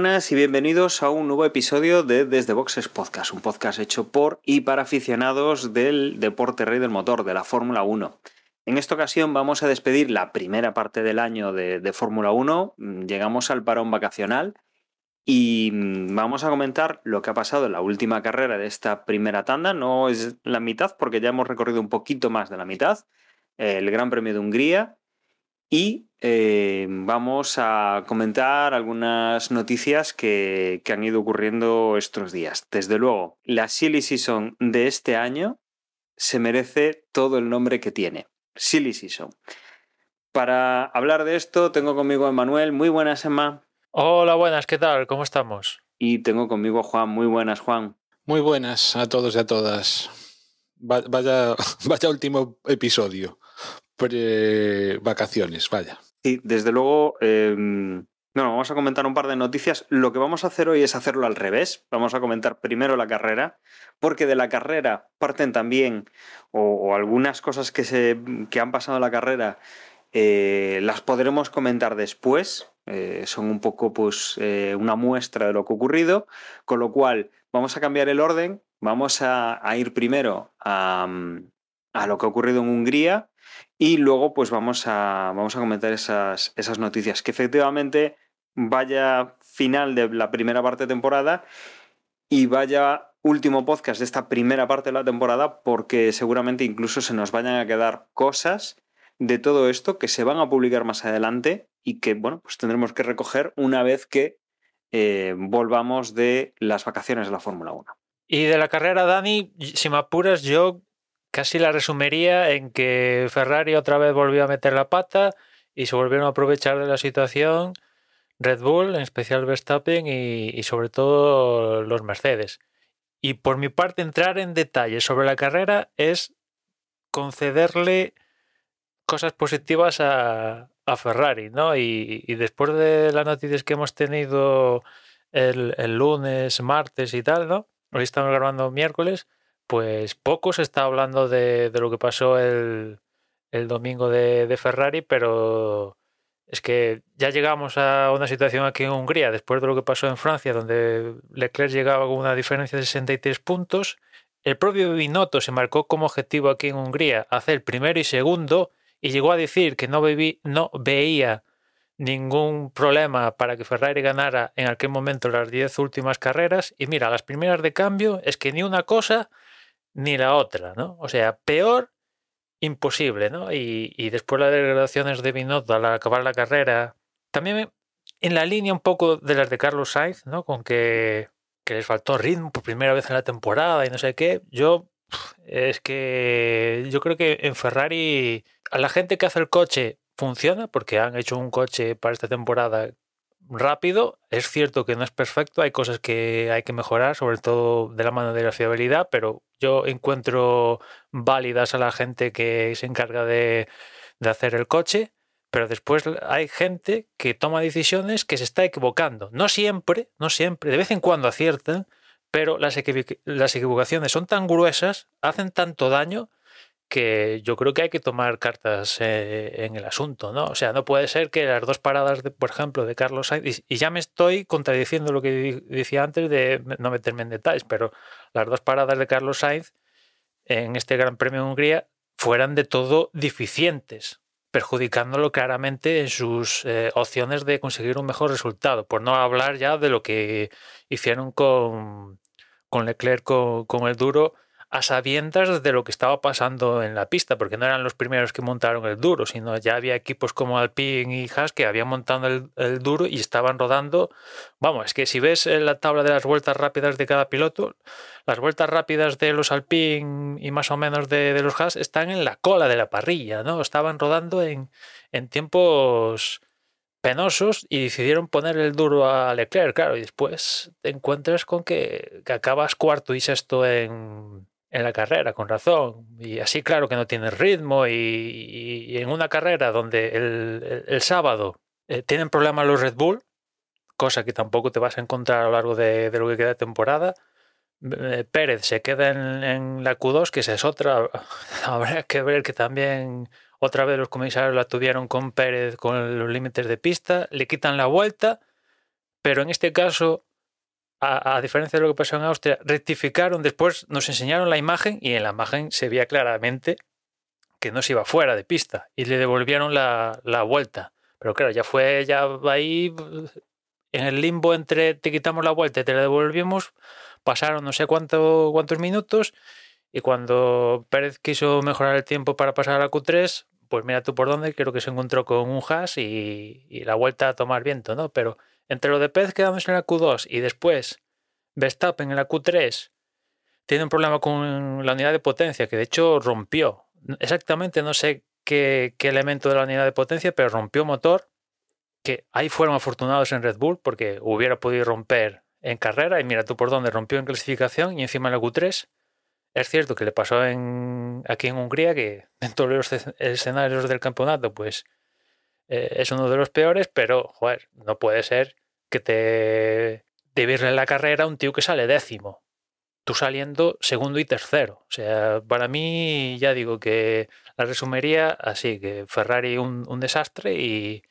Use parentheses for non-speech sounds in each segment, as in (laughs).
buenas y bienvenidos a un nuevo episodio de Desde Boxes Podcast, un podcast hecho por y para aficionados del deporte rey del motor, de la Fórmula 1. En esta ocasión vamos a despedir la primera parte del año de, Fórmula 1, llegamos al parón vacacional y mm, vamos a comentar lo que ha pasado en la última carrera de esta primera tanda, no es la mitad porque ya hemos recorrido un poquito más de la mitad, el Gran Premio de Hungría y eh, vamos a comentar algunas noticias que, han ido ocurriendo estos días. Desde luego, la Silly Season de este año se merece todo el nombre que tiene. Silly Season. Para hablar de esto, tengo conmigo a Manuel. Muy buenas, Emma. Hola, buenas, ¿qué tal? ¿Cómo estamos? Y tengo conmigo a Juan. Muy buenas, Juan. Muy buenas a todos y a todas. Vaya, (laughs) vaya último episodio pre-vacaciones, vaya. Sí, desde luego. Eh, bueno, vamos a comentar un par de noticias. Lo que vamos a hacer hoy es hacerlo al revés. Vamos a comentar primero la carrera, porque de la carrera parten también, o, algunas cosas que, se, que han pasado en la carrera, eh, las podremos comentar después. Eh, son un poco pues, eh, una muestra de lo que ha ocurrido, con lo cual vamos a cambiar el orden. Vamos a, a ir primero a, a lo que ha ocurrido en Hungría y luego, pues vamos a, vamos a comentar esas, esas noticias. Que efectivamente vaya final de la primera parte de temporada y vaya último podcast de esta primera parte de la temporada, porque seguramente incluso se nos vayan a quedar cosas de todo esto que se van a publicar más adelante y que, bueno, pues tendremos que recoger una vez que eh, volvamos de las vacaciones de la Fórmula 1. Y de la carrera, Dani, si me apuras, yo casi la resumiría en que Ferrari otra vez volvió a meter la pata y se volvieron a aprovechar de la situación Red Bull, en especial Verstappen y, sobre todo los Mercedes. Y por mi parte, entrar en detalles sobre la carrera es concederle cosas positivas a, Ferrari, ¿no? Y, después de las noticias que hemos tenido el, el, lunes, martes y tal, ¿no? Hoy estamos grabando miércoles pues poco se está hablando de, lo que pasó el, domingo de, Ferrari, pero es que ya llegamos a una situación aquí en Hungría, después de lo que pasó en Francia, donde Leclerc llegaba con una diferencia de 63 puntos. El propio Binotto se marcó como objetivo aquí en Hungría hacer primero y segundo y llegó a decir que no, no veía ningún problema para que Ferrari ganara en aquel momento las 10 últimas carreras. Y mira, las primeras de cambio es que ni una cosa ni la otra, ¿no? O sea, peor imposible, ¿no? Y, después las declaraciones de Binotto al acabar la carrera, también en la línea un poco de las de Carlos Sainz, ¿no? Con que, que les faltó ritmo por primera vez en la temporada y no sé qué. Yo, es que yo creo que en Ferrari a la gente que hace el coche funciona porque han hecho un coche para esta temporada rápido. Es cierto que no es perfecto, hay cosas que hay que mejorar, sobre todo de la mano de la fiabilidad, pero yo encuentro válidas a la gente que se encarga de, hacer el coche. Pero después hay gente que toma decisiones que se está equivocando. No siempre, no siempre, de vez en cuando aciertan, pero las equivocaciones son tan gruesas, hacen tanto daño que yo creo que hay que tomar cartas eh, en el asunto, ¿no? O sea, no puede ser que las dos paradas, por ejemplo, de Carlos Sainz, y, ya me estoy contradiciendo lo que decía antes de no meterme en detalles, pero las dos paradas de Carlos Sainz en este Gran Premio de Hungría fueran de todo deficientes, perjudicándolo claramente en sus eh, opciones de conseguir un mejor resultado, por no hablar ya de lo que hicieron con, con Leclerc con el duro a sabiendas de lo que estaba pasando en la pista, porque no eran los primeros que montaron el duro, sino ya había equipos como Alpine y Haas que habían montado el, duro y estaban rodando. Vamos, es que si ves la tabla de las vueltas rápidas de cada piloto, las vueltas rápidas de los Alpine y más o menos de, los Haas están en la cola de la parrilla, ¿no? Estaban rodando en, en tiempos penosos y decidieron poner el duro a Leclerc, claro, y después te encuentras con que, que acabas cuarto y sexto en, en la carrera, con razón. Y así, claro que no tiene ritmo. Y, en una carrera donde el, el, el sábado eh, tienen problemas los Red Bull, cosa que tampoco te vas a encontrar a lo largo de, de lo que queda de temporada. eh, Pérez se queda en, en la Q2, que esa es otra. (laughs) Habrá que ver que también otra vez los comisarios la tuvieron con Pérez con los límites de pista, le quitan la vuelta, pero en este caso a, diferencia de lo que pasó en Austria, rectificaron, después nos enseñaron la imagen y en la imagen se veía claramente que no se iba fuera de pista y le devolvieron la, la vuelta. Pero claro, ya fue ya ahí en el limbo entre te quitamos la vuelta y te la devolvimos, pasaron no sé cuánto, cuántos minutos y cuando Pérez quiso mejorar el tiempo para pasar a la Q3, pues mira tú por dónde, creo que se encontró con un Haas y, y la vuelta a tomar viento, ¿no? Pero entre lo de Pérez quedándose en la Q2 y después Verstappen en la Q3 tiene un problema con la unidad de potencia que de hecho rompió. Exactamente no sé qué, qué, elemento de la unidad de potencia, pero rompió motor. Que ahí fueron afortunados en Red Bull porque hubiera podido romper en carrera y mira tú por dónde rompió en clasificación y encima en la Q3. Es cierto que le pasó en, aquí en Hungría que en todos los escenarios del campeonato pues eh, es uno de los peores, pero no puede ser que te debirle la carrera a un tío que sale décimo. Tú saliendo segundo y tercero. O sea, para mí ya digo que la resumiría así, que Ferrari un, un desastre y,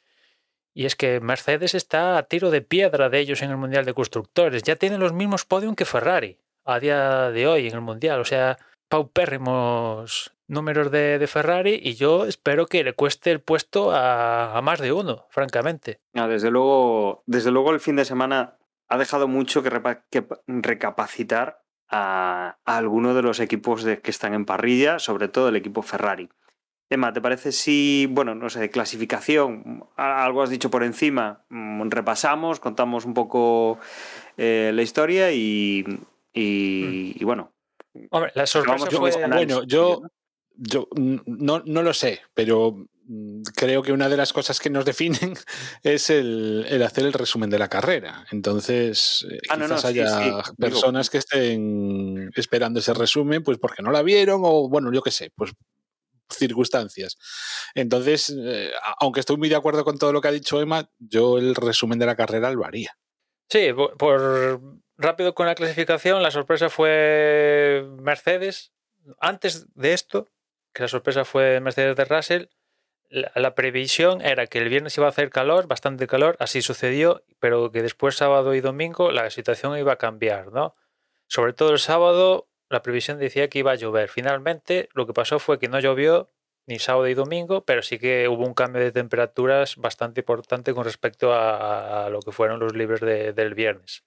y, es que Mercedes está a tiro de piedra de ellos en el Mundial de Constructores. Ya tienen los mismos podium que Ferrari a día de hoy en el Mundial. O sea, paupérrimos números de, de, Ferrari y yo espero que le cueste el puesto a, a más de uno, francamente. Ah, desde, luego, desde luego el fin de semana ha dejado mucho que, repa que recapacitar a, a algunos de los equipos de, que están en parrilla, sobre todo el equipo Ferrari. Emma, ¿te parece si, bueno, no sé, clasificación, algo has dicho por encima, mm, repasamos, contamos un poco eh, la historia y, y, y bueno, Hombre, la sorpresa fue... Bueno, yo, yo no, no lo sé, pero mm, creo que una de las cosas que nos definen (laughs) es el, el hacer el resumen de la carrera. Entonces, eh, ah, quizás no, no, haya sí, sí. personas Digo. que estén esperando ese resumen, pues porque no la vieron o, bueno, yo qué sé, pues circunstancias. Entonces, eh, aunque estoy muy de acuerdo con todo lo que ha dicho Emma, yo el resumen de la carrera lo haría. Sí, por rápido con la clasificación, la sorpresa fue Mercedes. Antes de esto, que la sorpresa fue Mercedes de Russell, la, previsión era que el viernes iba a hacer calor, bastante calor, así sucedió, pero que después sábado y domingo la situación iba a cambiar, ¿no? Sobre todo el sábado, la previsión decía que iba a llover. Finalmente, lo que pasó fue que no llovió ni sábado y domingo, pero sí que hubo un cambio de temperaturas bastante importante con respecto a, a lo que fueron los libres de, del viernes.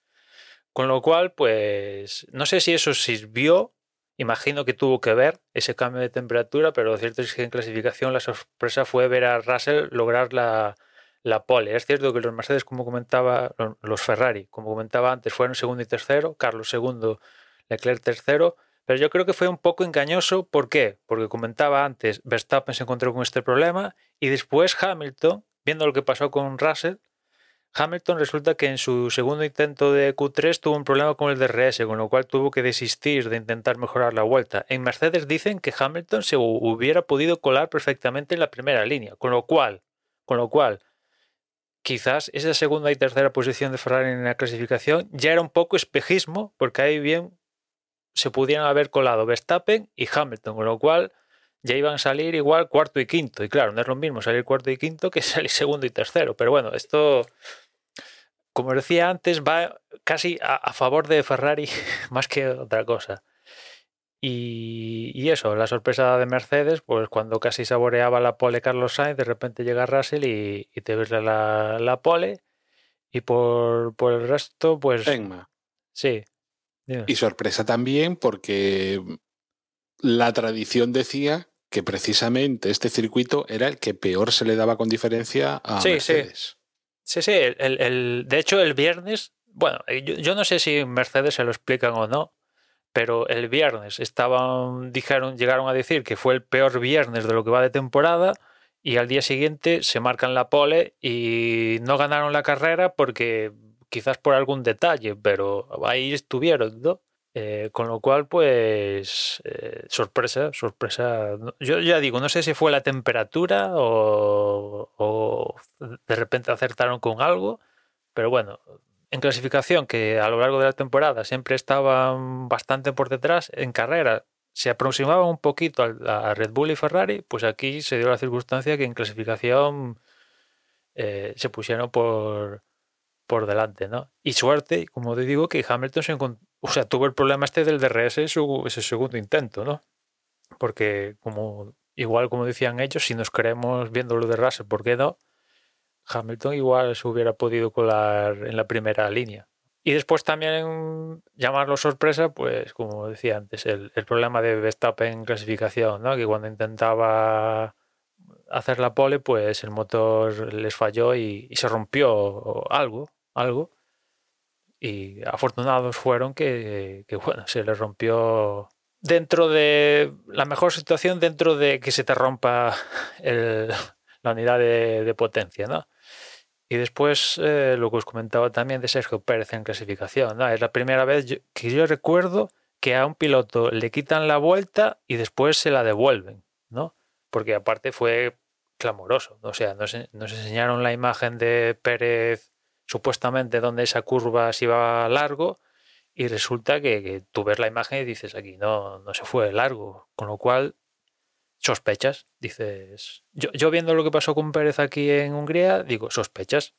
Con lo cual, pues no sé si eso sirvió, imagino que tuvo que ver ese cambio de temperatura, pero lo cierto es que en clasificación la sorpresa fue ver a Russell lograr la, pole. Es cierto que los Mercedes, como comentaba, los Ferrari, como comentaba antes, fueron segundo y tercero, Carlos segundo, Leclerc tercero, pero yo creo que fue un poco engañoso. ¿Por qué? Porque comentaba antes, Verstappen se encontró con este problema y después Hamilton, viendo lo que pasó con Russell, Hamilton resulta que en su segundo intento de Q3 tuvo un problema con el DRS, con lo cual tuvo que desistir de intentar mejorar la vuelta. En Mercedes dicen que Hamilton se hubiera podido colar perfectamente en la primera línea, con lo cual, con lo cual, quizás esa segunda y tercera posición de Ferrari en la clasificación ya era un poco espejismo, porque ahí bien se pudieran haber colado Verstappen y Hamilton, con lo cual ya iban a salir igual cuarto y quinto. Y claro, no es lo mismo salir cuarto y quinto que (laughs) salir segundo y tercero. Pero bueno, esto, como decía antes, va casi a, a favor de Ferrari (laughs) más que otra cosa. Y, y, eso, la sorpresa de Mercedes, pues cuando casi saboreaba la pole Carlos Sainz, de repente llega Russell y, y te ves la, la, pole. Y por, por el resto, pues. Enma. Sí. Dime. Y sorpresa también porque la tradición decía que precisamente este circuito era el que peor se le daba con diferencia a sí, Mercedes. Sí, sí, sí. El, el, de hecho, el viernes, bueno, yo, yo, no sé si Mercedes se lo explican o no, pero el viernes estaban, dijeron, llegaron a decir que fue el peor viernes de lo que va de temporada y al día siguiente se marcan la pole y no ganaron la carrera porque quizás por algún detalle, pero ahí estuvieron, ¿no? Eh, con lo cual, pues, eh, sorpresa, sorpresa. Yo ya digo, no sé si fue la temperatura o, de repente acertaron con algo, pero bueno, en clasificación, que a lo largo de la temporada siempre estaban bastante por detrás, en carrera se aproximaban un poquito a Red Bull y Ferrari, pues aquí se dio la circunstancia que en clasificación eh, se pusieron por, por delante, ¿no? Y suerte, como te digo, que Hamilton se o sea, tuvo el problema este del DRS su, ese segundo intento, ¿no? Porque como igual como decían ellos, si nos queremos viendo lo de Russell, ¿por qué no? Hamilton igual se hubiera podido colar en la primera línea. Y después también llamarlo sorpresa, pues como decía antes, el, el problema de Verstappen en clasificación, ¿no? que cuando intentaba hacer la pole, pues el motor les falló y, se rompió algo, algo. Y afortunados fueron que, bueno, se les rompió dentro de la mejor situación, dentro de que se te rompa (laughs) la unidad de, potencia, ¿no? Y después eh, lo que os comentaba también de Sergio Pérez en clasificación, ¿no? Es la primera vez que yo recuerdo que a un piloto le quitan la vuelta y después se la devuelven, ¿no? Porque aparte fue clamoroso. O sea, nos, enseñaron la imagen de Pérez supuestamente donde esa curva se iba largo y resulta que, tú ves la imagen y dices aquí no, no se fue largo, con lo cual sospechas, dices, yo, yo viendo lo que pasó con Pérez aquí en Hungría, digo, sospechas.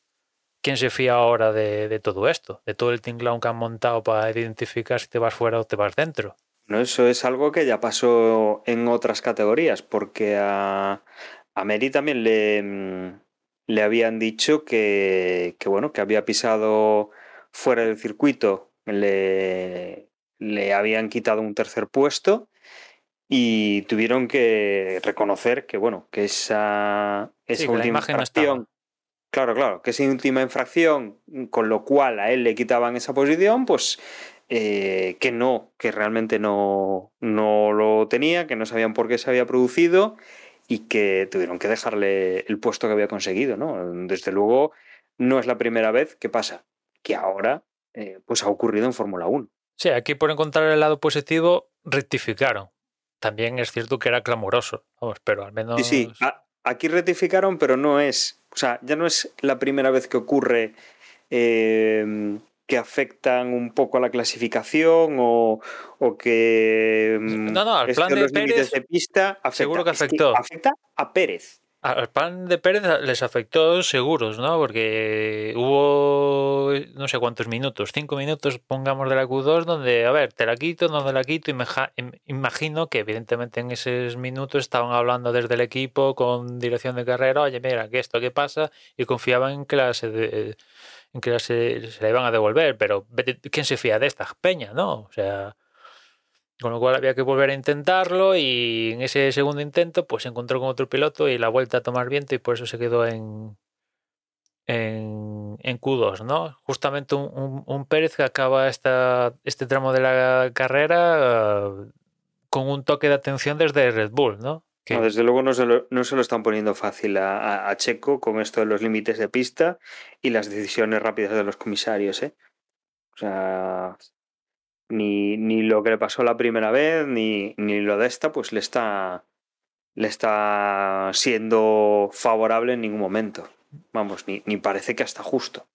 ¿Quién se fía ahora de, todo esto? De todo el tinglao que han montado para identificar si te vas fuera o te vas dentro. No, eso es algo que ya pasó en otras categorías, porque a, a Mary también le, mm, le habían dicho que, bueno, que había pisado fuera del circuito, le, le habían quitado un tercer puesto y tuvieron que reconocer que bueno, que esa, esa última infracción. claro, claro, que esa última infracción, con lo cual a él le quitaban esa posición, pues eh, que no, que realmente no, no lo tenía, que no sabían por qué se había producido y que tuvieron que dejarle el puesto que había conseguido, ¿no? Desde luego, no es la primera vez que pasa, que ahora eh, pues ha ocurrido en Fórmula 1. Sí, aquí por encontrar el lado positivo, rectificaron. También es cierto que era clamoroso, vamos, pero al menos... Sí, sí, aquí rectificaron, pero no es, o sea, ya no es la primera vez que ocurre eh, que afectan un poco a la clasificación o, que mm, no, no, al plan de, Pérez, de pista seguro que afectó. afecta a Pérez. Al plan de Pérez les afectó seguros, ¿no? Porque hubo no sé cuántos minutos, cinco minutos, pongamos de la Q2, donde, a ver, te la quito, no te la quito, y me imagino que evidentemente en esos minutos estaban hablando desde el equipo con dirección de carrera, oye, mira, que esto, ¿qué pasa? Y confiaban en que la en que se, se la iban a devolver, pero ¿quién se fía de esta peña, no? O sea, con lo cual había que volver a intentarlo y en ese segundo intento pues se encontró con otro piloto y la vuelta a tomar viento y por eso se quedó en, en, en Q2, ¿no? Justamente un, un, Pérez que acaba esta, este tramo de la carrera uh, con un toque de atención desde Red Bull, ¿no? Desde luego no se, lo, no se, lo, están poniendo fácil a, Checo con esto de los límites de pista y las decisiones rápidas de los comisarios. ¿eh? O sea, ni, ni, lo que le pasó la primera vez, ni, ni lo de esta, pues le está, le está siendo favorable en ningún momento. Vamos, ni, ni parece que hasta justo.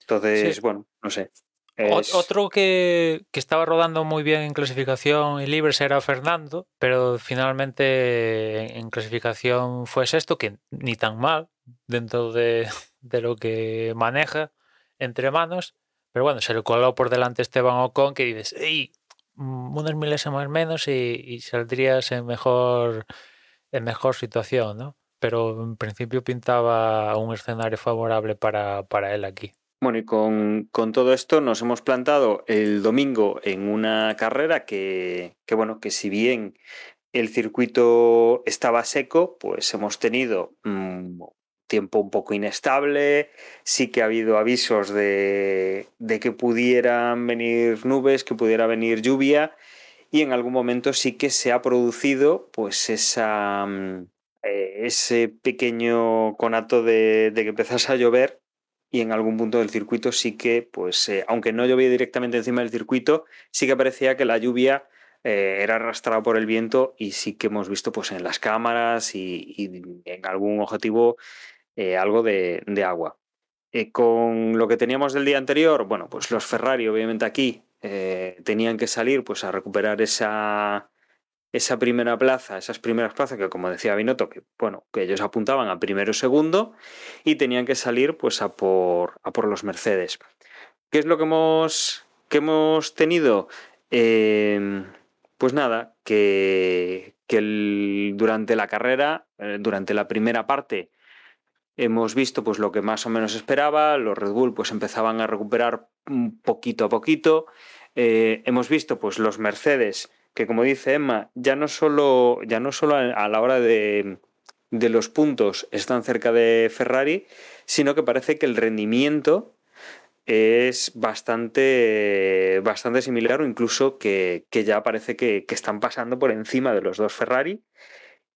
Entonces, bueno, no sé. Otro que, que, estaba rodando muy bien en clasificación y libres era Fernando, pero finalmente en clasificación fue sexto, que ni tan mal dentro de, (laughs) de lo que maneja entre manos. Pero bueno, se le coló por delante Esteban Ocon, que dices, ¡Ey! unos milésimas menos y, y, saldrías en mejor, en mejor situación, ¿no? Pero en principio pintaba un escenario favorable para, para él aquí. Bueno, y con, todo esto nos hemos plantado el domingo en una carrera que, bueno, que si bien el circuito estaba seco, pues hemos tenido un tiempo un poco inestable, sí que ha habido avisos de, de que pudieran venir nubes, que pudiera venir lluvia, y en algún momento sí que se ha producido pues esa, mm, eh, ese pequeño conato de, de que empezase a llover y en algún punto del circuito sí que, pues, eh, aunque no llovía directamente encima del circuito, sí que parecía que la lluvia eh, era arrastrada por el viento y sí que hemos visto pues, en las cámaras y, en algún objetivo eh, algo de, agua. con lo que teníamos del día anterior, bueno, pues los Ferrari obviamente aquí tenían que salir pues, a recuperar esa, esa primera plaza, esas primeras plazas que como decía Binotto, que bueno, que ellos apuntaban a primero y segundo y tenían que salir pues a por, a por los Mercedes. ¿Qué es lo que hemos, que hemos tenido? Em, pues nada, que, durante la carrera, eh, durante la primera parte, hemos visto pues lo que más o menos esperaba, los Red Bull pues empezaban a recuperar poquito a poquito, eh, hemos visto pues los Mercedes que como dice Emma, ya no solo, ya no solo a la hora de, los puntos están cerca de Ferrari, sino que parece que el rendimiento es bastante, bastante similar o incluso que, ya parece que, están pasando por encima de los dos Ferrari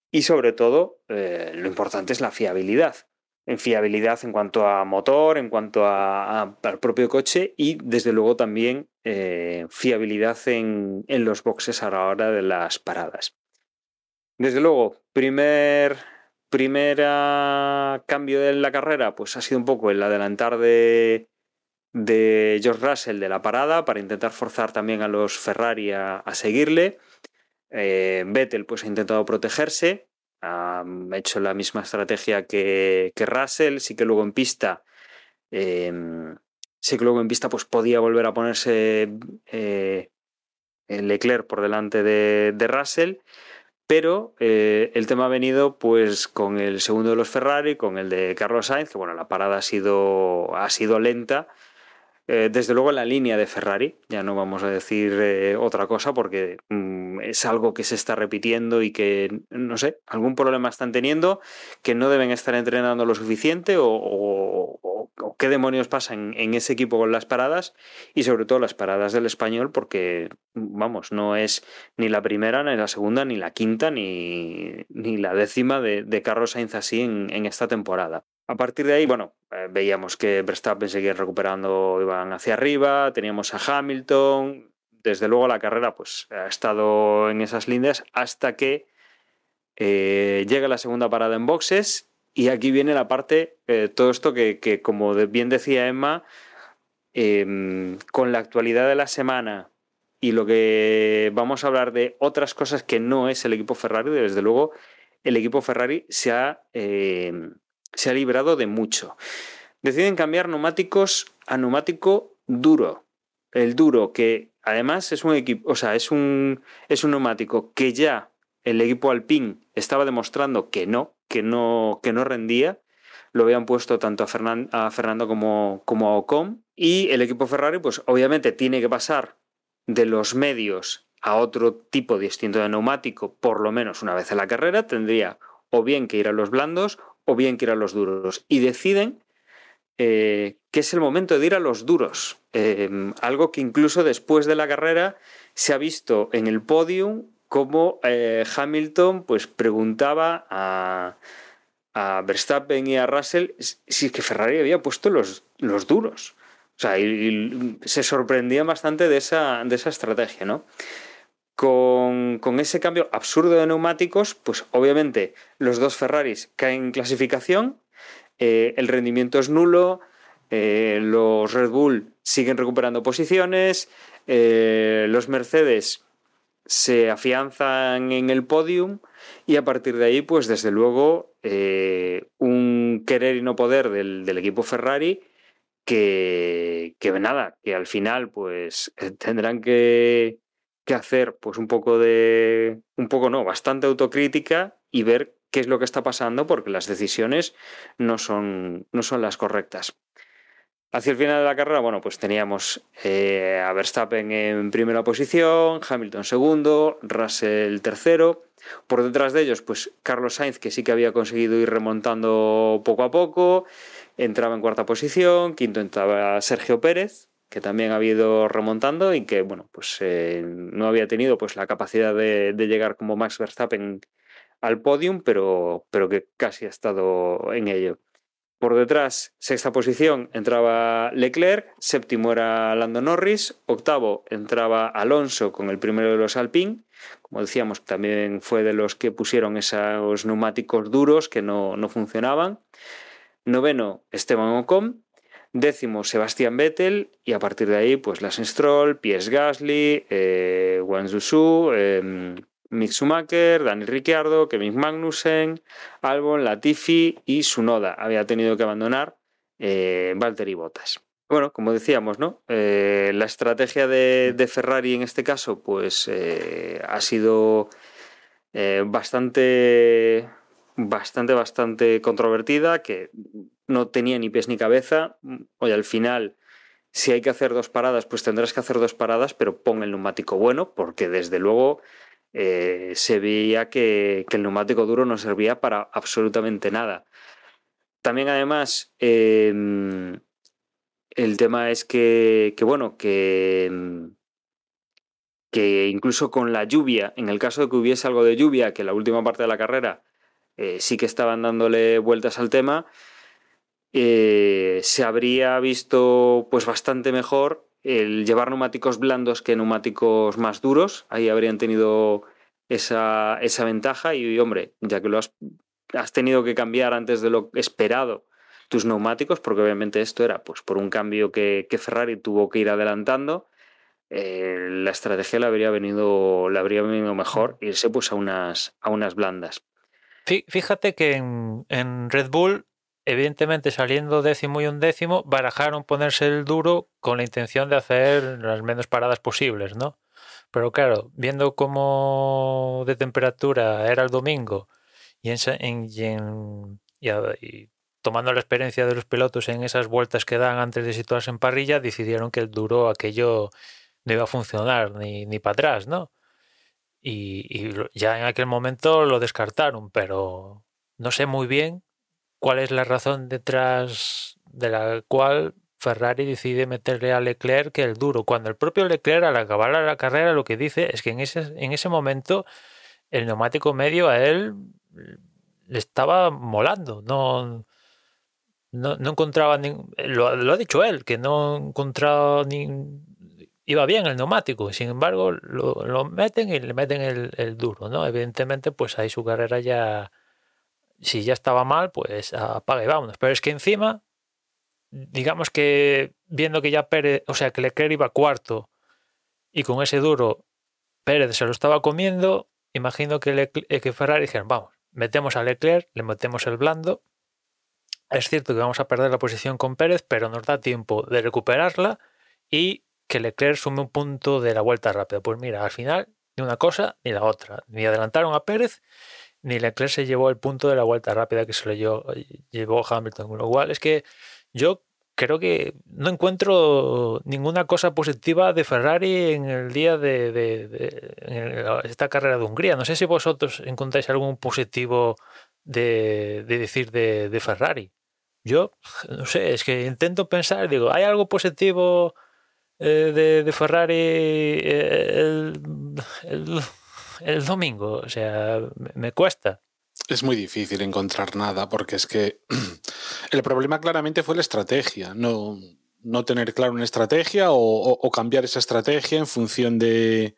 y sobre todo eh, lo importante es la fiabilidad en fiabilidad en cuanto a motor, en cuanto al propio coche y desde luego también eh, fiabilidad en, los boxes a la hora de las paradas. Desde luego, primer, cambio de la carrera, pues ha sido un poco el adelantar de, de George Russell de la parada para intentar forzar también a los Ferrari a, seguirle. Eh, Vettel pues ha intentado protegerse, ha hecho la misma estrategia que, Russell, sí que luego en pista, em, sí que luego en pista pues podía volver a ponerse eh, Leclerc por delante de, Russell, pero eh, el tema ha venido pues con el segundo de los Ferrari, con el de Carlos Sainz, que bueno, la parada ha sido, ha sido lenta, eh, desde luego la línea de Ferrari, ya no vamos a decir eh, otra cosa porque mm, es algo que se está repitiendo y que, no sé, algún problema están teniendo, que no deben estar entrenando lo suficiente o, qué demonios pasa en, ese equipo con las paradas y sobre todo las paradas del español porque, vamos, no es ni la primera, ni la segunda, ni la quinta, ni, la décima de, Carlos Sainz así en esta temporada. A partir de ahí, bueno, eh, veíamos que Verstappen seguía recuperando, iban hacia arriba, teníamos a Hamilton, desde luego la carrera pues ha estado en esas líneas hasta que eh, llega la segunda parada en boxes y aquí viene la parte, eh, todo esto que, como bien decía Emma, em, con la actualidad de la semana y lo que vamos a hablar de otras cosas que no es el equipo Ferrari, desde luego el equipo Ferrari se ha em, se ha librado de mucho. Deciden cambiar neumáticos a neumático duro. El duro, que además es un equipo, o sea, es un, es un neumático que ya el equipo Alpine estaba demostrando que no, que no, que no rendía. Lo habían puesto tanto a, a Fernando como, como a Ocon. Y el equipo Ferrari, pues obviamente tiene que pasar de los medios a otro tipo distinto de neumático, por lo menos una vez en la carrera, tendría o bien que ir a los blandos o bien que ir a los duros. Y deciden eh, que es el momento de ir a los duros. Em, algo que incluso después de la carrera se ha visto en el podium como eh, Hamilton pues preguntaba a, Verstappen y a Russell si que Ferrari había puesto los, los duros. O sea, y, se sorprendía bastante de esa, de esa estrategia, ¿no? Con, ese cambio absurdo de neumáticos, pues obviamente los dos Ferraris caen en clasificación, eh, el rendimiento es nulo, eh, los Red Bull siguen recuperando posiciones, eh, los Mercedes se afianzan en el podium y a partir de ahí, pues desde luego, un querer y no poder del, del equipo Ferrari que, que, nada, que al final pues tendrán que, que hacer pues un poco de, un poco no, bastante autocrítica y ver qué es lo que está pasando porque las decisiones no son, no son las correctas. Hacia el final de la carrera, bueno, pues teníamos eh, a Verstappen en primera posición, Hamilton segundo, Russell tercero. Por detrás de ellos, pues Carlos Sainz, que sí que había conseguido ir remontando poco a poco, entraba en cuarta posición, quinto entraba Sergio Pérez, que también ha ido remontando y que bueno, pues eh, no había tenido pues la capacidad de, llegar como Max Verstappen al podium, pero, pero que casi ha estado en ello. Por detrás, sexta posición, entraba Leclerc, séptimo era Lando Norris, octavo entraba Alonso con el primero de los Alpine, como decíamos, también fue de los que pusieron esos neumáticos duros que no, funcionaban. Noveno, Esteban Ocon, décimo Sebastián Vettel y a partir de ahí pues Lance Stroll, Piers Gasly, eh, Wang eh, Mick Schumacher, Daniel Ricciardo, Kevin Magnussen, Albon, Latifi y Sunoda. Había tenido que abandonar eh, Valtteri Bottas. Bueno, como decíamos, ¿no? Eh, la estrategia de, Ferrari en este caso, pues eh, ha sido eh, bastante, bastante, bastante controvertida, que no tenía ni pies ni cabeza. Oye, al final, si hay que hacer dos paradas, pues tendrás que hacer dos paradas, pero pon el neumático bueno, porque desde luego se veía que, el neumático duro no servía para absolutamente nada. También además, em, el tema es que, bueno, que, que incluso con la lluvia, en el caso de que hubiese algo de lluvia, que la última parte de la carrera eh, sí que estaban dándole vueltas al tema, eh, se habría visto pues bastante mejor el llevar neumáticos blandos que neumáticos más duros. Ahí habrían tenido esa, esa ventaja y, hombre, ya que lo has, tenido que cambiar antes de lo esperado tus neumáticos, porque obviamente esto era pues, por un cambio que, Ferrari tuvo que ir adelantando. Eh, la estrategia le habría venido, le habría venido mejor irse pues a unas, a unas blandas. Fíjate que en, Red Bull, evidentemente saliendo décimo y un décimo, barajaron ponerse el duro con la intención de hacer las menos paradas posibles, ¿no? Pero claro, viendo cómo de temperatura era el domingo y tomando la experiencia de los pilotos en esas vueltas que dan antes de situarse en parrilla, decidieron que el duro aquello no iba a funcionar ni, ni para atrás, ¿no? Y, ya en aquel momento lo descartaron, pero no sé muy bien cuál es la razón detrás de la cual Ferrari decide meterle a Leclerc el duro, cuando el propio Leclerc al acabar la carrera lo que dice es que en ese, en ese momento el neumático medio a él le estaba molando, no, no, encontraba ni, lo, ha dicho él, que no encontraba ni iba bien el neumático, sin embargo lo, meten y le meten el, duro, ¿no? Evidentemente, pues ahí su carrera ya, si ya estaba mal, pues apaga y vámonos. Pero es que encima, digamos que viendo que ya Pérez, o sea, que Leclerc iba cuarto y con ese duro Pérez se lo estaba comiendo, imagino que, que Ferrari dijeron, vamos, metemos a Leclerc, le metemos el blando es cierto que vamos a perder la posición con Pérez, pero nos da tiempo de recuperarla y que Leclerc sume un punto de la vuelta rápida. Pues mira, al final ni una cosa ni la otra. Ni adelantaron a Pérez, ni Leclerc se llevó el punto de la vuelta rápida que se lo llevó, llevó Hamilton. Con lo cual es que yo creo que no encuentro ninguna cosa positiva de Ferrari en el día de, esta carrera de Hungría. No sé si vosotros encontráis algún positivo de, decir de Ferrari. Yo, (laughs) no sé, es que intento pensar, digo, ¿hay algo positivo eh, de, Ferrari eh, el, domingo? O sea, me, cuesta. Es muy difícil encontrar nada porque es que (clears throat) el problema claramente fue la estrategia, no, no tener claro una estrategia o, cambiar esa estrategia en función de...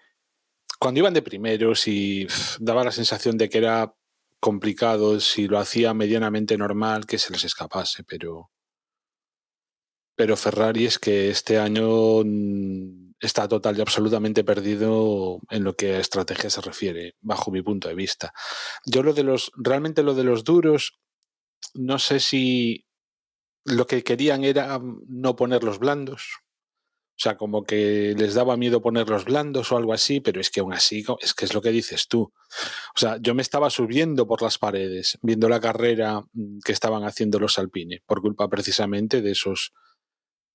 Cuando iban de primeros y daba la sensación de que era complicado si lo hacía medianamente normal que se les escapase, pero pero Ferrari es que este año mm, está total y absolutamente perdido en lo que a estrategia se refiere, bajo mi punto de vista. Yo lo de los, realmente lo de los duros, no sé si lo que querían era mm, no ponerlos blandos, o sea, como que les daba miedo ponerlos blandos o algo así, pero es que aún así, es que es lo que dices tú. O sea, yo me estaba subiendo por las paredes, viendo la carrera mm, que estaban haciendo los Alpine, por culpa precisamente de esos,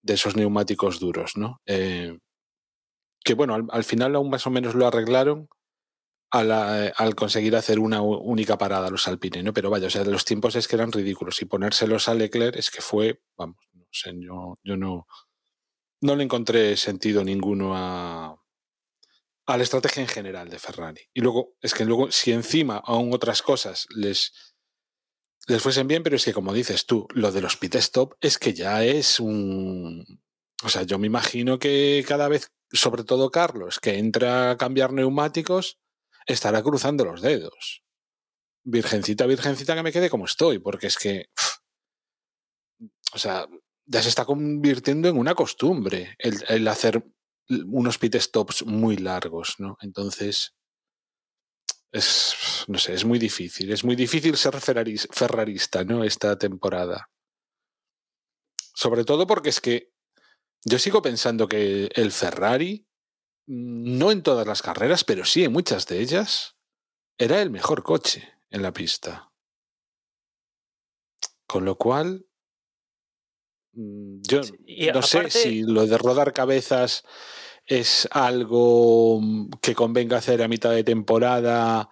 de esos neumáticos duros, ¿no? Eh, que bueno, al, final aún más o menos lo arreglaron al, eh, al, conseguir hacer una única parada los Alpine, ¿no? Pero vaya, o sea, los tiempos es que eran ridículos y ponérselos a Leclerc es que fue, vamos, no sé, yo, yo no no le encontré sentido ninguno a, a la estrategia en general de Ferrari. Y luego, es que luego, si encima aún otras cosas les, les fuesen bien, pero es que como dices tú, lo de los pit stop es que ya es un... O sea, yo me imagino que cada vez, sobre todo Carlos, que entra a cambiar neumáticos, estará cruzando los dedos. Virgencita, virgencita, que me quede como estoy, porque es que... O sea, ya se está convirtiendo en una costumbre el, hacer unos pit stops muy largos, ¿no? Entonces, es, no sé, es muy difícil. Es muy difícil ser ferrarista, ¿no? Esta temporada. Sobre todo porque es que yo sigo pensando que el Ferrari, no en todas las carreras, pero sí en muchas de ellas, era el mejor coche en la pista. Con lo cual, mm, yo no sé si lo de rodar cabezas es algo que convenga hacer a mitad de temporada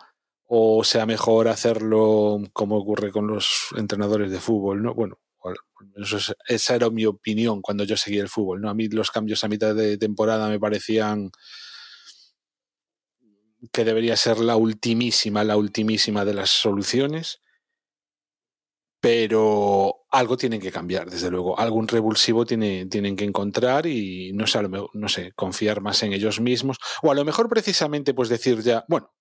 o sea mejor hacerlo como ocurre con los entrenadores de fútbol, ¿no? Bueno, esa era mi opinión cuando yo seguía el fútbol, ¿no? A mí los cambios a mitad de temporada me parecían que debería ser la ultimísima, la ultimísima de las soluciones pero algo tienen que cambiar, desde luego. Algún revulsivo tiene, tienen que encontrar y no sé, no sé, confiar más en ellos mismos. O a lo mejor precisamente pues decir ya, bueno,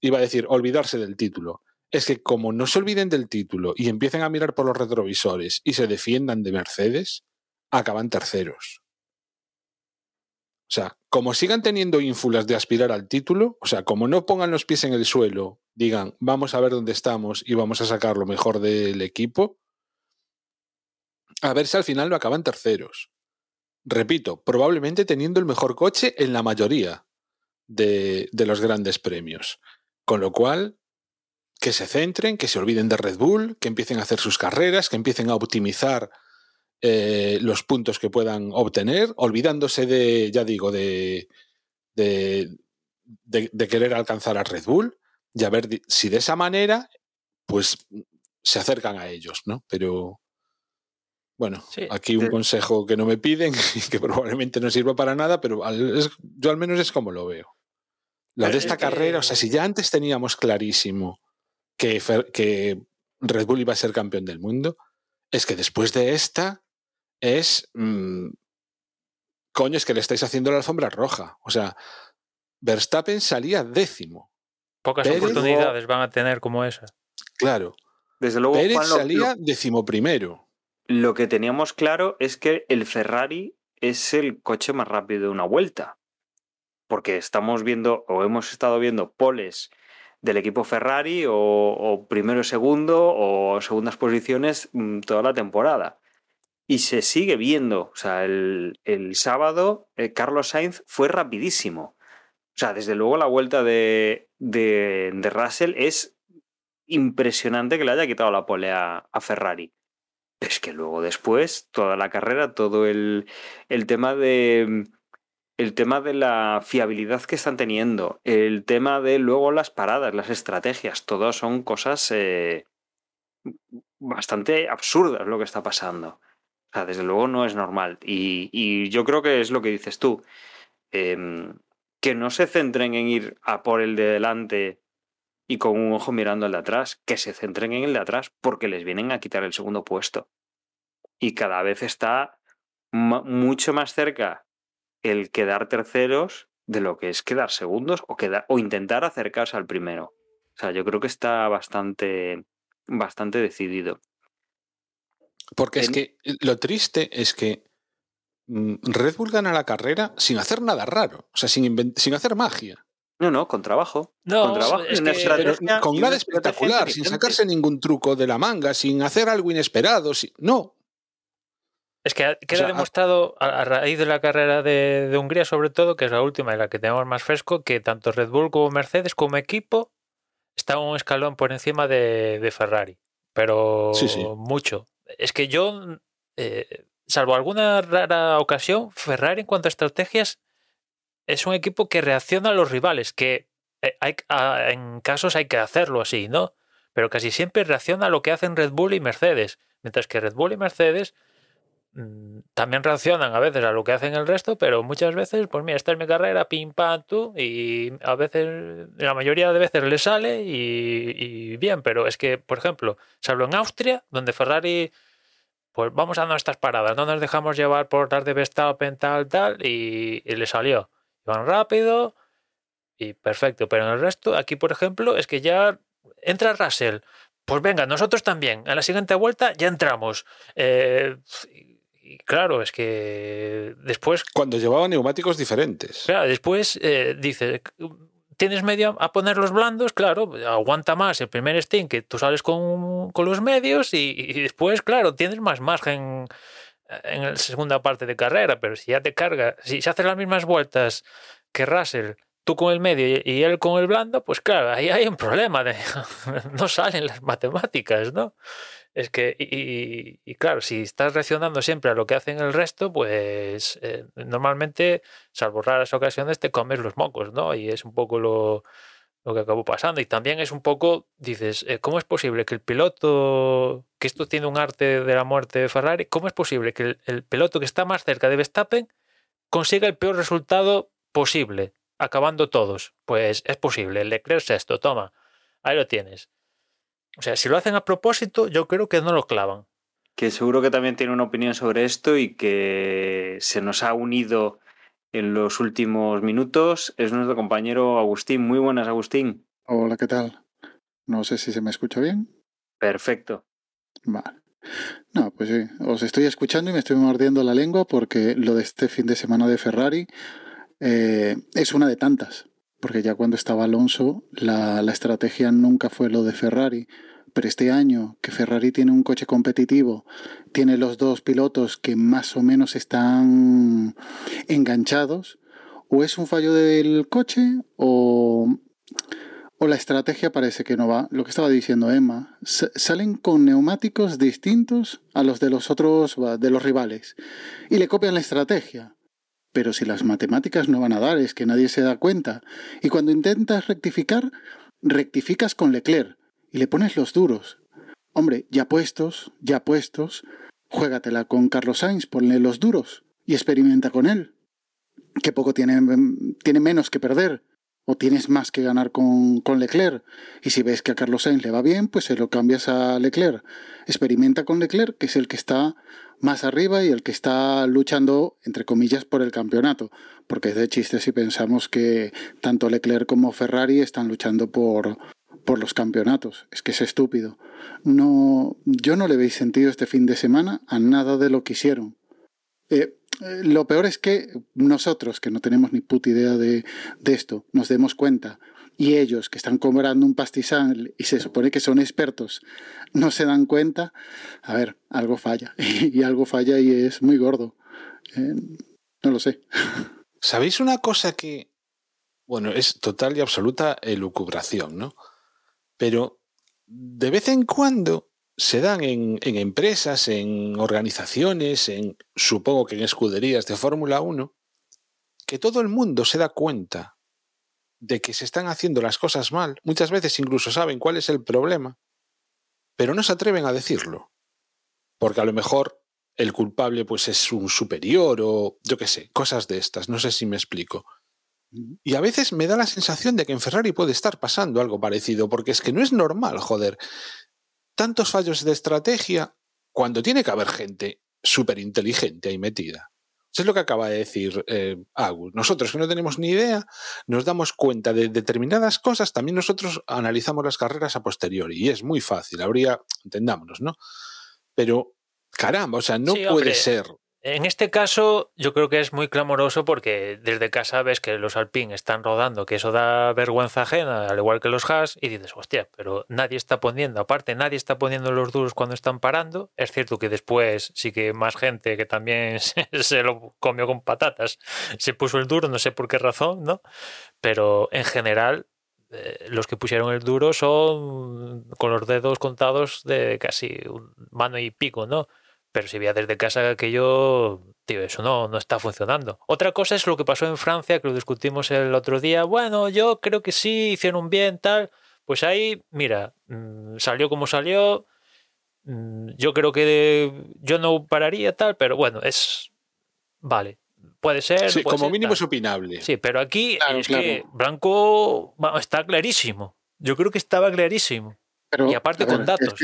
iba a decir olvidarse del título. Es que como no se olviden del título y empiecen a mirar por los retrovisores y se defiendan de Mercedes, acaban terceros. O sea, como sigan teniendo ínfulas de aspirar al título, o sea, como no pongan los pies en el suelo, digan, vamos a ver dónde estamos y vamos a sacar lo mejor del equipo, a ver si al final lo acaban terceros. Repito, probablemente teniendo el mejor coche en la mayoría de, de los grandes premios. Con lo cual, que se centren, que se olviden de Red Bull, que empiecen a hacer sus carreras, que empiecen a optimizar eh, los puntos que puedan obtener, olvidándose de, ya digo, de, de, de, querer alcanzar a Red Bull y a ver si de esa manera, pues se acercan a ellos, ¿no? Pero bueno, aquí un consejo que no me piden (laughs) y que probablemente no sirva para nada, pero yo al menos es como lo veo. La de esta carrera, o sea, si ya antes teníamos clarísimo que, que Red Bull iba a ser campeón del mundo, es que después de esta es, mm, coño, es que le estáis haciendo la alfombra roja. O sea, Verstappen salía décimo. Pocas oportunidades van a tener como esa. Claro. Desde luego, Pérez salía décimo primero. Lo que teníamos claro es que el Ferrari es el coche más rápido de una vuelta. Porque estamos viendo, o hemos estado viendo poles del equipo Ferrari, o, o primero, segundo, o segundas posiciones mm, toda la temporada y se sigue viendo. O sea, el, sábado eh, Carlos Sainz fue rapidísimo. O sea, desde luego la vuelta de, de, Russell es impresionante que le haya quitado la pole a, Ferrari. Es que luego después, toda la carrera, todo el, el tema de el tema de la fiabilidad que están teniendo, el tema de luego las paradas, las estrategias, todo son cosas eh, bastante absurdas lo que está pasando. O sea, desde luego no es normal. Y, yo creo que es lo que dices tú. Em, que no se centren en ir a por el de delante y con un ojo mirando al de atrás, que se centren en el de atrás porque les vienen a quitar el segundo puesto. Y cada vez está mucho más cerca el quedar terceros de lo que es quedar segundos o, quedar, o intentar acercarse al primero. O sea, yo creo que está bastante, bastante decidido. Porque es que lo triste es que mm, Red Bull gana la carrera sin hacer nada raro, o sea, sin, sin hacer magia. No, no, con trabajo. No, con trabajo. con nada espectacular, sin sacarse ningún truco de la manga, sin hacer algo inesperado. No. Es que queda demostrado a, raíz de la carrera de, Hungría, sobre todo, que es la última y la que tenemos más fresco, que tanto Red Bull como Mercedes, como equipo, están un escalón por encima de, Ferrari. Pero mucho es que yo, eh, salvo alguna rara ocasión, Ferrari en cuanto a estrategias es un equipo que reacciona a los rivales, que eh, hay, en casos hay que hacerlo así, ¿no? Pero casi siempre reacciona a lo que hacen Red Bull y Mercedes, mientras que Red Bull y Mercedes también reaccionan a veces a lo que hacen el resto, pero muchas veces, pues mira, esta es mi carrera, pim, pam, tú, y a veces, la mayoría de veces le sale y, bien, pero es que, por ejemplo, salvo en Austria, donde Ferrari, pues vamos a nuestras paradas, no nos dejamos llevar por dar de Verstappen, tal, tal, y, le salió. Van rápido y perfecto, pero en el resto, aquí, por ejemplo, es que ya entra Russell, pues venga, nosotros también. En la siguiente vuelta ya entramos. Eh, y claro, es que después. Cuando llevaba neumáticos diferentes. Claro, después eh, dice. Tienes medio a poner los blandos, claro, aguanta más el primer Steam que tú sales con, los medios y, después, claro, tienes más margen en la segunda parte de carrera, pero si ya te carga, si se hacen las mismas vueltas que Russell tú con el medio y él con el blando, pues claro, ahí hay un problema, de, (laughs) no salen las matemáticas, ¿no? Es que, y, claro, si estás reaccionando siempre a lo que hacen el resto, pues eh, normalmente, salvo raras ocasiones, te comes los mocos, ¿no? Y es un poco lo, lo que acabó pasando. Y también es un poco, dices, eh, ¿cómo es posible que el piloto, que esto tiene un arte de la muerte de Ferrari, ¿cómo es posible que el, piloto que está más cerca de Verstappen consiga el peor resultado posible? acabando todos. Pues es posible. Leclerc sexto, toma. Ahí lo tienes. O sea, si lo hacen a propósito, yo creo que no lo clavan. Que seguro que también tiene una opinión sobre esto y que se nos ha unido en los últimos minutos. Es nuestro compañero Agustín. Muy buenas, Agustín. Hola, ¿qué tal? No sé si se me escucha bien. Perfecto. Vale. No, pues sí, os estoy escuchando y me estoy mordiendo la lengua porque lo de este fin de semana de Ferrari eh, es una de tantas, porque ya cuando estaba Alonso la, la estrategia nunca fue lo de Ferrari, pero este año que Ferrari tiene un coche competitivo, tiene los dos pilotos que más o menos están enganchados, o es un fallo del coche o, o la estrategia parece que no va. Lo que estaba diciendo Emma, salen con neumáticos distintos a los de los otros, de los rivales, y le copian la estrategia. Pero si las matemáticas no van a dar, es que nadie se da cuenta. Y cuando intentas rectificar, rectificas con Leclerc y le pones los duros. Hombre, ya puestos, ya puestos, juégatela con Carlos Sainz, ponle los duros y experimenta con él. Que poco tiene, tiene menos que perder o tienes más que ganar con, con, Leclerc. Y si ves que a Carlos Sainz le va bien, pues se lo cambias a Leclerc. Experimenta con Leclerc, que es el que está más arriba y el que está luchando, entre comillas, por el campeonato. Porque es de chiste si pensamos que tanto Leclerc como Ferrari están luchando por, por los campeonatos. Es que es estúpido. No, yo no le veis sentido este fin de semana a nada de lo que hicieron. Eh, eh, lo peor es que nosotros, que no tenemos ni puta idea de, esto, nos demos cuenta y ellos que están cobrando un pastizal y se supone que son expertos no se dan cuenta, a ver, algo falla. (laughs) y algo falla y es muy gordo. Eh, no lo sé. ¿Sabéis una cosa que, bueno, es total y absoluta elucubración, ¿no? Pero de vez en cuando se dan en, empresas, en organizaciones, en supongo que en escuderías de Fórmula 1, que todo el mundo se da cuenta de que se están haciendo las cosas mal, muchas veces incluso saben cuál es el problema, pero no se atreven a decirlo. Porque a lo mejor el culpable pues es un superior o yo qué sé, cosas de estas, no sé si me explico. Y a veces me da la sensación de que en Ferrari puede estar pasando algo parecido, porque es que no es normal, joder. Tantos fallos de estrategia cuando tiene que haber gente súper inteligente ahí metida es lo que acaba de decir eh, Agus. Nosotros que no tenemos ni idea, nos damos cuenta de determinadas cosas, también nosotros analizamos las carreras a posteriori y es muy fácil, habría, entendámonos, ¿no? Pero caramba, o sea, no puede ser en este caso, yo creo que es muy clamoroso porque desde casa ves que los Alpine están rodando, que eso da vergüenza ajena, al igual que los Haas, y dices, hostia, pero nadie está poniendo, aparte, nadie está poniendo los duros cuando están parando. Es cierto que después sí que más gente que también (laughs) se, lo comió con patatas se puso el duro, no sé por qué razón, ¿no? Pero en general, eh, los que pusieron el duro son con los dedos contados de casi mano y pico, ¿no? Pero si veía desde casa aquello, tío, eso no, no está funcionando. Otra cosa es lo que pasó en Francia, que lo discutimos el otro día. Bueno, yo creo que sí, hicieron bien, tal. Pues ahí, mira, mm, salió como salió. Mm, yo creo que yo no pararía tal, pero bueno, es. Vale. Puede ser. Sí, como mínimo es opinable. Sí, pero aquí es que Blanco está clarísimo. Yo creo que estaba clarísimo. y aparte con datos.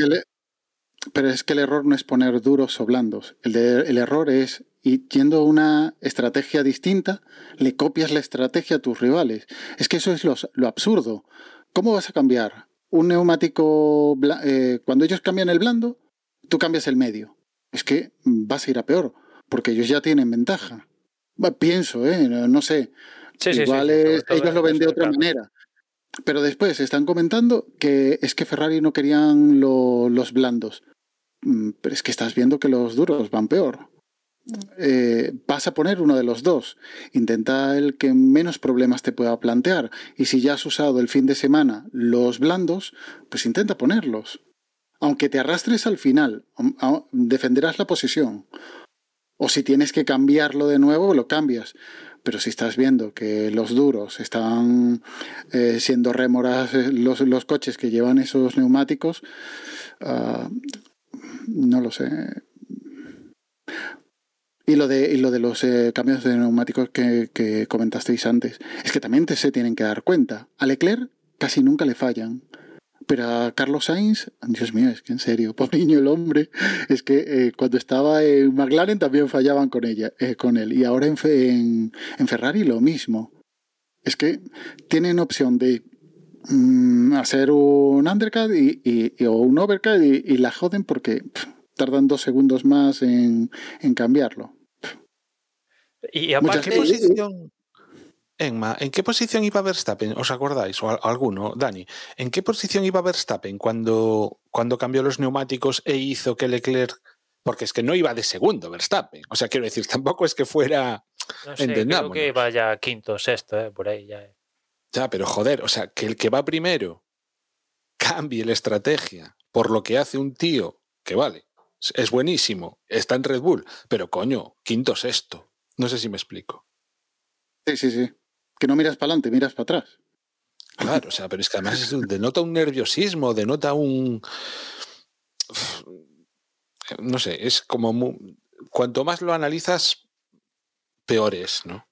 Pero es que el error no es poner duros o blandos. El, el error es y yendo una estrategia distinta, le copias la estrategia a tus rivales. Es que eso es lo, absurdo. ¿Cómo vas a cambiar un neumático eh, cuando ellos cambian el blando? Tú cambias el medio. Es que vas a ir a peor, porque ellos ya tienen ventaja. pienso, ¿eh? No, sé. Igual ellos lo ven de otra manera. Pero después están comentando que es que Ferrari no querían los blandos. Mm, pero es que estás viendo que los duros van peor. Eh, vas a poner uno de los dos. Intenta el que menos problemas te pueda plantear. Y si ya has usado el fin de semana los blandos, pues intenta ponerlos. Aunque te arrastres al final, defenderás la posición. O si tienes que cambiarlo de nuevo, lo cambias. Pero si estás viendo que los duros están eh, siendo rémoras eh, los, los, coches que llevan esos neumáticos, ah, no lo sé y lo de, y lo de los eh, cambios de neumáticos que, comentasteis antes, es que también te, se tienen que dar cuenta. A Leclerc casi nunca le fallan. Pero a Carlos Sainz, Dios mío, es que en serio, (laughs) pobre niño el hombre, es que eh, cuando estaba en McLaren también fallaban con, ella, eh, con él. Y ahora en, en, en, Ferrari lo mismo. Es que tienen opción de mm, hacer un undercut y, y, o un overcut y, la joden porque tardan dos segundos más en, en cambiarlo. Y aparte, ¿qué posición, Enma, ¿en qué posición iba Verstappen? ¿Os acordáis? O alguno, Dani. ¿En qué posición iba Verstappen cuando, cuando cambió los neumáticos e hizo que Leclerc. Porque es que no iba de segundo Verstappen. O sea, quiero decir, (laughs) tampoco es que fuera. No sé, creo que vaya quinto, sexto, eh, por ahí ya. Eh. Ya, pero joder, o sea, que el que va primero cambie la estrategia por lo que hace un tío que vale, es buenísimo, está en Red Bull, pero coño, quinto, sexto. No sé si me explico. Sí, sí, sí. Que no miras para adelante, miras para atrás. Claro, o sea, pero es que además denota un nerviosismo, denota un. (sighs) No sé, es como. Cuanto más lo analizas, peor es, ¿no?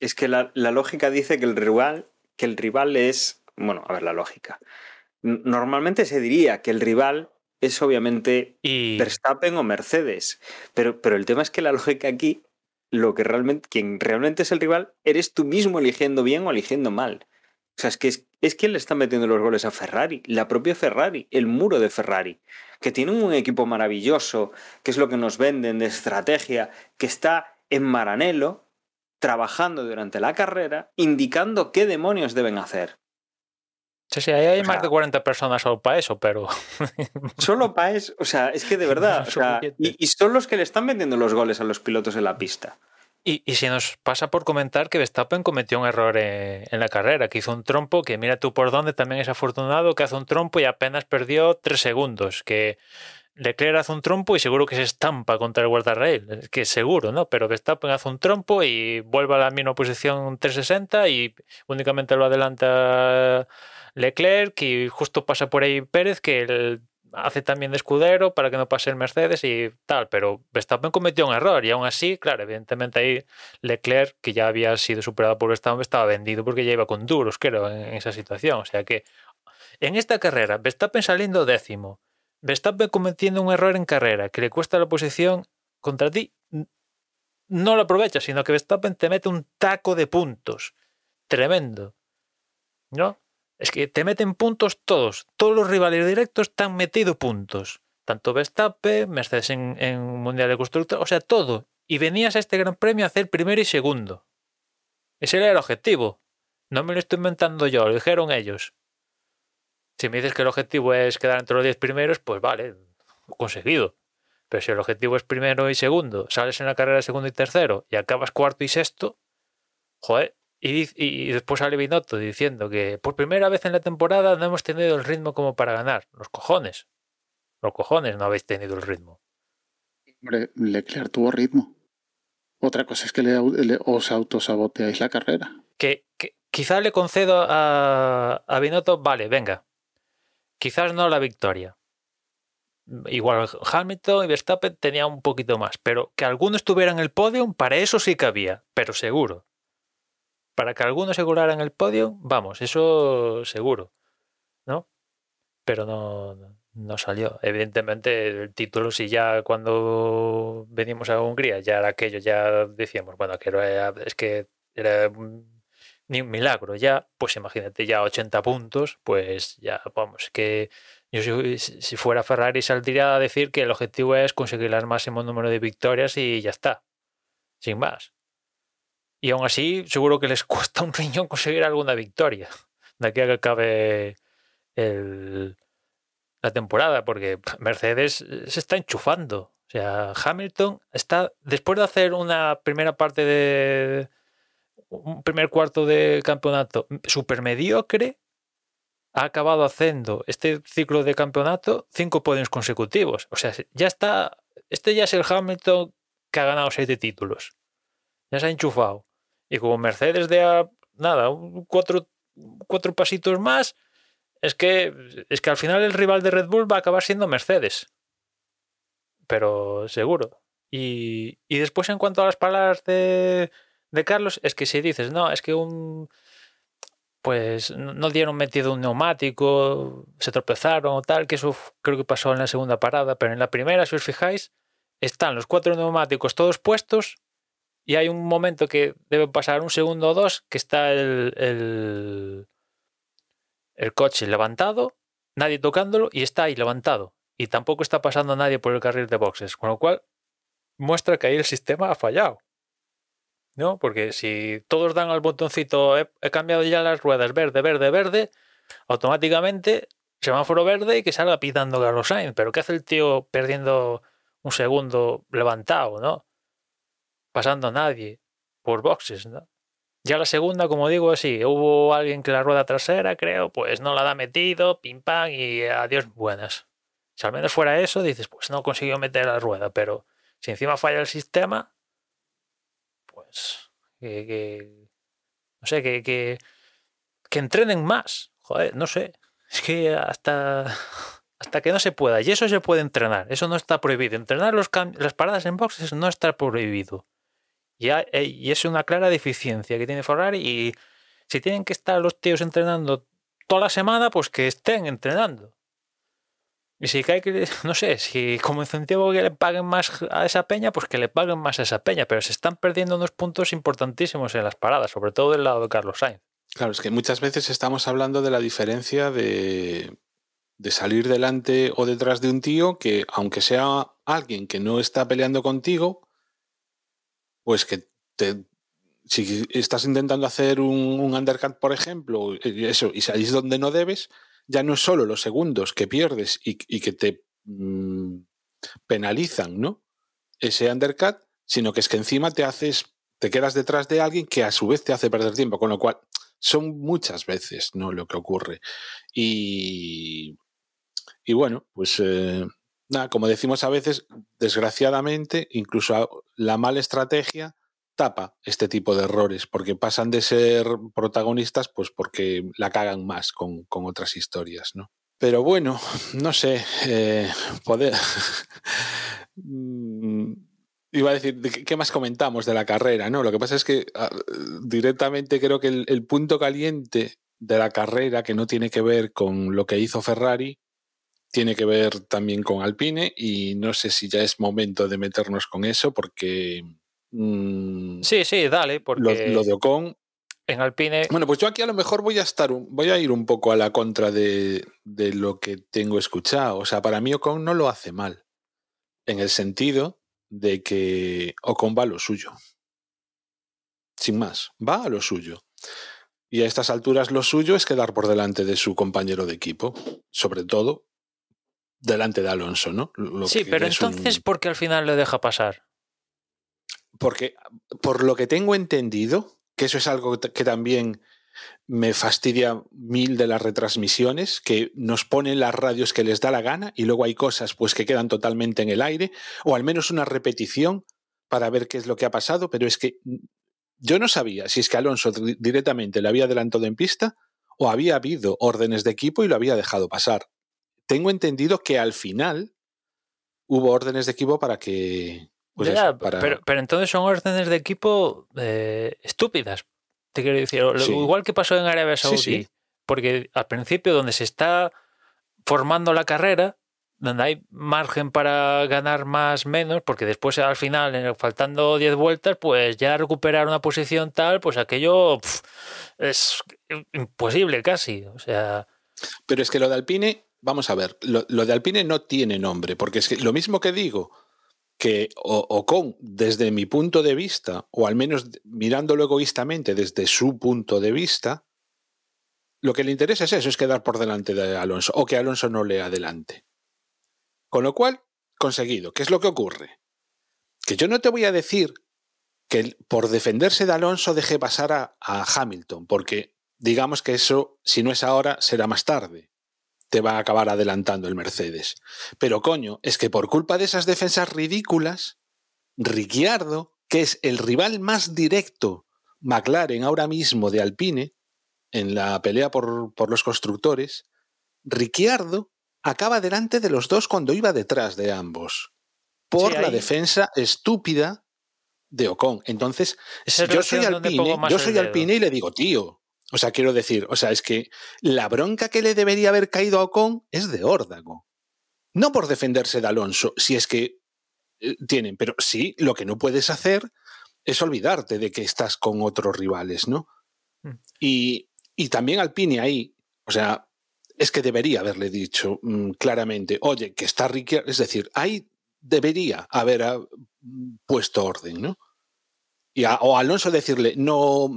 Es que la, la, lógica dice que el rival, que el rival es. Bueno, a ver, la lógica. Normalmente se diría que el rival es obviamente Verstappen o Mercedes. Pero, pero el tema es que la lógica aquí lo que realmente, quien realmente es el rival, eres tú mismo eligiendo bien o eligiendo mal. O sea, es que es, quien le está metiendo los goles a Ferrari, la propia Ferrari, el muro de Ferrari, que tiene un equipo maravilloso, que es lo que nos venden de estrategia, que está en Maranello, trabajando durante la carrera, indicando qué demonios deben hacer. Sí, sí, ahí hay más de 40 personas solo para eso, pero. (laughs) Solo para eso, o sea, es que de verdad. y, son los que le están vendiendo los goles a los pilotos en la pista. Y, y si nos pasa por comentar que Verstappen cometió un error en, la carrera, que hizo un trompo, que mira tú por dónde también es afortunado, que hace un trompo y apenas perdió tres segundos, que Leclerc hace un trompo y seguro que se estampa contra el guardarrail, que seguro, ¿no? Pero Verstappen hace un trompo y vuelve a la misma posición 360 y únicamente lo adelanta Leclerc y justo pasa por ahí Pérez que hace también de escudero para que no pase el Mercedes y tal, pero Verstappen cometió un error y aún así, claro, evidentemente ahí Leclerc, que ya había sido superado por Verstappen, estaba vendido porque ya iba con duros, creo, en esa situación. O sea que en esta carrera, Verstappen saliendo décimo, Verstappen cometiendo un error en carrera que le cuesta la posición contra ti, no lo aprovecha, sino que Verstappen te mete un taco de puntos. Tremendo. ¿No? Es que te meten puntos todos. Todos los rivales directos están metido puntos. Tanto Verstappen, Mercedes en, Mundial de Constructor, o sea, todo. Y venías a este Gran Premio a hacer primero y segundo. Ese era el objetivo. No me lo estoy inventando yo, lo dijeron ellos. Si me dices que el objetivo es quedar entre los 10 primeros, pues vale, conseguido. Pero si el objetivo es primero y segundo, sales en la carrera segundo y tercero y acabas cuarto y sexto, joder, y, después sale Binotto diciendo que por primera vez en la temporada no hemos tenido el ritmo como para ganar. Los cojones. Los cojones no habéis tenido el ritmo. Hombre, Leclerc tuvo ritmo. Otra cosa es que le, os autosaboteáis la carrera. Que, quizás le concedo a, a Binotto, vale, venga. Quizás no la victoria. Igual Hamilton y Verstappen tenían un poquito más, pero que alguno estuviera en el podio, para eso sí que había, pero seguro. Para que alguno se colara en el podio, vamos, eso seguro, ¿no? Pero no, no salió. Evidentemente, el título, si ya cuando venimos a Hungría, ya era aquello, ya decíamos, bueno, que era, es que era ni un milagro ya, pues imagínate ya 80 puntos, pues ya vamos, que yo si, fuera Ferrari saldría a decir que el objetivo es conseguir el máximo número de victorias y ya está, sin más. Y aún así, seguro que les (laughs) cuesta un riñón conseguir alguna victoria de aquí a que acabe el, la temporada, porque Mercedes se está enchufando. O sea, Hamilton está, después de hacer una primera parte de, un primer cuarto de campeonato super mediocre, ha acabado haciendo este ciclo de campeonato cinco podios consecutivos. O sea, ya está. Este ya es el Hamilton que ha ganado siete títulos. Ya se ha enchufado. Y como Mercedes de nada, cuatro, cuatro pasitos más, es que, es que al final el rival de Red Bull va a acabar siendo Mercedes. Pero seguro. Y, y después, en cuanto a las palabras de, de Carlos es que si dices, no, es que un. Pues no dieron metido un neumático, se tropezaron o tal, que eso creo que pasó en la segunda parada, pero en la primera, si os fijáis, están los cuatro neumáticos todos puestos y hay un momento que debe pasar un segundo o dos que está el, el, coche levantado, nadie tocándolo y está ahí levantado. Y tampoco está pasando nadie por el carril de boxes, con lo cual muestra que ahí el sistema ha fallado. ¿no? Porque si todos dan al botoncito, he, cambiado ya las ruedas verde, verde, verde, automáticamente semáforo verde y que salga pitando Carlos Sainz. Pero ¿qué hace el tío perdiendo un segundo levantado, ¿no? Pasando a nadie por boxes, ¿no? Ya la segunda, como digo, sí, hubo alguien que la rueda trasera, creo, pues no la da metido, pim pam y adiós buenas. Si al menos fuera eso, dices, pues no consiguió meter la rueda, pero si encima falla el sistema, que, no sé, que, que, que, entrenen más. Joder, no sé. (laughs) Es que hasta, hasta que no se pueda. Y eso se puede entrenar. Eso no está prohibido. Entrenar los las paradas en boxes no está prohibido. Y, eh, y es una clara deficiencia que tiene Ferrari. Y si tienen que estar los tíos entrenando toda la semana, pues que estén entrenando. Y si hay que, (laughs) no sé, si como incentivo que le paguen más a esa peña, pues que le paguen más a esa peña. Pero se están perdiendo unos puntos importantísimos en las paradas, sobre todo del lado de Carlos Sainz. Claro, es que muchas veces estamos hablando de la diferencia de, de salir delante o detrás de un tío que, aunque sea alguien que no está peleando contigo, pues que te, si estás intentando hacer un, un undercut, por ejemplo, eso, y salís donde no debes, ya no es solo los segundos que pierdes y, que te mm, penalizan, ¿no? Ese undercut, sino que es que encima te haces, te quedas detrás de alguien que a su vez te hace perder tiempo, con lo cual son muchas veces, ¿no? Lo que ocurre. Y, y bueno, pues eh, nada, como decimos a veces, desgraciadamente, incluso la mala estrategia tapa este tipo de errores, porque pasan de ser protagonistas, pues porque la cagan más con, otras historias, ¿no? Pero bueno, (laughs) no sé, eh, poder... (laughs) Mm, iba a decir, ¿qué más comentamos de la carrera? No, lo que pasa es que ah, directamente creo que el, el, punto caliente de la carrera, que no tiene que ver con lo que hizo Ferrari, tiene que ver también con Alpine y no sé si ya es momento de meternos con eso porque Mm, sí, sí, dale, porque... Lo, de Ocon... En Alpine... Bueno, pues yo aquí a lo mejor voy a estar, voy a ir un poco a la contra de, de lo que tengo escuchado. O sea, para mí Ocon no lo hace mal, en el sentido de que Ocon va a lo suyo. Sin más, va a lo suyo. Y a estas alturas lo suyo es quedar por delante de su compañero de equipo, sobre todo delante de Alonso, ¿no? sí, pero entonces, ¿por qué al final le deja pasar? Porque, por lo que tengo entendido, que eso es algo que también me fastidia mil de las retransmisiones, que nos ponen las radios que les da la gana y luego hay cosas pues que quedan totalmente en el aire, o al menos una repetición para ver qué es lo que ha pasado, pero es que yo no sabía si es que Alonso directamente le había adelantado en pista o había habido órdenes de equipo y lo había dejado pasar. Tengo entendido que al final hubo órdenes de equipo para que... Pues pero, pero, entonces son órdenes de equipo eh, estúpidas, te quiero decir. Igual que pasó en Arabia Saudí, porque al principio donde se está formando la carrera, donde hay margen para ganar más menos, porque después al final, faltando 10 vueltas, pues ya recuperar una posición tal, pues aquello es imposible casi. O sea. Pero es que lo de Alpine, vamos a ver, lo, de Alpine no tiene nombre, porque es que lo mismo que digo que Ocon, desde mi punto de vista, o al menos mirándolo egoístamente desde su punto de vista, lo que le interesa es eso, es quedar por delante de Alonso, o que Alonso no le adelante. Con lo cual, conseguido. ¿Qué es lo que ocurre? Que yo no te voy a decir que por defenderse de Alonso deje pasar a, Hamilton, porque digamos que eso, si no es ahora, será más tarde. Te va a acabar adelantando el Mercedes. Pero coño, es que por culpa de esas defensas ridículas, Ricciardo, que es el rival más directo McLaren ahora mismo de Alpine, en la pelea por, por los constructores, Ricciardo acaba delante de los dos cuando iba detrás de ambos, por la defensa estúpida de Ocon. Entonces, yo soy Alpine, yo soy Alpine y le digo, tío, o sea, quiero decir, o sea, es que la bronca que le debería haber caído a Ocon es de órdago. No por defenderse de Alonso, si es que eh, tienen, pero sí, lo que no puedes hacer es olvidarte de que estás con otros rivales, ¿no? Mm. Y, y también Alpine ahí, o sea, es que debería haberle dicho mm, claramente, oye, que está Ricciardo, es decir, ahí debería haber ah, puesto orden, ¿no? Y o Alonso decirle, no,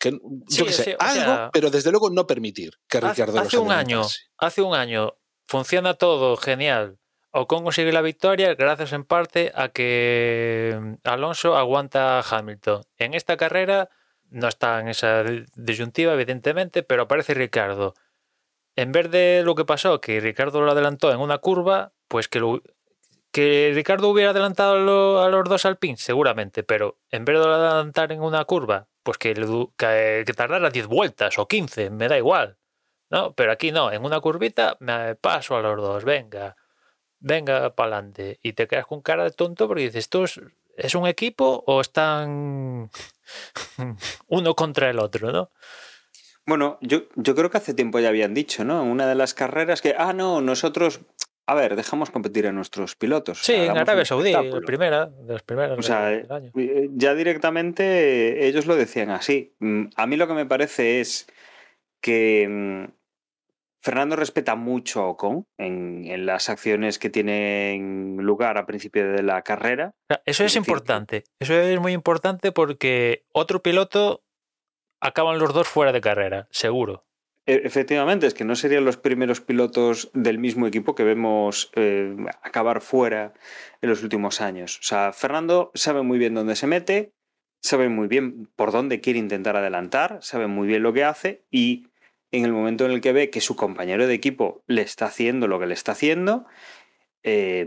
que, yo qué sé, algo, pero desde luego no permitir que Ricciardo hace un año, hace un año funciona todo genial. Ocon consigue la victoria gracias en parte a que mm, Alonso aguanta a Hamilton. En esta carrera no está en esa disyuntiva, evidentemente, pero aparece Ricardo en vez de lo que pasó, que Ricardo lo adelantó en una curva, pues que, que Ricardo hubiera adelantado a los dos Alpine, seguramente, pero en vez de adelantar en una curva, pues que, que, tardara 10 vueltas o 15, me da igual. ¿no? Pero aquí no, en una curvita me paso a los dos, venga, venga para adelante. Y te quedas con cara de tonto porque dices, ¿esto es un equipo o están (laughs) uno contra el otro? ¿no? Bueno, yo, yo creo que hace tiempo ya habían dicho, ¿no? Una de las carreras que, ah, no, nosotros, a ver, dejamos competir a nuestros pilotos. Sí, en Arabia Saudí, la primera, de las primeras. O sea, eh, ya directamente ellos lo decían así. Mm, a mí lo que me parece es que mm, Fernando respeta mucho a Ocon en, en, las acciones que tienen lugar a principio de la carrera. Eso es, es importante. Eso es muy importante porque otro piloto acaban los dos fuera de carrera, seguro. E, efectivamente, es que no serían los primeros pilotos del mismo equipo que vemos eh, acabar fuera en los últimos años. O sea, Fernando sabe muy bien dónde se mete, sabe muy bien por dónde quiere intentar adelantar, sabe muy bien lo que hace y en el momento en el que ve que su compañero de equipo le está haciendo lo que le está haciendo, eh,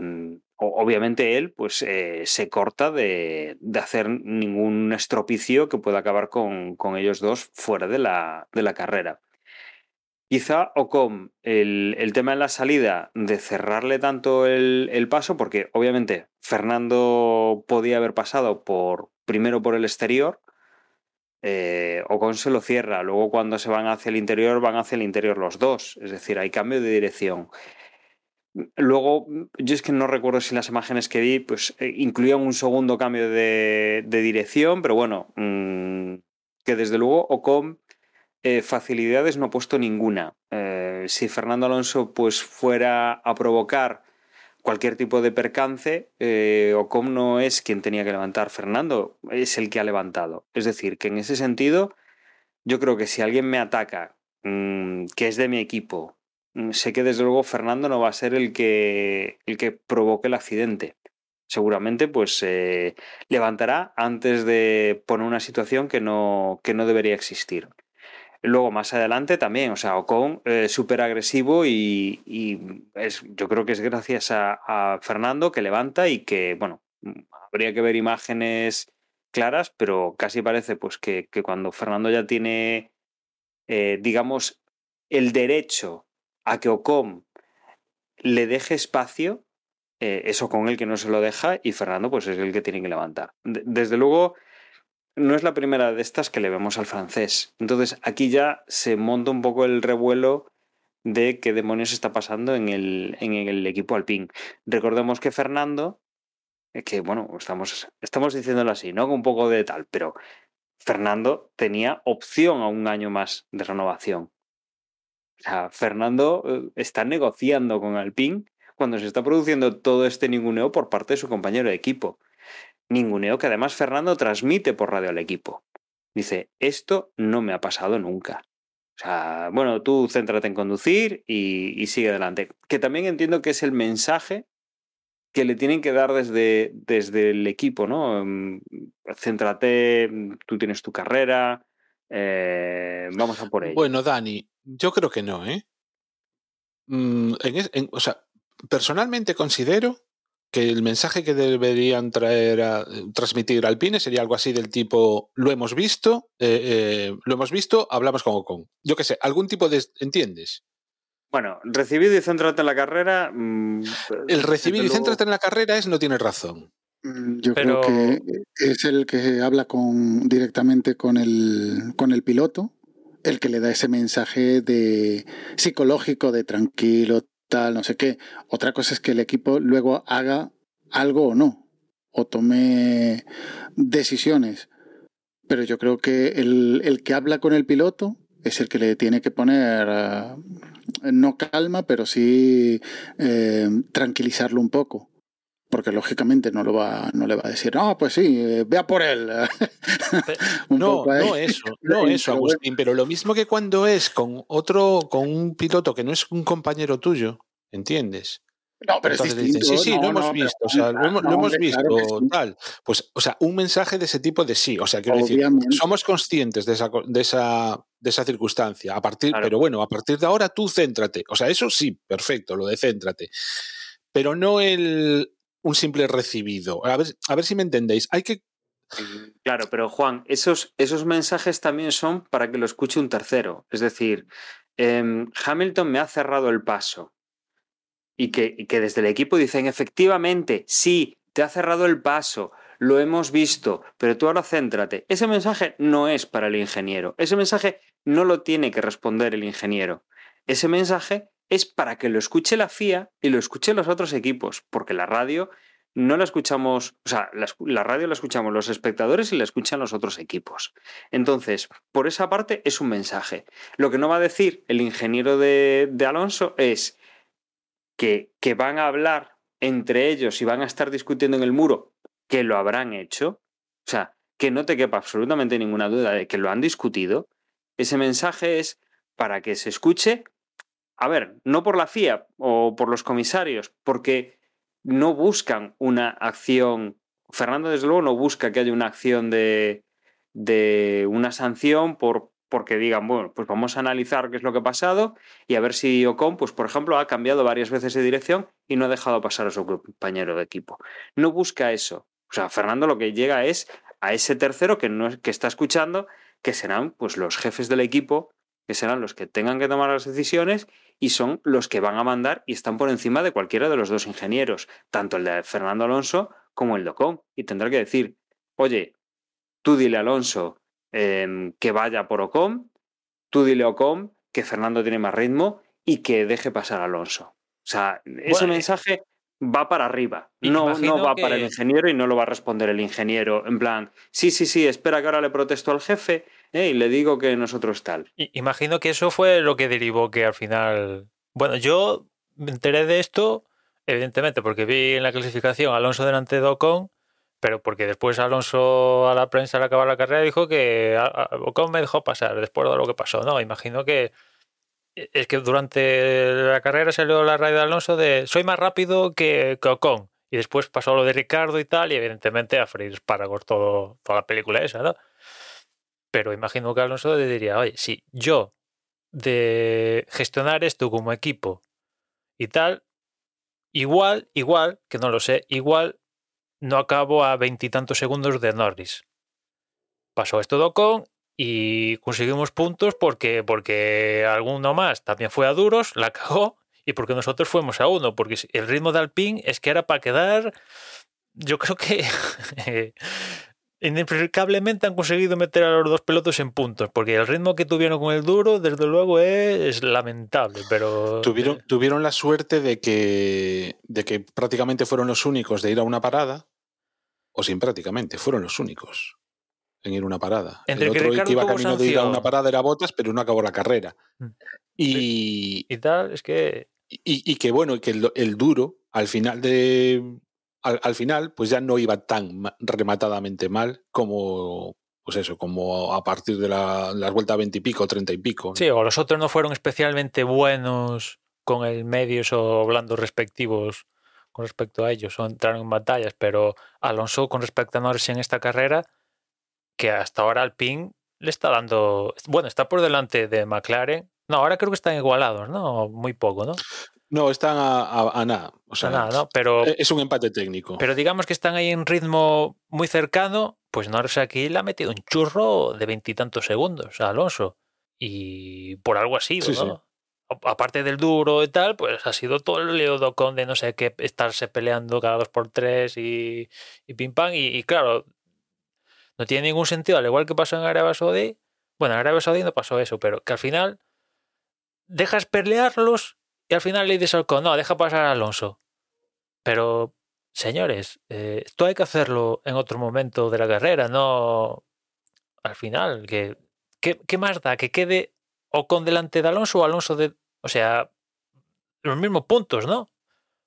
obviamente él pues eh, se corta de, hacer ningún estropicio que pueda acabar con, ellos dos fuera de la, de la carrera. Quizá Ocon, el, el tema en la salida de cerrarle tanto el, paso, porque obviamente Fernando podía haber pasado por primero por el exterior, eh, Ocon se lo cierra, luego cuando se van hacia el interior van hacia el interior los dos, es decir, hay cambio de dirección. Luego, yo es que no recuerdo si las imágenes que vi pues, eh, incluían un segundo cambio de, dirección, pero bueno, mm, que desde luego Ocon eh, facilidades no ha puesto ninguna. Eh, si Fernando Alonso pues, fuera a provocar cualquier tipo de percance, Ocon no es quien tenía que levantar, Fernando es el que ha levantado. Es decir, que en ese sentido, yo creo que si alguien me ataca, mm, que es de mi equipo, Mm, sé que desde luego Fernando no va a ser el que, el que provoque el accidente. Seguramente pues eh, levantará antes de poner una situación que no, que no debería existir. Luego más adelante también, o sea, Ocon eh, súper agresivo y, yo creo que es gracias a, Fernando que levanta y que, bueno, habría que ver imágenes claras, pero casi parece pues que, cuando Fernando ya tiene, eh, digamos, el derecho a que Ocon le deje espacio, eh, eso con el que no se lo deja y Fernando pues es el que tiene que levantar. Desde luego, no es la primera de estas que le vemos al francés. Entonces aquí ya se monta un poco el revuelo de qué demonios está pasando en el, en el equipo alpín. Recordemos que Fernando, eh, que bueno, estamos, estamos diciéndolo así, ¿no? Con un poco de tal, pero Fernando tenía opción a un año más de renovación. O sea, Fernando eh, está negociando con Alpine cuando se está produciendo todo este ninguneo por parte de su compañero de equipo. Ninguneo que además Fernando transmite por radio al equipo. Dice, esto no me ha pasado nunca. O sea, bueno, tú céntrate en conducir y, sigue adelante. Que también entiendo que es el mensaje que le tienen que dar desde, desde el equipo, ¿no? Mm, céntrate, mm, tú tienes tu carrera, eh, vamos a por ello. Bueno, Dani, yo creo que no, ¿eh? Mm, o sea, personalmente considero que el mensaje que deberían traer a, transmitir Alpine sería algo así del tipo lo hemos visto, eh, eh, lo hemos visto, hablamos con Ocon. Yo qué sé, algún tipo de ¿entiendes? Bueno, recibido y céntrate en la carrera. Mm, el recibido y céntrate en la carrera es no tiene razón. Mm, yo creo que es el que habla con, directamente con el, con el piloto, el que le da ese mensaje de psicológico, de tranquilo, tal, no sé qué. Otra cosa es que el equipo luego haga algo o no, o tome decisiones. Pero yo creo que el, el que habla con el piloto es el que le tiene que poner, eh, no calma, pero sí eh, tranquilizarlo un poco. Porque lógicamente no, lo va, no le va a decir, no, pues sí, eh, vea por él. (laughs) no, no eso, (laughs) no eso, Agustín, pero lo mismo que cuando es con otro, con un piloto que no es un compañero tuyo, ¿entiendes? No, pero es distinto. sí, sí, lo hemos visto, o sea, lo, hemos, visto tal. Pues, o sea, un mensaje de ese tipo de sí, o sea, quiero decir, somos conscientes de esa, de esa, de esa circunstancia, a partir, pero bueno, a partir de ahora tú céntrate, o sea, eso sí, perfecto, lo de céntrate, pero no el un simple recibido. A ver, a ver si me entendéis, hay que Claro, pero Juan, esos, esos mensajes también son para que lo escuche un tercero. Es decir, em, Hamilton me ha cerrado el paso y que, que desde el equipo dicen, efectivamente, sí, te ha cerrado el paso, lo hemos visto, pero tú ahora céntrate. Ese mensaje no es para el ingeniero, ese mensaje no lo tiene que responder el ingeniero. Ese mensaje es para que lo escuche la FIA y lo escuchen los otros equipos, porque la radio no la escuchamos, o sea, la, radio la escuchamos los espectadores y la escuchan los otros equipos. Entonces, por esa parte es un mensaje. Lo que no va a decir el ingeniero de, Alonso es, que, que van a hablar entre ellos y van a estar discutiendo en el muro, que lo habrán hecho, o sea, que no te quepa absolutamente ninguna duda de que lo han discutido, ese mensaje es para que se escuche, a ver, no por la FIA o por los comisarios, porque no buscan una acción, Fernando desde luego no busca que haya una acción de, de una sanción por, porque digan, bueno, pues vamos a analizar qué es lo que ha pasado y a ver si Ocon, pues por ejemplo, ha cambiado varias veces de dirección y no ha dejado pasar a su compañero de equipo. No busca eso. O sea, Fernando lo que llega es a ese tercero que, no, que está escuchando, que serán pues los jefes del equipo, que serán los que tengan que tomar las decisiones y son los que van a mandar y están por encima de cualquiera de los dos ingenieros, tanto el de Fernando Alonso como el de Ocon. Y tendrá que decir, oye, tú dile a Alonso Em, que vaya por Ocon, tú dile a Ocon que Fernando tiene más ritmo y que deje pasar a Alonso. O sea, ese mensaje va para arriba, no, no va para el ingeniero y no lo va a responder el ingeniero en plan, sí, sí, sí, espera que ahora le protesto al jefe y le digo que nosotros tal. Imagino que eso fue lo que derivó que al final... Bueno, yo me enteré de esto, evidentemente, porque vi en la clasificación Alonso delante de Ocon pero porque después Alonso a la prensa al acabar la carrera dijo que Ocon me dejó pasar después de lo que pasó. No, imagino que es que durante la carrera salió la radio de Alonso de soy más rápido que, Ocon. Y después pasó lo de Ricardo y tal, y evidentemente a freír espárragos toda la película esa, ¿no? Pero imagino que Alonso diría, oye, si yo de gestionar esto como equipo y tal, igual, igual, que no lo sé, igual no acabo a veintitantos segundos de Norris. Pasó esto de y conseguimos puntos porque, porque alguno más también fue a duros, la cagó y porque nosotros fuimos a uno, porque el ritmo de Alpine es que era para quedar, yo creo que (laughs) inexplicablemente han conseguido meter a los dos pelotos en puntos, porque el ritmo que tuvieron con el duro, desde luego, es, lamentable. Pero tuvieron, eh, tuvieron la suerte de que, de que prácticamente fueron los únicos de ir a una parada, o sin prácticamente, fueron los únicos en ir a una parada. Entre el otro que, iba camino de ir a una parada era Botas, pero no acabó la carrera. Mm. Y, y tal, es que. Y, que bueno, que el duro, al final de, al, final, pues ya no iba tan rematadamente mal como, pues eso, como a partir de la, las vueltas 20 y pico, 30 y pico. Sí, o los otros no fueron especialmente buenos con el medios o blandos respectivos con respecto a ellos, o entraron en batallas, pero Alonso con respecto a Norris en esta carrera, que hasta ahora al PIN le está dando, bueno, está por delante de McLaren. No, ahora creo que están igualados, ¿no? Muy poco, ¿no? No, están a, nada. O sea, nada, ¿no? Pero, e, es un empate técnico. Pero digamos que están ahí en ritmo muy cercano, pues le ha metido un churro de veintitantos segundos a Alonso. Y por algo ha sido, ¿no? Aparte del duro y tal, pues ha sido todo el lío con de no sé qué, estarse peleando cada dos por tres y, y pim pam. Y, claro, no tiene ningún sentido, al igual que pasó en Arabia Saudí. Bueno, en Arabia Saudí no pasó eso, pero que al final dejas pelearlos y al final le dice no, deja pasar a Alonso. Pero, señores, eh, esto hay que hacerlo en otro momento de la carrera, no al final. Que, ¿qué, más da? Que quede Ocon delante de Alonso o Alonso de... O sea, los mismos puntos, ¿no? O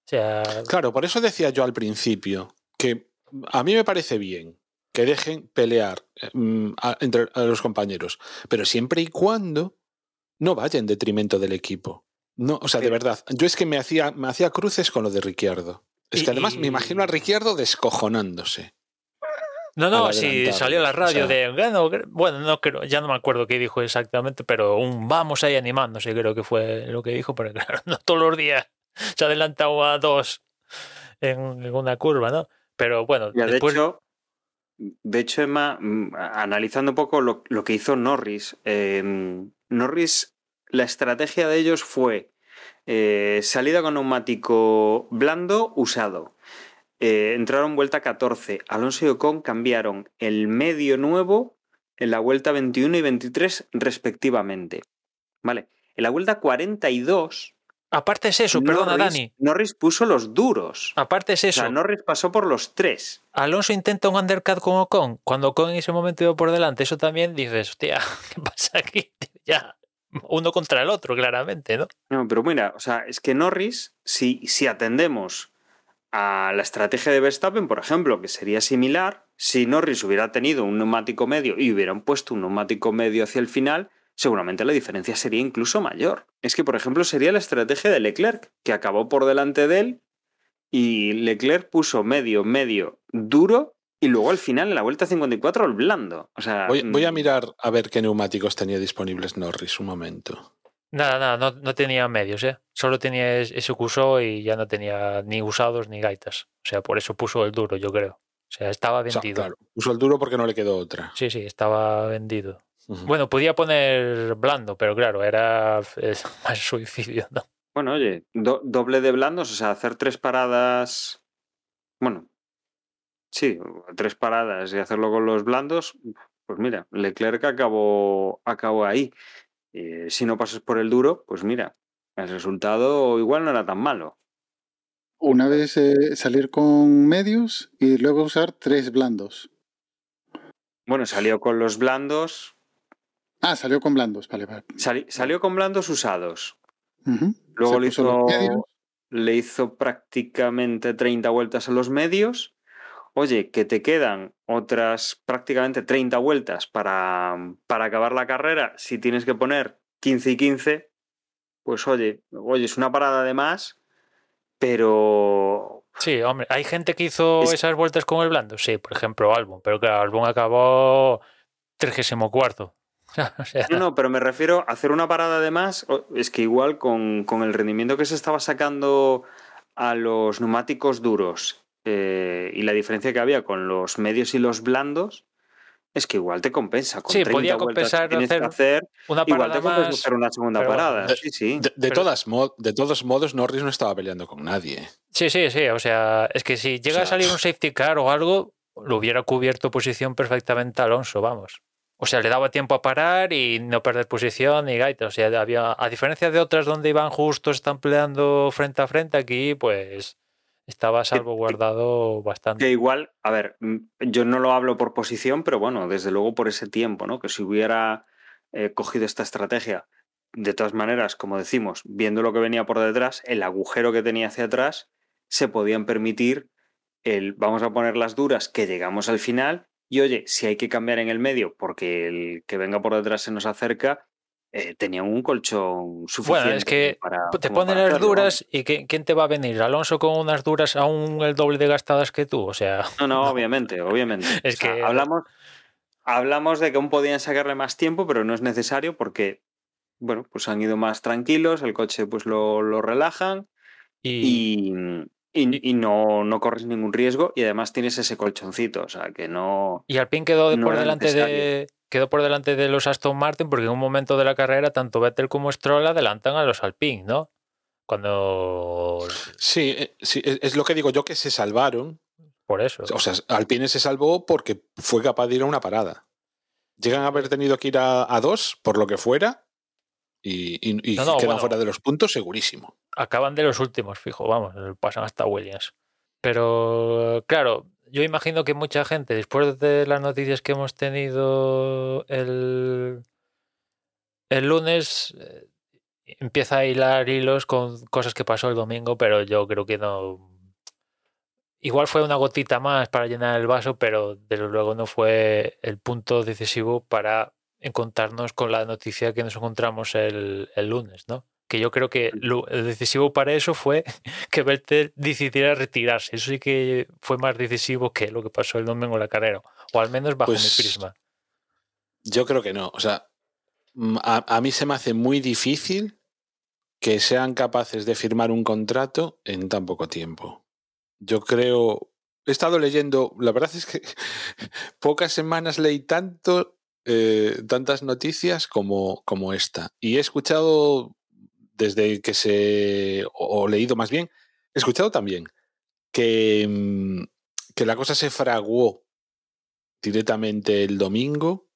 sea... Claro, por eso decía yo al principio que a mí me parece bien que dejen pelear eh, mm, entre los compañeros, pero siempre y cuando no vaya en detrimento del equipo. No, o sea, de verdad. Yo es que me hacía, me hacía cruces con lo de Ricciardo. Es que además me imagino a Ricciardo descojonándose. No, no, sí, salió la radio de. Bueno, no creo, ya no me acuerdo qué dijo exactamente, pero un vamos ahí animándose, creo que fue lo que dijo, pero (laughs) claro, no todos los días se ha adelantado a dos en, una curva, ¿no? Pero bueno, de hecho, de hecho, Emma, mm, analizando un poco lo, que hizo Norris, eh, Norris la estrategia de ellos fue eh, salida con neumático blando usado. Eh, entraron vuelta 14. Alonso y Ocon cambiaron el medio nuevo en la vuelta 21 y 23 respectivamente. Vale. En la vuelta 42. Aparte es eso, perdona Dani. Norris puso los duros. Aparte es eso. O sea, Norris pasó por los tres. Alonso intenta un undercut con Ocon. Cuando Ocon en ese momento iba por delante, eso también dices, hostia, (laughs) ¿qué pasa aquí? ya uno contra el otro, claramente, ¿no? No, pero mira, o sea, es que Norris, si, si atendemos a la estrategia de Verstappen, por ejemplo, que sería similar, si Norris hubiera tenido un neumático medio y hubieran puesto un neumático medio hacia el final, seguramente la diferencia sería incluso mayor. Es que, por ejemplo, sería la estrategia de Leclerc, que acabó por delante de él y Leclerc puso medio, medio, duro y luego al final, en la vuelta 54, el blando. O sea, voy, a mm. mirar a ver qué neumáticos tenía disponibles Norris un momento. Nada, nada, no, tenía medios, ¿eh? Solo tenía ese curso y ya no tenía ni usados ni gaitas. O sea, por eso puso el duro, yo creo. O sea, estaba vendido. claro, puso el duro porque no le quedó otra. Sí, sí, estaba vendido. Bueno, podía poner blando, pero claro, era (laughs) más suicidio, ¿no? Bueno, oye, doble de blandos, o sea, hacer tres paradas. Bueno, Sí, tres paradas y hacerlo con los blandos, pues mira, Leclerc acabó, acabó ahí. Eh, si no pasas por el duro, pues mira, el resultado igual no era tan malo. Una vez eh, salir con medios y luego usar tres blandos. Bueno, salió con los blandos. Ah, salió con blandos, vale, vale. salió con blandos usados. Luego le hizo, le hizo prácticamente 30 vueltas a los medios oye, que te quedan otras prácticamente 30 vueltas para, para acabar la carrera, si tienes que poner 15 y 15, pues oye, oye, es una parada de más, pero... Sí, hombre, hay gente que hizo esas vueltas con el blando, sí, por ejemplo, Albon, pero claro, Albon acabó 34. (laughs) No, no, pero me refiero a hacer una parada de más, es que igual con, con el rendimiento que se estaba sacando a los neumáticos duros eh, y la diferencia que había con los medios y los blandos, es que igual te compensa. Con sí, podía compensar hacer, una parada más. hacer una segunda parada. sí, sí. De, todas de todos modos, Norris no estaba peleando con nadie. Sí, sí, sí. O sea, es que si llega a salir un safety car o algo, lo hubiera cubierto posición perfectamente Alonso, vamos. O sea, le daba tiempo a parar y no perder posición y gaita. O sea, había, a diferencia de otras donde iban justos, están peleando frente a frente, aquí pues estaba salvaguardado bastante. Que igual, a ver, mm, yo no lo hablo por posición, pero bueno, desde luego por ese tiempo, ¿no? Que si hubiera eh, cogido esta estrategia, de todas maneras, como decimos, viendo lo que venía por detrás, el agujero que tenía hacia atrás, se podían permitir el vamos a poner las duras que llegamos al final y oye, si hay que cambiar en el medio porque el que venga por detrás se nos acerca, eh, tenían un colchón suficiente. Bueno, es que te ponen las duras y ¿quién te va a venir? Alonso con unas duras aún el doble de gastadas que tú, o sea. No, no, (laughs) obviamente, obviamente. (laughs) es que hablamos, hablamos de que aún podían sacarle más tiempo, pero no es necesario porque, bueno, pues han ido más tranquilos, el coche pues lo, lo relajan y, y, no, no, corres ningún riesgo y además tienes ese colchoncito, o sea que no. Y Alpine quedó por delante de quedó por delante de los Aston Martin porque en un momento de la carrera tanto Vettel como Stroll adelantan a los Alpine, ¿no? Cuando. Sí, eh, sí, es lo que digo yo que se salvaron. Por eso. O sea, Alpine se salvó porque fue capaz de ir a una parada. Llegan a haber tenido que ir a, dos, por lo que fuera, y, quedan fuera de los puntos segurísimo. Acaban de los últimos, fijo, vamos, pasan hasta Williams. Pero claro, yo imagino que mucha gente, después de las noticias que hemos tenido el, el lunes, eh, empieza a hilar hilos con cosas que pasó el domingo, pero yo creo que no. Igual fue una gotita más para llenar el vaso, pero desde luego no fue el punto decisivo para encontrarnos con la noticia que nos encontramos el, el lunes, ¿no? Que yo creo que lo decisivo para eso fue (laughs) que Vettel decidiera retirarse. Eso sí que fue más decisivo que lo que pasó el domingo en la carrera, o al menos bajo mi pues prisma. Yo creo que no. O sea, mm, a, mí se me hace muy difícil que sean capaces de firmar un contrato en tan poco tiempo. Yo creo. He estado leyendo, la verdad es que (laughs) pocas semanas leí tanto, eh, tantas noticias como, como esta. Y he escuchado desde que se, o, leído más bien, he escuchado también que, mm, que la cosa se fraguó directamente el domingo,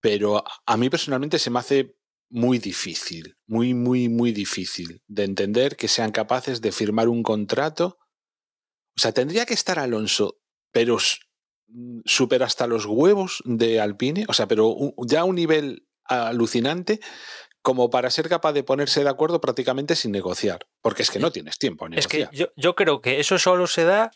pero a mí personalmente se me hace muy difícil, muy, muy, muy difícil de entender que sean capaces de firmar un contrato. O sea, tendría que estar Alonso, pero mm, súper hasta los huevos de Alpine, o sea, pero ya a un nivel alucinante como para ser capaz de ponerse de acuerdo prácticamente sin negociar, porque es que no tienes tiempo a negociar. Es que yo, creo que eso solo se da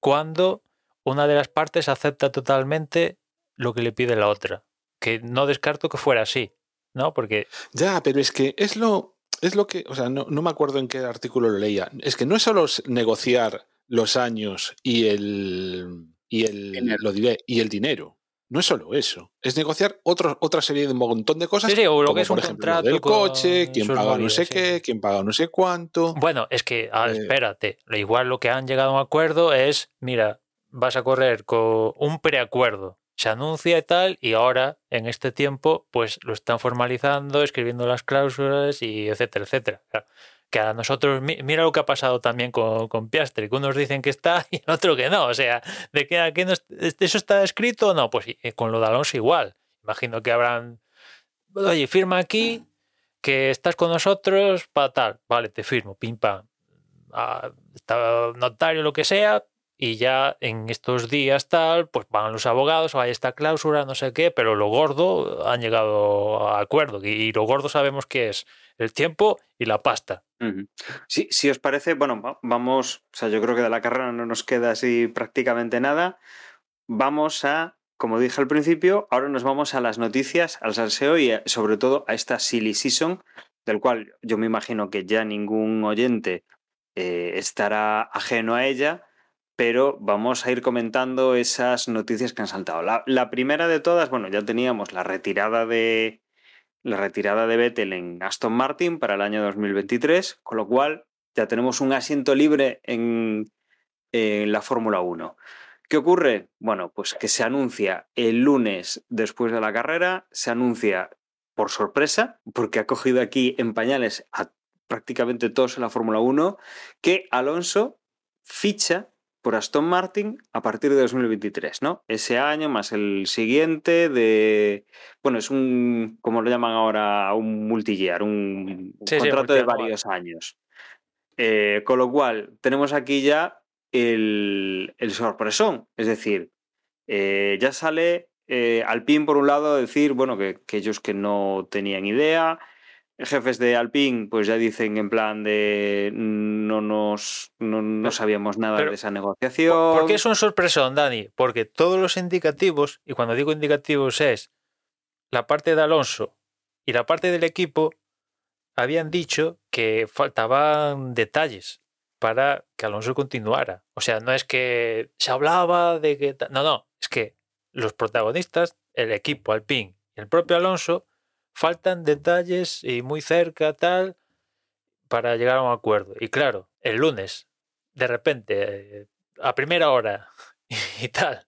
cuando una de las partes acepta totalmente lo que le pide la otra, que no descarto que fuera así, ¿no? Porque... Ya, pero es que es lo, es lo que, o sea, no, no me acuerdo en qué artículo lo leía, es que no es solo negociar los años y el, y el, lo diré, y el dinero no es solo eso, es negociar otra serie de un montón de cosas. Sí, o lo que es un contrato del coche, quién paga no sé qué, quién paga no sé cuánto. Bueno, es que, ah, eh, espérate, igual lo que han llegado a un acuerdo es, mira, vas a correr con un preacuerdo, se anuncia y tal, y ahora, en este tiempo, pues lo están formalizando, escribiendo las cláusulas y etcétera, etcétera que a nosotros, mira lo que ha pasado también con, con Piastri, que unos dicen que está (laughs) y otro que no, o sea, de que aquí eso está escrito o no, pues con lo de Alonso igual, imagino que habrán, oye, firma aquí, que estás con nosotros, para tal, vale, te firmo, pim pam, ah, notario, lo que sea, y ya en estos días tal, pues van los abogados, hay esta cláusula, no sé qué, pero lo gordo han llegado a acuerdo y lo gordo sabemos que es el tiempo y la pasta. Sí, si os parece, bueno, vamos, o sea, yo creo que de la carrera no nos queda así prácticamente nada. Vamos a, como dije al principio, ahora nos vamos a las noticias, al salseo y sobre todo a esta silly season, del cual yo me imagino que ya ningún oyente eh, estará ajeno a ella pero vamos a ir comentando esas noticias que han saltado. La, primera de todas, bueno, ya teníamos la retirada de la retirada de Vettel en Aston Martin para el año 2023, con lo cual ya tenemos un asiento libre en, la Fórmula 1. ¿Qué ocurre? Bueno, pues que se anuncia el lunes después de la carrera, se anuncia por sorpresa, porque ha cogido aquí en pañales a prácticamente todos en la Fórmula 1, que Alonso ficha por Aston Martin a partir de 2023, ¿no? Ese año más el siguiente de... Bueno, es un, como lo llaman ahora, un multi-year, un, contrato de varios años. Eh, con lo cual, tenemos aquí ya el, sorpresón, es decir, eh, ya sale eh, Alpine por un lado a decir, bueno, que, que ellos que no tenían idea, jefes de Alpine pues ya dicen en plan de no nos no, sabíamos nada de esa negociación. ¿Por qué es un sorpresón, Dani? Porque todos los indicativos, y cuando digo indicativos es la parte de Alonso y la parte del equipo, habían dicho que faltaban detalles para que Alonso continuara. O sea, no es que se hablaba de que... No, no, es que los protagonistas, el equipo Alpine y el propio Alonso, faltan detalles y muy cerca tal para llegar a un acuerdo. Y claro, el lunes, de repente, a primera hora (laughs) y tal,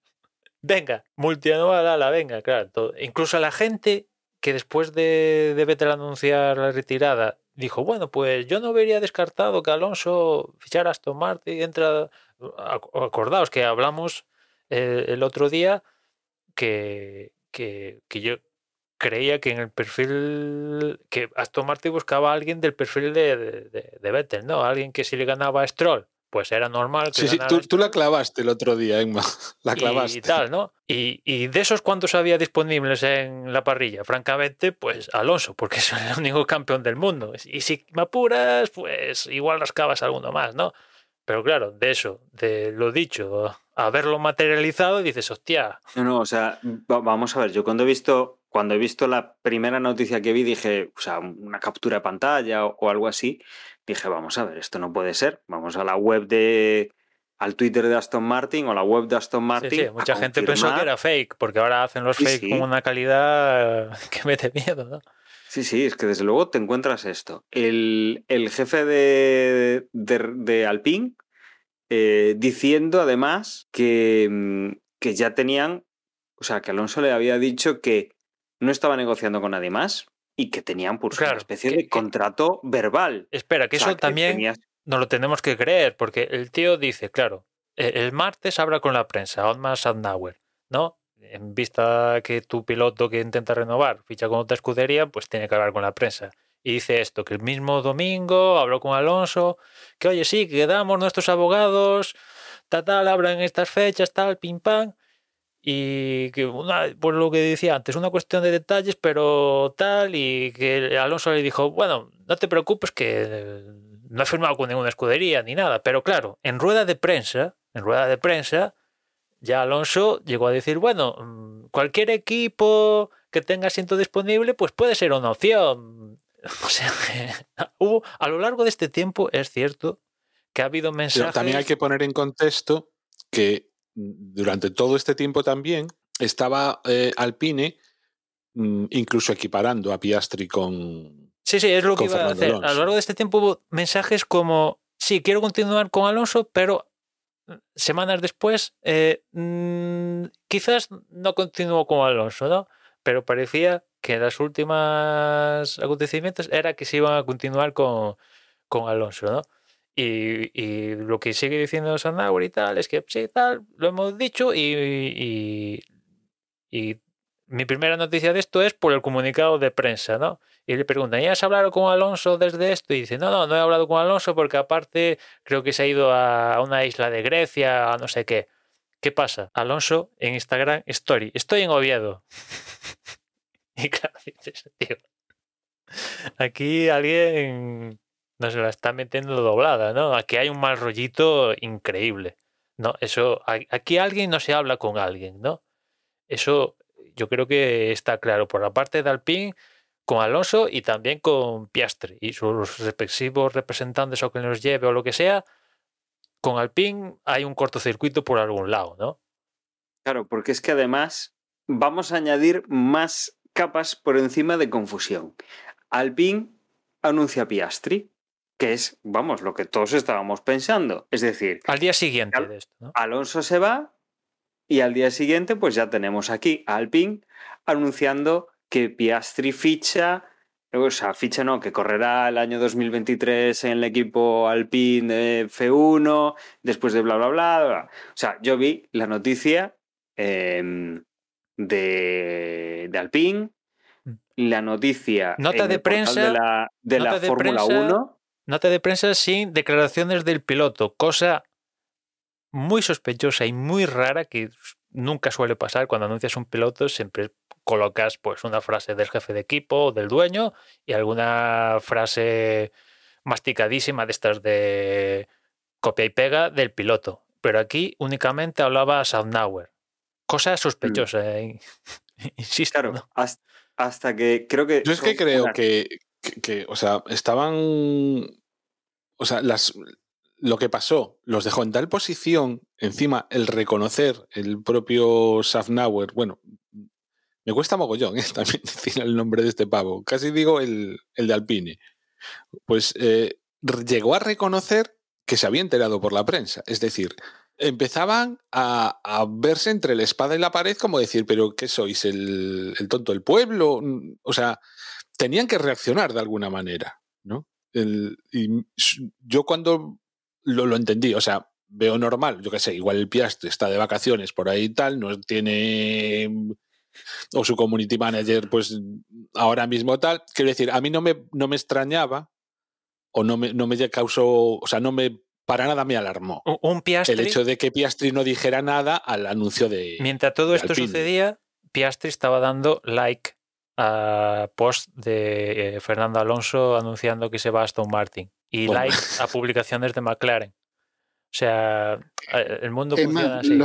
venga, multianual, a la venga, claro. Incluso la gente que después de, de anunciar la retirada dijo, bueno, pues yo no vería descartado que Alonso fichara a Aston Martin. Entra, acordaos que hablamos eh, el otro día que, que, que, yo creía que en el perfil que Aston Martin buscaba a alguien del perfil de, de, de Vettel, ¿no? Alguien que si le ganaba a Stroll, pues era normal. Que sí, sí, tú, la clavaste el otro día, Emma. (laughs) La clavaste. Y, tal, ¿no? Y, y, de esos cuantos había disponibles en la parrilla, francamente, pues Alonso, porque (laughs) es el único campeón del mundo. Y si me apuras, pues igual rascabas alguno más, ¿no? Pero claro, de eso, de lo dicho, a verlo materializado, dices, hostia. No, no, o sea, vamos a ver, yo cuando he visto cuando he visto la primera noticia que vi, dije, o sea, una captura de pantalla o, algo así, dije, vamos a ver, esto no puede ser. Vamos a la web de. al Twitter de Aston Martin o la web de Aston Martin. Sí, sí. mucha gente pensó que era fake, porque ahora hacen los fake con una calidad (laughs) que mete miedo, ¿no? Sí, sí, es que desde luego te encuentras esto. El, jefe de, de, Alpine eh, diciendo además que, mm, que ya tenían, o sea, que Alonso le había dicho que no estaba negociando con nadie más y que tenían pues, una especie de contrato verbal. Espera, que eso también no lo tenemos que creer, porque el tío dice, claro, e-, el martes habla con la prensa, Otmar Sandauer, ¿no? En vista que tu piloto que intenta renovar ficha con otra escudería, pues tiene que hablar con la prensa. Y dice esto, que el mismo domingo habló con Alonso, que oye, sí, que quedamos nuestros abogados, tal, tal, hablan estas fechas, tal, pim, pam y que una, por lo que decía antes, una cuestión de detalles, pero tal, y que Alonso le dijo, bueno, no te preocupes que no he firmado con ninguna escudería ni nada, pero claro, en rueda de prensa, en rueda de prensa, ya Alonso llegó a decir, bueno, mm, cualquier equipo que tenga asiento disponible, pues puede ser una opción. (laughs) O sea, (laughs) hubo, a lo largo de este tiempo es cierto que ha habido mensajes... también hay que poner en contexto que durante todo este tiempo también estaba eh, Alpine mm, incluso equiparando a Piastri con. Sí, sí, es lo que iba a hacer. A lo largo de este tiempo hubo mensajes como: sí, quiero continuar con Alonso, pero mm, semanas después, eh, mm, quizás no continúo con Alonso, ¿no? Pero parecía que las últimas acontecimientos era que se iban a continuar con, con Alonso, ¿no? Y, lo que sigue diciendo Sandauer y tal es que sí, tal, lo hemos dicho y, y, mi primera noticia de esto es por el comunicado de prensa, ¿no? Y le preguntan, ¿ya has hablado con Alonso desde esto? Y dice, no, no, no he hablado con Alonso porque aparte creo que se ha ido a una isla de Grecia, a no sé qué. ¿Qué pasa? Alonso en Instagram Story, estoy en Oviedo. (laughs) y claro, dices, tío, aquí alguien no se la está metiendo doblada, ¿no? Aquí hay un mal rollito increíble. No, eso, aquí alguien no se habla con alguien, ¿no? Eso yo creo que está claro por la parte de Alpine, con Alonso y también con Piastre y sus respectivos representantes o que los lleve o lo que sea. Con Alpine hay un cortocircuito por algún lado, ¿no? Claro, porque es que además vamos a añadir más capas por encima de confusión. Alpine anuncia Piastri, que es, vamos, lo que todos estábamos pensando. Es decir, al día siguiente de esto. Alonso se va Y al día siguiente, pues ya tenemos aquí a Alpine anunciando que Piastri ficha, o sea, ficha no, que correrá el año 2023 en el equipo Alpine de F1, después de bla, bla, bla. O sea, yo vi la noticia em, de, de Alpine, mm. la noticia nota de prensa de la, de la Fórmula 1. Nota de prensa sin declaraciones del piloto, cosa muy sospechosa y muy rara que nunca suele pasar cuando anuncias un piloto, siempre colocas pues una frase del jefe de equipo o del dueño y alguna frase masticadísima de estas de copia y pega del piloto. Pero aquí únicamente hablaba Saugnauer. Cosa mm. sospechosa, ¿eh? (laughs) insisto. Claro, hasta, que creo que... Yo es que creo que, que, o sea, estaban... O sea, las, lo que pasó los dejó en tal posición, encima el reconocer el propio Safnauer, bueno, me cuesta mogollón ¿eh? (laughs) también decir el nombre de este pavo, casi digo el, de Alpine, pues eh, llegó a reconocer que se había enterado por la prensa, es decir, empezaban a, verse entre la espada y la pared como decir, pero ¿qué sois? ¿El, el tonto del pueblo? O sea, tenían que reaccionar de alguna manera, ¿no? y yo cuando lo, lo entendí. O sea, veo normal, yo qué sé, igual el Piastri está de vacaciones por ahí y tal, no tiene o su community manager, pues ahora mismo tal. Quiero decir, a mí no me, no me extrañaba o no me, no me causó, o sea, no me para nada me alarmó. Un Piastri, el hecho de que Piastri no dijera nada al anuncio de. Mientras todo esto sucedía, Piastri estaba dando like a post de eh, Fernando Alonso anunciando que se va a Aston Martin y like a publicaciones de McLaren. O sea, el mundo funciona así.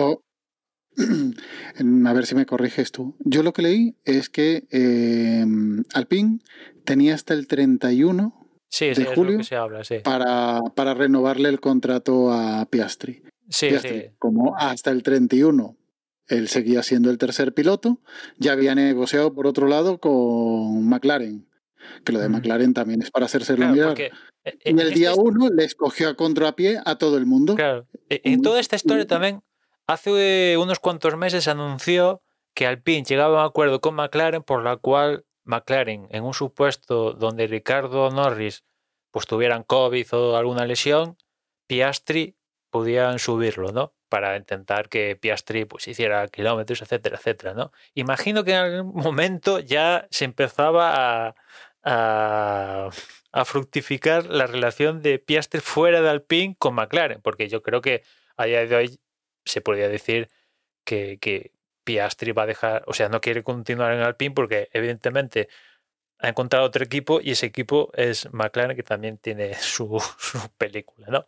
(clears throat) a ver si me corriges tú. Yo lo que leí es que eh, Alpine tenía hasta el 31 de julio para, para, renovarle el contrato a Piastri. Sí, Piastri Como hasta el 31 él seguía siendo el tercer piloto, ya había negociado por otro lado con McLaren, que lo de McLaren también es para hacerse lo mirar. Y el este día uno le escogió a contrapié a todo el mundo. Claro. E, en toda esta historia también, hace unos cuantos meses anunció que Alpine llegaba a un acuerdo con McLaren por la cual McLaren, en un supuesto donde Ricardo Norris pues tuvieran COVID o alguna lesión, Piastri podían subirlo, ¿no? Para intentar que Piastri pues, hiciera kilómetros, etcétera, etcétera, ¿no? Imagino que en algún momento ya se empezaba a, a, fructificar la relación de Piastri fuera de Alpine con McLaren, porque yo creo que a día de hoy se podría decir que, que Piastri va a dejar, o sea, no quiere continuar en Alpine porque evidentemente ha encontrado otro equipo y ese equipo es McLaren que también tiene (laughs) su, su película, ¿no?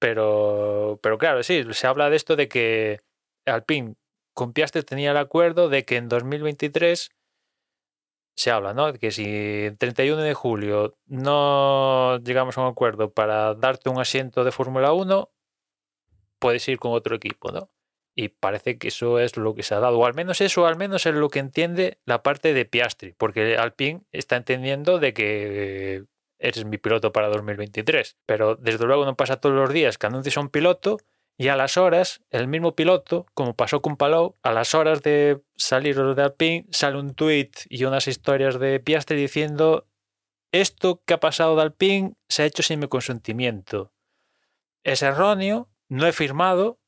Pero, pero claro, sí, se habla de esto de que Alpine con Piastri tenía el acuerdo de que en 2023 se habla, ¿no? Que si el 31 de julio no llegamos a un acuerdo para darte un asiento de Fórmula 1, puedes ir con otro equipo, ¿no? Y parece que eso es lo que se ha dado, o al menos eso, al menos es lo que entiende la parte de Piastri, porque Alpine está entendiendo de que eres mi piloto para 2023. Pero desde luego no pasa todos los días que anuncies a un piloto y a las horas, el mismo piloto, como pasó con Palou, a las horas de salir de Alpine, sale un tweet y unas historias de Piastri diciendo esto que ha pasado de Alpine se ha hecho sin mi consentimiento. Es erróneo, no he firmado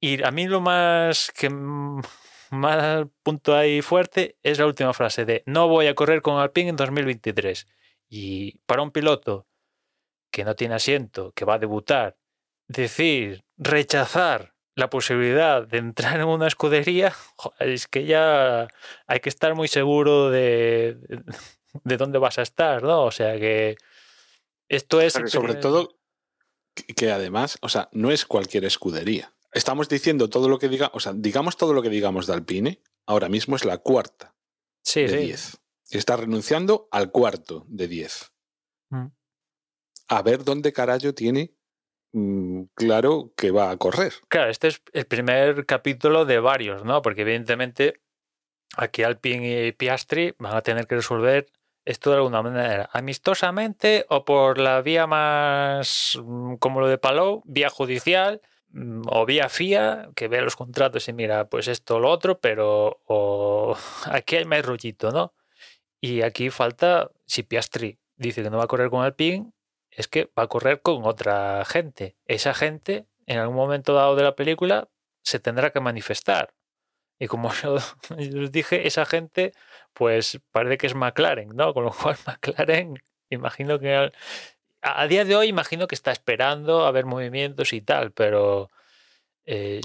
y a mí lo más que más punto ahí fuerte es la última frase de no voy a correr con Alpine en 2023. Y para un piloto que no tiene asiento, que va a debutar, decir, rechazar la posibilidad de entrar en una escudería, (laughs) es que ya hay que estar muy seguro de, de dónde vas a estar, ¿no? O sea que esto es... Sobre todo que además, o sea, no es cualquier escudería. Estamos diciendo todo lo que diga, o sea, digamos todo lo que digamos de Alpine, ahora mismo es la cuarta sí, de 10 está renunciando al cuarto de 10. Mm. A ver dónde carajo tiene mm, claro que va a correr. Claro, este es el primer capítulo de varios, ¿no? Porque evidentemente aquí Alpine y Piastri van a tener que resolver esto de alguna manera, amistosamente o por la vía más, mm, como lo de Palou, vía judicial, mm, o vía FIA, que ve los contratos y mira, pues esto o lo otro, pero o (laughs) aquí hay más rollito, ¿no? Y aquí falta, si Piastri dice que no va a correr con Alpine, es que va a correr con otra gente. Esa gente, en algún momento dado de la película, se tendrá que manifestar. Y como (laughs) os dije, esa gente, pues parece que es McLaren, ¿no? Con lo cual (laughs) McLaren, imagino que a, día de hoy imagino que está esperando a ver movimientos y tal, pero... Eh,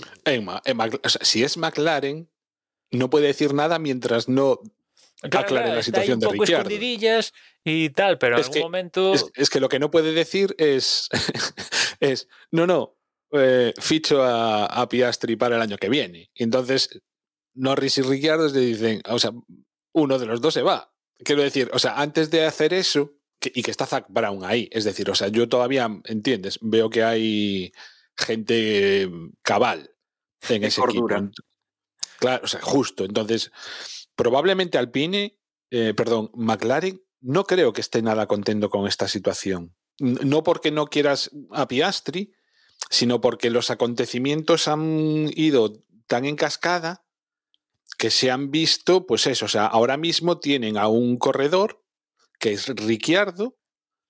si es McLaren, no puede decir nada mientras no aclare la situación de Ricciardo. y tal, pero en algún momento... Es, que lo que no puede decir es, (laughs) es no, no, eh, ficho a, Piastri para el año que viene. Y entonces Norris y Ricciardo le dicen, o sea, uno de los dos se va. Quiero decir, o sea, antes de hacer eso, y que está Zach Brown ahí, es decir, o sea, yo todavía, ¿entiendes? Veo que hay gente cabal en ese equipo. Claro, o sea, justo. Entonces, probablemente Alpine, eh, perdón, McLaren, no creo que esté nada contento con esta situación. No porque no quieras a Piastri, sino porque los acontecimientos han ido tan en cascada que se han visto, pues eso, o sea, ahora mismo tienen a un corredor que es Ricciardo.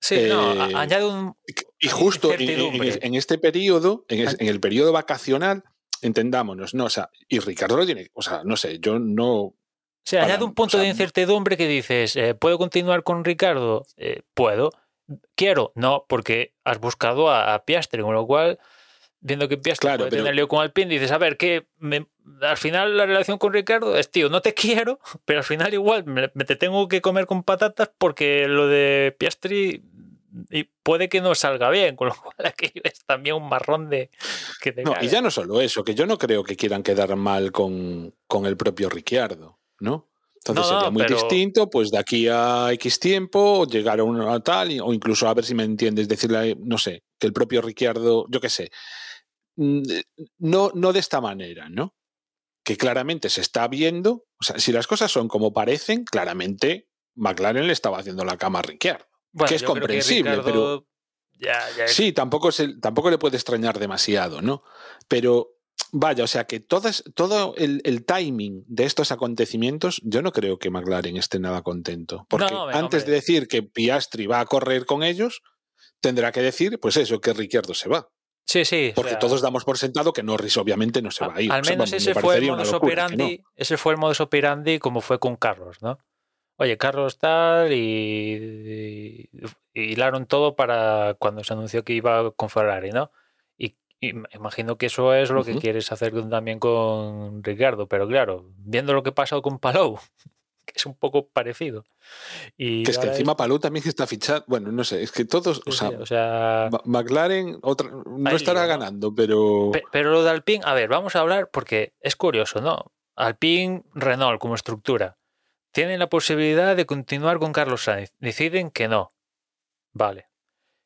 Sí, no, eh, añade un. Y justo en, este periodo, en, el periodo vacacional, entendámonos, ¿no? O sea, y Ricardo lo tiene, o sea, no sé, yo no. O sea, añade un punto de incertidumbre que dices, eh, ¿puedo continuar con Ricardo? Eh, puedo. ¿Quiero? No, porque has buscado a, a Piastri, con lo cual viendo que Piastri claro, puede tener lío con Alpine, dices, a ver, que al final la relación con Ricardo es, tío, no te (laughs) quiero, pero al final igual me, te tengo que comer con patatas porque lo de Piastri y puede que no salga bien, con lo cual (laughs) aquí es también un marrón de que No, y ya no solo eso, que yo no creo que quieran quedar mal con, con el propio Ricciardo, ¿no? Entonces sería muy distinto, pues de aquí a X tiempo, llegar a una tal, o incluso a ver si me entiendes, decirle, no sé, que el propio Ricciardo, yo qué sé, Mm, no, no de esta manera, ¿no? Que claramente se está viendo, o sea, si las cosas son como parecen, claramente McLaren le estaba haciendo la cama a Ricciardo. que es comprensible, pero. Sí, tampoco, tampoco le puede extrañar demasiado, ¿no? Pero vaya, o sea que todo el, el, timing de estos acontecimientos, yo no creo que McLaren esté nada contento. Porque antes de decir que Piastri va a correr con ellos, tendrá que decir, pues eso, que Ricciardo se va. Sí, sí. Porque todos damos por sentado que Norris obviamente no se va a ir. Al menos ese, fue el modus operandi, ese fue el modus operandi como fue con Carlos, ¿no? Oye, Carlos tal y, y, hilaron todo para cuando se anunció que iba con Ferrari, ¿no? Imagino que eso es lo que quieres hacer también con Ricardo, pero claro, viendo lo que ha pasado con Palou, (laughs) que es un poco parecido. Y que es que encima Palou también está fichado. Bueno, no sé, es que todos. o, sea, McLaren no estará ganando, pero. Pero lo de Alpine, a ver, vamos a hablar porque es curioso, ¿no? Alpine, Renault como estructura. Tienen la posibilidad de continuar con Carlos Sainz. Deciden que no. Vale.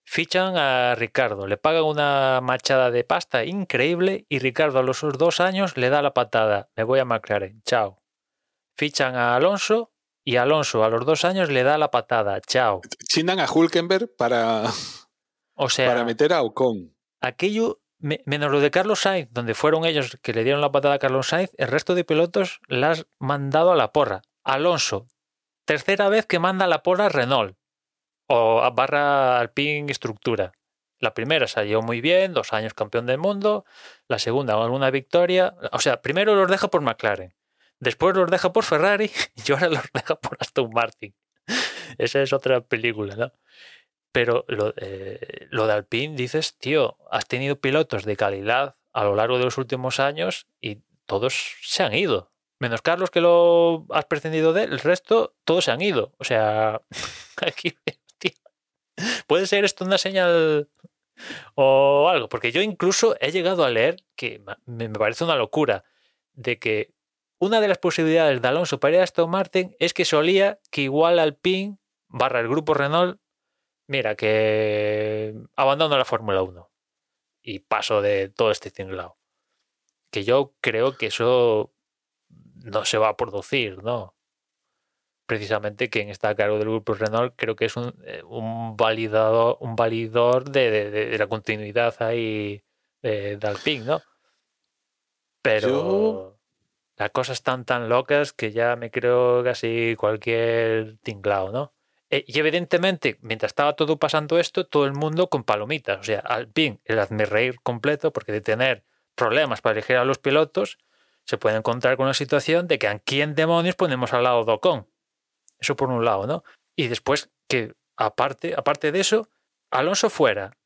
Fichan a Ricardo, le pagan una machada de pasta increíble y Ricardo a los dos años le da la patada. Me voy a McLaren. Chao fichan a Alonso y Alonso a los dos años le da la patada. Chao. Chinan a Hulkenberg para, o sea, para meter a Ocon. Aquello, menos lo de Carlos Sainz, donde fueron ellos que le dieron la patada a Carlos Sainz, el resto de pilotos las has mandado a la porra. Alonso, tercera vez que manda la porra a Renault o barra Alpine estructura. La primera salió muy bien, dos años campeón del mundo. La segunda, alguna victoria. O sea, primero los deja por McLaren. Después los deja por Ferrari (laughs) y ahora los deja por Aston Martin. (laughs) Esa es otra película, ¿no? Pero lo, eh, lo de Alpine dices, tío, has tenido pilotos de calidad a lo largo de los últimos años y todos se han ido. Menos Carlos que lo has prescindido de él, el resto todos se han ido. O sea, (laughs) aquí, puede ser esto una señal o algo, porque yo incluso he llegado a leer que me parece una locura de que una de las posibilidades de Alonso para ir a Aston Martin es que solía que igual Alpine barra el grupo Renault, mira, que abandono la Fórmula 1 y paso de todo este tinglado. Que yo creo que eso no se va a producir, ¿no? Precisamente quien está a cargo del grupo Renault creo que es un, eh, validador, un validor de, de la continuidad ahí de, Alpine, ¿no? Pero las cosas están tan locas que ya me creo casi cualquier tinglao, ¿no? Eh, y evidentemente, mientras estaba todo pasando esto, todo el mundo con palomitas. O sea, Alpine, el hazme reír completo, porque de tener problemas para elegir a los pilotos, se puede encontrar con una situación de que a quién demonios ponemos al lado Docon. Eso por un lado, ¿no? Y después que, aparte, aparte de eso, Alonso fuera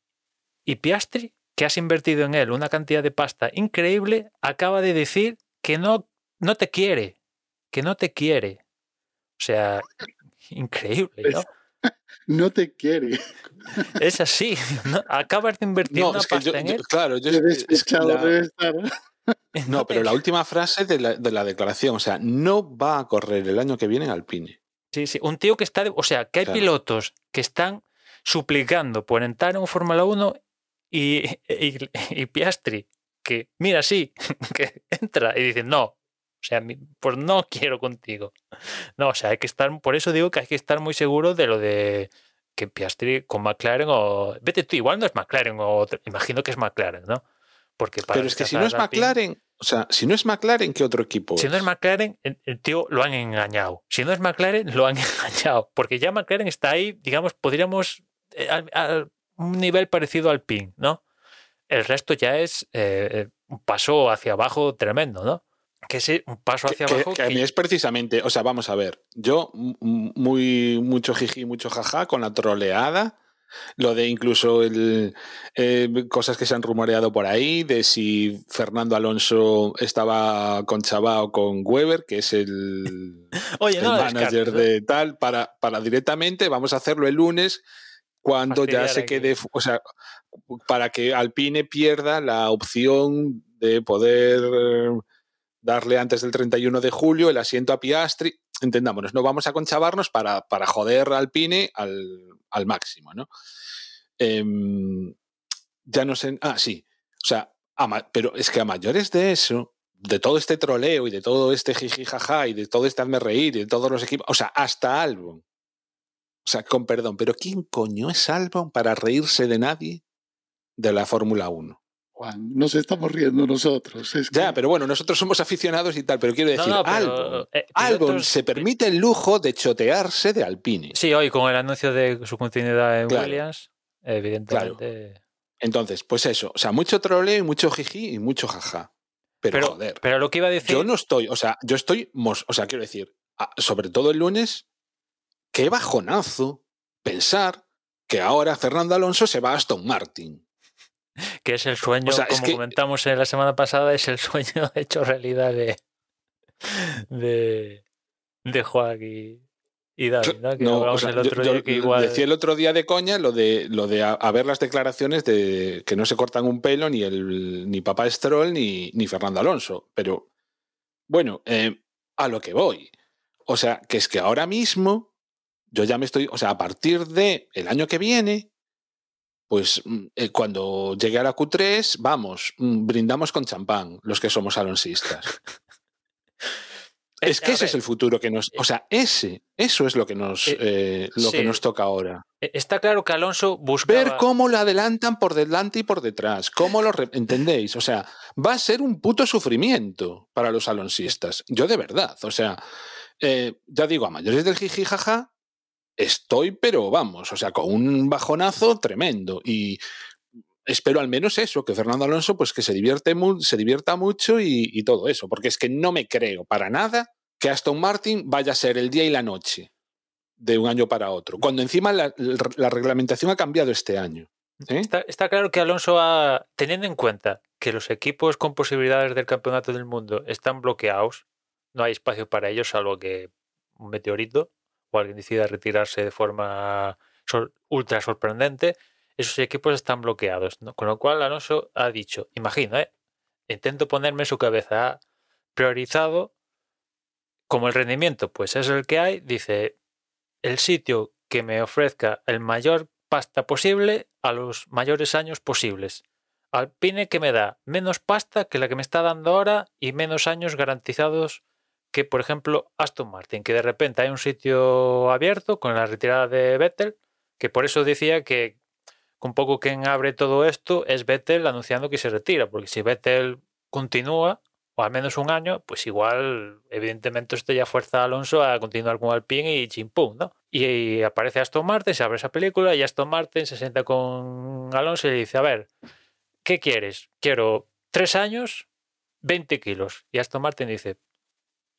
y Piastri, que has invertido en él una cantidad de pasta increíble, acaba de decir que no, no te quiere, que no te quiere. O sea, increíble, ¿no? (laughs) No te quiere. (laughs) Es así. Acabas de invertir una pasta en él. claro, yo No, pero la última frase de la, de la, declaración, o sea, no va a correr el año que viene en Alpine. Sí, sí. Un tío que está. o sea, que hay pilotos que están suplicando por entrar en Fórmula 1 y, y, Piastri, que mira, sí, (laughs) que entra y dice, no, o sea, pues no quiero contigo. No, o sea, hay que estar, por eso digo que hay que estar muy seguro de lo de que Piastri con McLaren o... Vete tú, igual no es McLaren o... Imagino que es McLaren, ¿no? Porque Pero es que si no es McLaren, o sea, si no es McLaren, ¿qué otro equipo? Si no es McLaren, el, tío lo han engañado. Si no es McLaren, lo han (laughs) engañado. Porque ya McLaren está ahí, digamos, podríamos eh, a, un nivel parecido al PIN, ¿no? El resto ya es eh, un paso hacia abajo tremendo, ¿no? Que es un paso hacia abajo. Que, a mí es precisamente, o sea, vamos a ver, yo muy mucho jiji, mucho jaja con la troleada. Lo de incluso el, cosas que se han rumoreado por ahí, de si Fernando Alonso estaba con Chabao con Weber, que es el, (laughs) Oye, manager de tal, para, para directamente, vamos a hacerlo el lunes, cuando ya se quede, o sea, para que Alpine pierda la opción de poder darle antes del 31 de julio el asiento a Piastri. Entendámonos, no vamos a conchavarnos para, para joder a Alpine al, máximo, ¿no? Em, ya no sé. Ah, sí. O sea, pero es que a mayores de eso, de todo este troleo y de todo este jiji jaja y de todo este hazme reír y de todos los equipos, o sea, hasta Albon o sea, con perdón, pero ¿quién coño es Albon para reírse de nadie de la Fórmula 1? Juan, nos estamos riendo nosotros. Ya, pero bueno, nosotros somos aficionados y tal, pero quiero decir, Albon, eh, se permite el lujo de chotearse de Alpine. Sí, hoy con el anuncio de su continuidad en Williams, evidentemente. Entonces, pues eso, o sea, mucho troleo y mucho jiji y mucho jaja. Pero, joder. Pero lo que iba a decir. Yo no estoy, o sea, yo estoy, o sea, quiero decir, sobre todo el lunes, qué bajonazo pensar que ahora Fernando Alonso se va a Aston Martin. Que es el sueño, como comentamos en la semana pasada, es el (laughs) sueño hecho realidad de, de, de Juan y, David, ¿no? Que el otro día que igual... Decía el otro día de coña lo de, lo de a, ver las declaraciones de que no se cortan un pelo ni el ni papá Stroll ni, ni Fernando Alonso. Pero bueno, eh, a lo que voy. O sea, que es que ahora mismo yo ya me estoy, o sea, a partir de el año que viene, pues mm, eh, cuando llegue a la Q3, vamos, mm, brindamos con champán los que somos alonsistas. (laughs) es que ese es el futuro que nos, o eh sea, ese, eso es lo que nos, eh, lo que nos toca ahora. Está claro que Alonso busca ver cómo lo adelantan por delante y por detrás, cómo lo entendéis, o sea, va a ser un puto sufrimiento para los alonsistas. Yo de verdad, o sea, ya digo a mayores del jiji jaja, estoy, pero vamos, o sea, con un bajonazo tremendo. Y espero al menos eso, que Fernando Alonso, pues que se, divierte se divierta mucho y, todo eso, porque es que no me creo para nada que Aston Martin vaya a ser el día y la noche de un año para otro, cuando encima la, reglamentación ha cambiado este año. ¿eh? Está, claro que Alonso ha, teniendo en cuenta que los equipos con posibilidades del campeonato del mundo están bloqueados, no hay espacio para ellos, salvo que un meteorito, o alguien decida retirarse de forma ultra sorprendente, esos equipos están bloqueados. Con lo cual Alonso ha dicho, imagino, ¿eh? intento ponerme su cabeza, ha priorizado como el rendimiento pues es el que hay, dice, el sitio que me ofrezca el mayor pasta posible a los mayores años posibles. Alpine que me da menos pasta que la que me está dando ahora y menos años garantizados que, por ejemplo, Aston Martin, que de repente hay un sitio abierto con la retirada de Vettel, que por eso decía que un poco quien abre todo esto es Vettel anunciando que se retira, porque si Vettel continúa, o al menos un año, pues igual, evidentemente, esto ya fuerza a Alonso a continuar con Alpine y chimpum, ¿no? Y, aparece Aston Martin, se abre esa película y Aston Martin se sienta con Alonso y le dice, a ver, ¿qué quieres? Quiero tres años, 20 kilos. Y Aston Martin dice,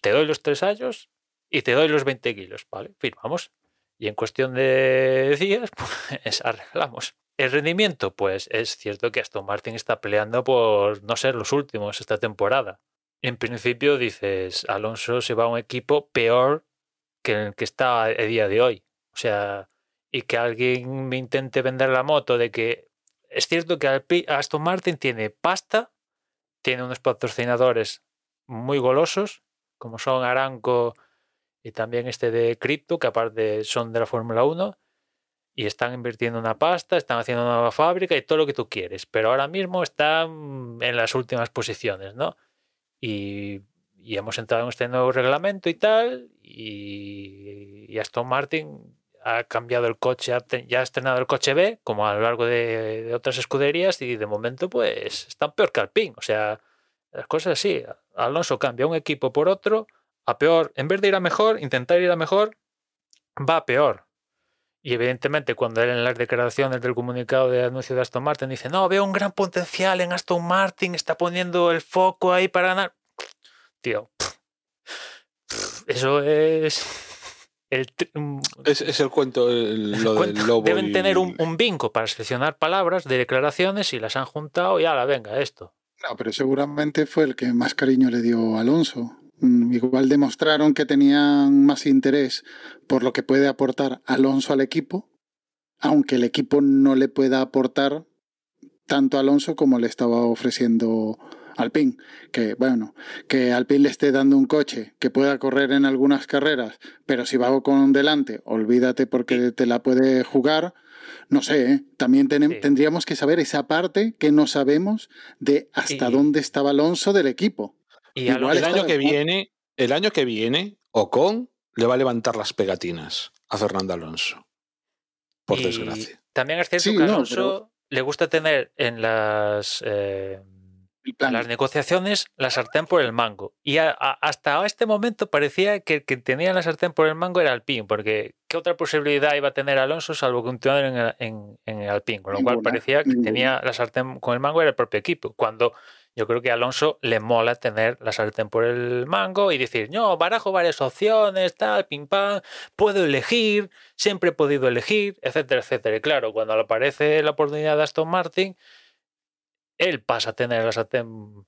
te doy los tres años y te doy los 20 kilos, ¿vale? Firmamos. Y en cuestión de días, (laughs) pues arreglamos. El rendimiento, pues es cierto que Aston Martin está peleando por no ser los últimos esta temporada. En principio dices, Alonso se va a un equipo peor que el que está a día de hoy. O sea, y que alguien me intente vender la moto de que es cierto que Aston Martin tiene pasta, tiene unos patrocinadores muy golosos, como son Aranco y también este de Crypto, que aparte son de la Fórmula 1, y están invirtiendo una pasta, están haciendo una nueva fábrica y todo lo que tú quieres, pero ahora mismo están en las últimas posiciones, ¿no? Y, hemos entrado en este nuevo reglamento y tal, y, Aston Martin ha cambiado el coche, ya ha estrenado el coche B, como a lo largo de, otras escuderías, y de momento pues están peor que Alpine, o sea, las cosas así, Alonso cambia un equipo por otro, a peor, en vez de ir a mejor, intentar ir a mejor, va a peor. Y evidentemente, cuando él en las declaraciones del comunicado de anuncio de Aston Martin dice, no, veo un gran potencial en Aston Martin, está poniendo el foco ahí para ganar. Tío, eso es. El, es, el cuento, lo del lobo. Deben tener un, un bingo para seleccionar palabras de declaraciones y las han juntado y ahora venga, esto. No, pero seguramente fue el que más cariño le dio Alonso. Mm, igual demostraron que tenían más interés por lo que puede aportar Alonso al equipo, aunque el equipo no le pueda aportar tanto a Alonso como le estaba ofreciendo Alpine. Que bueno, que Alpine le esté dando un coche que pueda correr en algunas carreras, pero si va con delante, olvídate porque te la puede jugar. No sé, ¿eh? también tendríamos que saber esa parte que no sabemos de hasta dónde estaba Alonso del equipo. Y el año que viene, el año que viene, Ocon le va a levantar las pegatinas a Fernando Alonso. Por desgracia. También es cierto que Alonso le gusta tener en las eh, las negociaciones la sartén por el mango. Y hasta este momento parecía que el que tenía la sartén por el mango era Alpine, porque ¿qué otra posibilidad iba a tener Alonso salvo continuar en el, en, en el Alpine? Con lo cual parecía que tenía la sartén con el mango era el propio equipo. Cuando yo creo que a Alonso le mola tener la sartén por el mango y decir, no, barajo varias opciones, tal, pim pam, puedo elegir, siempre he podido elegir, etcétera, etcétera. Y claro, cuando le aparece la oportunidad de Aston Martin, él pasa a tener la sartén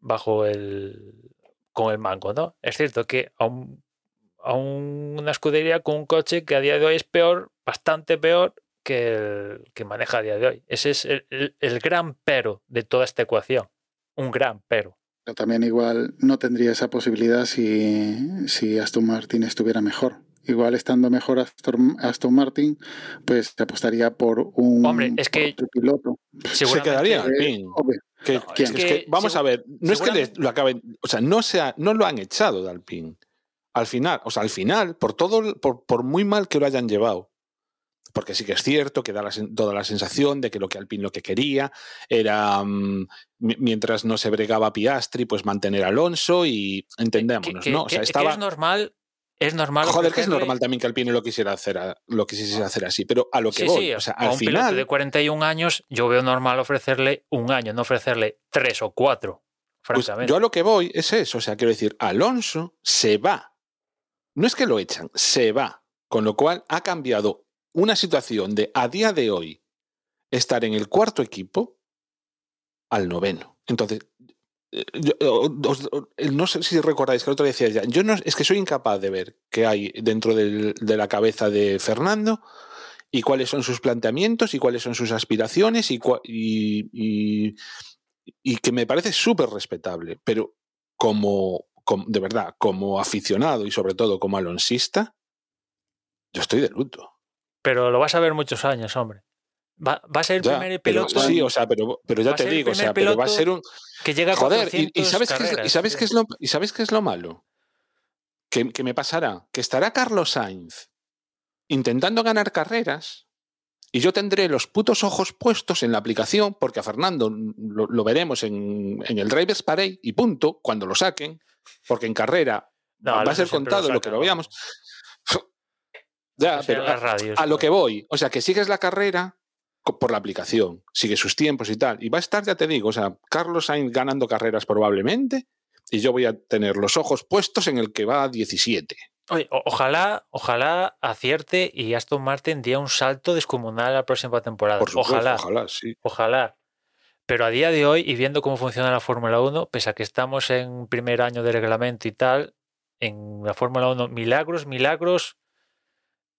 bajo el con el mango, ¿no? Es cierto que a, una escudería con un coche que a día de hoy es peor, bastante peor que el que maneja a día de hoy. Ese es el gran pero de toda esta ecuación un gran pero. Pero también igual no tendría esa posibilidad si, si Aston Martin estuviera mejor. Igual estando mejor Aston, Aston Martin, pues te apostaría por un Hombre, es que piloto. Se quedaría vamos a ver, no es que lo acaben, o sea, no, sea, no lo han echado de Alpine. Al final, o sea, al final, por todo, por, por muy mal que lo hayan llevado, porque sí que es cierto que da toda la sensación de que lo que Alpine lo que quería era, mm, mientras no se bregaba Piastri, pues mantener a Alonso y entendémonos, ¿no? O sea, estaba... es normal es normal. Joder, que es normal también que Alpine lo quisiera hacer, lo quisiese hacer así, pero a lo que voy, o sea, al un final. de 41 años, yo veo normal ofrecerle un año, no ofrecerle tres o cuatro. Pues francamente. yo a lo que voy es eso, o sea, quiero decir, Alonso se va. No es que lo echan, se va. Con lo cual ha cambiado una situación de a día de hoy estar en el cuarto equipo al noveno. Entonces, eh, no sé si recordáis que el otro día decía ya, yo no, es que soy incapaz de ver qué hay dentro de la cabeza de Fernando y cuáles son sus planteamientos y cuáles son sus aspiraciones y, y, y, que me parece súper respetable, pero como, como, de verdad, como aficionado y sobre todo como alonsista, yo estoy de luto pero lo vas a ver muchos años, hombre. Va, a ser el primer piloto. sí, o sea, pero, pero ya te digo, o sea, pero va a ser un. Que llega a Joder, y, sabes qué es, y sabes qué es lo, y sabes qué es lo malo? Que, que me pasará, que estará Carlos Sainz intentando ganar carreras y yo tendré los putos ojos puestos en la aplicación, porque a Fernando lo, veremos en, el Drivers Parade y punto, cuando lo saquen, porque en carrera va a ser contado lo, que lo veamos. (laughs) ya, pero a, lo que voy, o sea, que sigues la carrera por la aplicación, sigue sus tiempos y tal, y va a estar, ya te digo, o sea, Carlos Sainz ganando carreras probablemente, y yo voy a tener los ojos puestos en el que va a 17 ojalá, ojalá acierte y Aston Martin dé un salto descomunal la próxima temporada. ojalá, ojalá, sí. Ojalá. Pero a día de hoy, y viendo cómo funciona la Fórmula 1, pese a que estamos en primer año de reglamento y tal, en la Fórmula 1, milagros, milagros,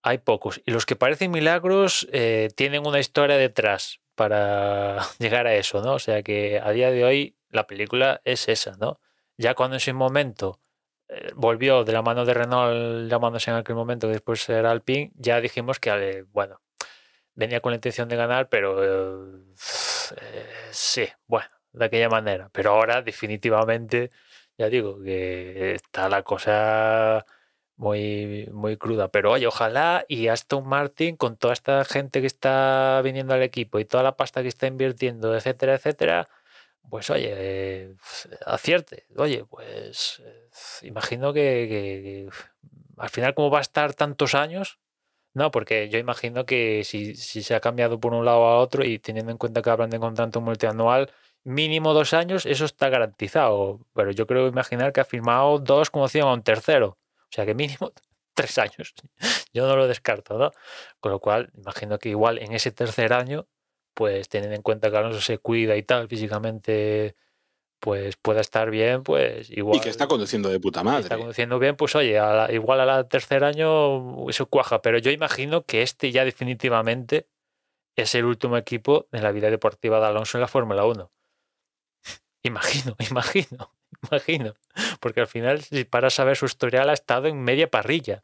hay pocos. Y los que parecen milagros eh, tienen una historia detrás para (laughs) llegar a eso, ¿no? O sea que a día de hoy la película es esa, ¿no? Ya cuando en ese momento eh, volvió de la mano de Renault llamándose en aquel momento después era Alpine, ya dijimos que, bueno, venía con la intención de ganar, pero eh, sí, bueno, de aquella manera. Pero ahora definitivamente, ya digo, que está la cosa muy, muy cruda. Pero oye, ojalá y Aston Martin, con toda esta gente que está viniendo al equipo y toda la pasta que está invirtiendo, etcétera, etcétera, pues oye, acierte. Oye, pues eh, imagino que, al final, como va a estar tantos años, no, porque yo imagino que si, se ha cambiado por un lado a otro y teniendo en cuenta que hablan de contrato multianual, mínimo dos años, eso está garantizado. Pero yo creo imaginar que ha firmado dos como si a un tercero. O sea que mínimo (laughs) tres años. (laughs) Yo no lo descarto, ¿no? Con lo cual, imagino que igual en ese tercer año pues teniendo en cuenta que Alonso se cuida y tal físicamente, pues pueda estar bien, pues igual. Y que está conduciendo de puta madre. Está conduciendo bien, pues oye, igual a la tercer año eso cuaja, pero yo imagino que este ya definitivamente es el último equipo en la vida deportiva de Alonso en la Fórmula 1. (laughs) Imagino, imagino, (laughs) imagino. Porque al final, si para saber su historial, ha estado en media parrilla.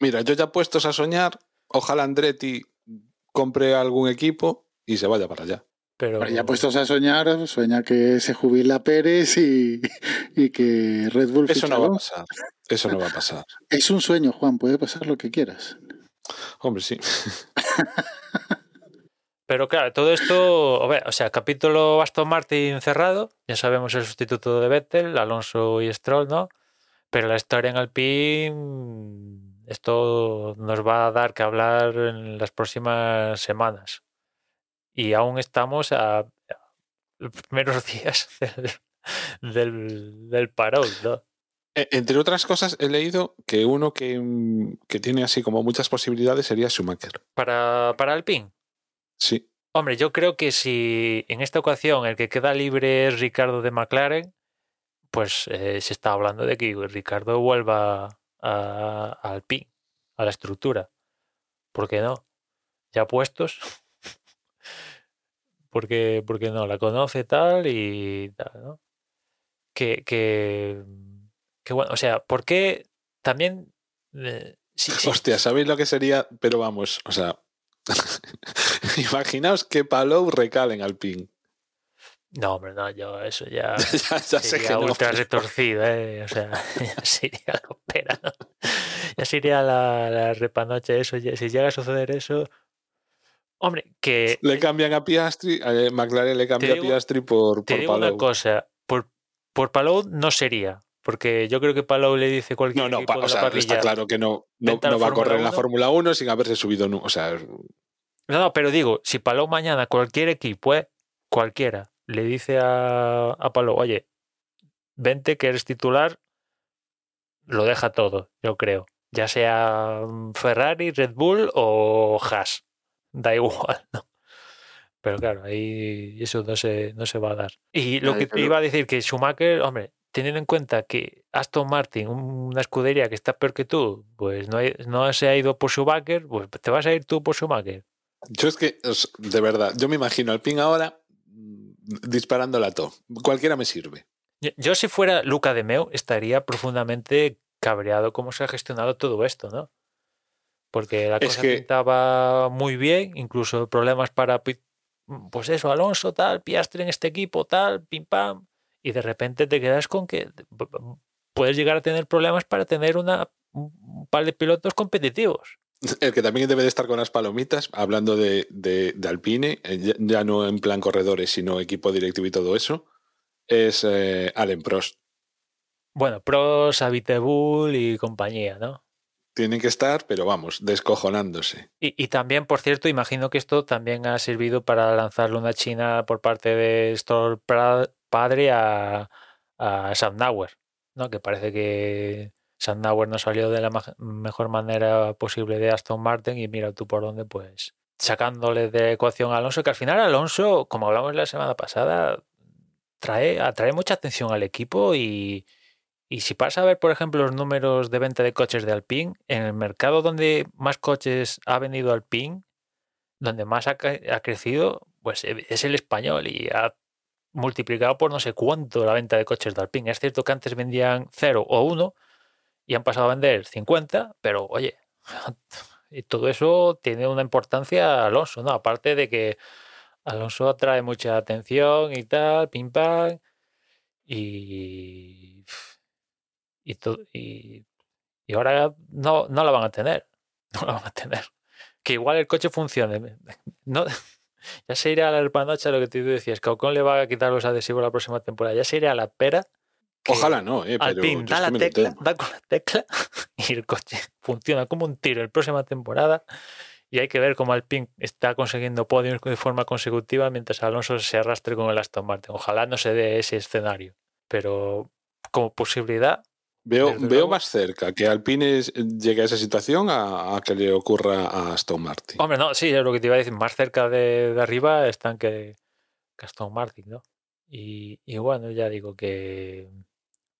Mira, yo ya puestos a soñar, ojalá Andretti compre algún equipo y se vaya para allá. Pero ya puestos a soñar, sueña que se jubila Pérez y, que Red Bull. Eso no va a pasar. Eso no va a pasar. Es un sueño, Juan, puede pasar lo que quieras. Hombre, sí. (laughs) Pero claro, todo esto, o sea, capítulo Aston Martin cerrado, ya sabemos el sustituto de Vettel, Alonso y Stroll, ¿no? Pero la historia en Alpine, esto nos va a dar que hablar en las próximas semanas y aún estamos a, los primeros (laughs) días del, del, parón, ¿no? E, entre otras cosas, he leído que uno mm, que, tiene así como muchas posibilidades sería Schumacher. ¿Para, para Alpine? Sí. Hombre, yo creo que si en esta ocasión el que queda libre es Ricardo de McLaren, pues eh, se está hablando de que Ricardo vuelva a, a Alpine, a la estructura. ¿Por qué no? Ya puestos, (laughs) porque, porque no la conoce tal y tal, ¿no? Que, que, que bueno, o sea, ¿por qué también... Eh, Hostia, ¿sabéis lo que sería? Pero vamos, o sea, (laughs) imaginaos que Palou recale en Alpine. No, hombre, no, yo eso ya, (laughs) ya, ya sería sé ultra retorcido, ¿eh? O sea, (laughs) ya sería la opera, ¿no? Ya sería la, la repanoche eso. Si llega a suceder eso, Hombre, que. Le cambian a Piastri, a McLaren le cambia a Piastri por, te digo una cosa, por, por Palou no sería. Porque yo creo que Palou le dice cualquier No, no, o sea, está claro que no, no, va a correr en la Fórmula 1 sin haberse subido. O sea. No, no, pero digo, si Palou mañana, cualquier equipo, eh, cualquiera, le dice a, a Palou, oye, vente que eres titular, lo deja todo, yo creo. Ya sea Ferrari, Red Bull o Haas da igual, ¿no? Pero claro, ahí eso no se, no se va a dar. Y lo que te iba a decir que Schumacher, hombre, teniendo en cuenta que Aston Martin, una escudería que está peor que tú, pues no, no se ha ido por Schumacher, pues te vas a ir tú por Schumacher. Yo es que, de verdad, yo me imagino al pin ahora mm, disparando la to. Cualquiera me sirve. Yo, si fuera Luca de Meu, estaría profundamente cabreado cómo se ha gestionado todo esto, ¿no? porque la cosa pintaba muy bien, incluso problemas para, pues eso, Alonso, tal, Piastri en este equipo, tal, pim pam, y de repente te quedas con que puedes llegar a tener problemas para tener una, un par de pilotos competitivos. (laughs) El que también debe de estar con las palomitas, hablando de, Alpine, eh, ya no en plan corredores, sino equipo directivo y todo eso, es eh, Allen Prost. Bueno, Prost, Abitebul y compañía, ¿no? Tienen que estar, pero vamos, descojonándose. Y, también, por cierto, imagino que esto también ha servido para lanzarle una china por parte de Stroll padre a, a Sam ¿no? Que parece que Sandauer no salió de la mejor manera posible de Aston Martin y mira tú por dónde, pues sacándole de ecuación a Alonso, que al final Alonso, como hablamos la semana pasada, trae, atrae mucha atención al equipo y, y si pasa a ver, por ejemplo, los números de venta de coches de Alpine, en el mercado donde más coches ha vendido Alpine, donde más ha, ha crecido, pues e, es el español y ha multiplicado por no sé cuánto la venta de coches de Alpine. Es cierto que antes vendían 0 o 1 y han pasado a vender 50, pero oye, (laughs) y todo eso tiene una importancia a Alonso, ¿no? Aparte de que Alonso atrae mucha atención y tal, pim pam, y, y, y, ahora no, no la van a tener, (laughs) no la van a tener. Que igual el coche funcione. No, ya se irá a la hermanocha lo que tú decías, que Ocon le va a quitar los adhesivos la próxima temporada, ya se irá a la pera Ojalá no, eh, Al fin, da la tecla, da con la tecla (laughs) y el coche funciona como un tiro la próxima temporada. Y hay que ver cómo Alpine está consiguiendo podios de forma consecutiva mientras Alonso se arrastre con el Aston Martin. Ojalá no se dé ese escenario, pero como posibilidad. Veo, veo más cerca que Alpine llegue a esa situación a, que le ocurra a Aston Martin. Hombre, no, sí, es lo que te iba a decir. Más cerca de, de arriba están que, que Aston Martin, ¿no? Y, y, bueno, ya digo que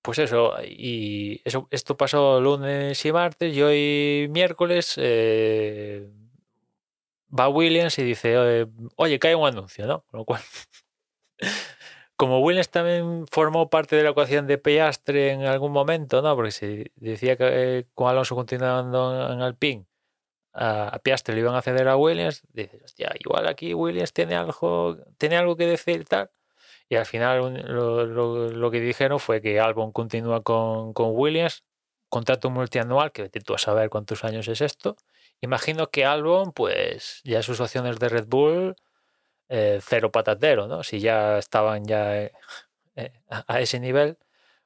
pues eso, y eso, esto pasó lunes y martes y hoy miércoles eh, va Williams y dice, oye, cae un anuncio, ¿no? Con lo cual, como Williams también formó parte de la ecuación de Piastre en algún momento, ¿no? Porque se decía que eh, con Alonso continuando en Alpine, a, a Piastre le iban a ceder a Williams, dices, hostia, igual aquí Williams tiene algo, tiene algo que decir tal. Y al final lo, que dijeron fue que Albon continúa con, Williams, contrato multianual, que tú a saber cuántos años es esto. Imagino que Albon, pues ya sus opciones de Red Bull, eh, cero patatero, ¿no? Si ya estaban ya eh, eh, a ese nivel,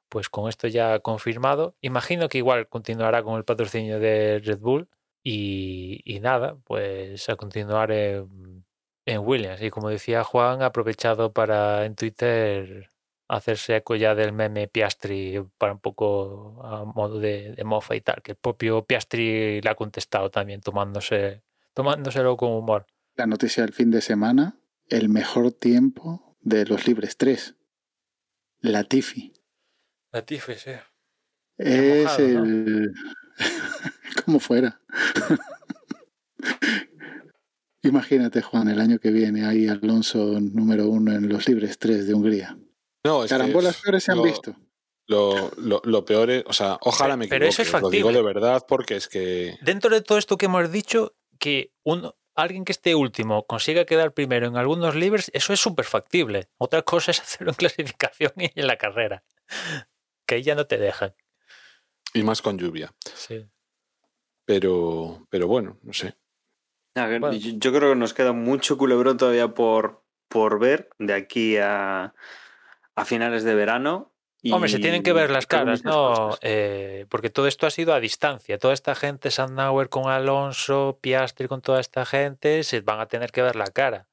pues con esto ya confirmado. Imagino que igual continuará con el patrocinio de Red Bull. Y, nada, pues a continuar en en Williams. Y como decía Juan, ha aprovechado para en Twitter hacerse eco ya del meme Piastri para un poco a modo de, mofa y tal, que el propio Piastri le ha contestado también tomándose, tomándoselo con humor. La noticia del fin de semana, el mejor tiempo de los libres 3. Latifi. Latifi, sí. Es el... (laughs) como fuera. (laughs) Imagínate, Juan, el año que viene hay Alonso número uno en los libres tres de Hungría. No, es Carambolas peores se han visto. Lo, lo, peor es, o sea, ojalá me equivoque, pero eso es factible. Lo digo de verdad porque es que... Dentro de todo esto que hemos dicho, que un, alguien que esté último consiga quedar primero en algunos libres, eso es súper factible. Otra cosa es hacerlo en (laughs) clasificación y en la carrera, que ahí ya no te dejan. Y más con lluvia. Sí. Pero, pero bueno, no sé. Yo creo que nos queda mucho culebrón todavía por, por ver de aquí a, a finales de verano. Hombre, se tienen que ver las caras, ¿no? Eh, porque todo esto ha sido a distancia. Toda esta gente, Sandauer con Alonso, Piastri con toda esta gente, se van a tener que ver la cara.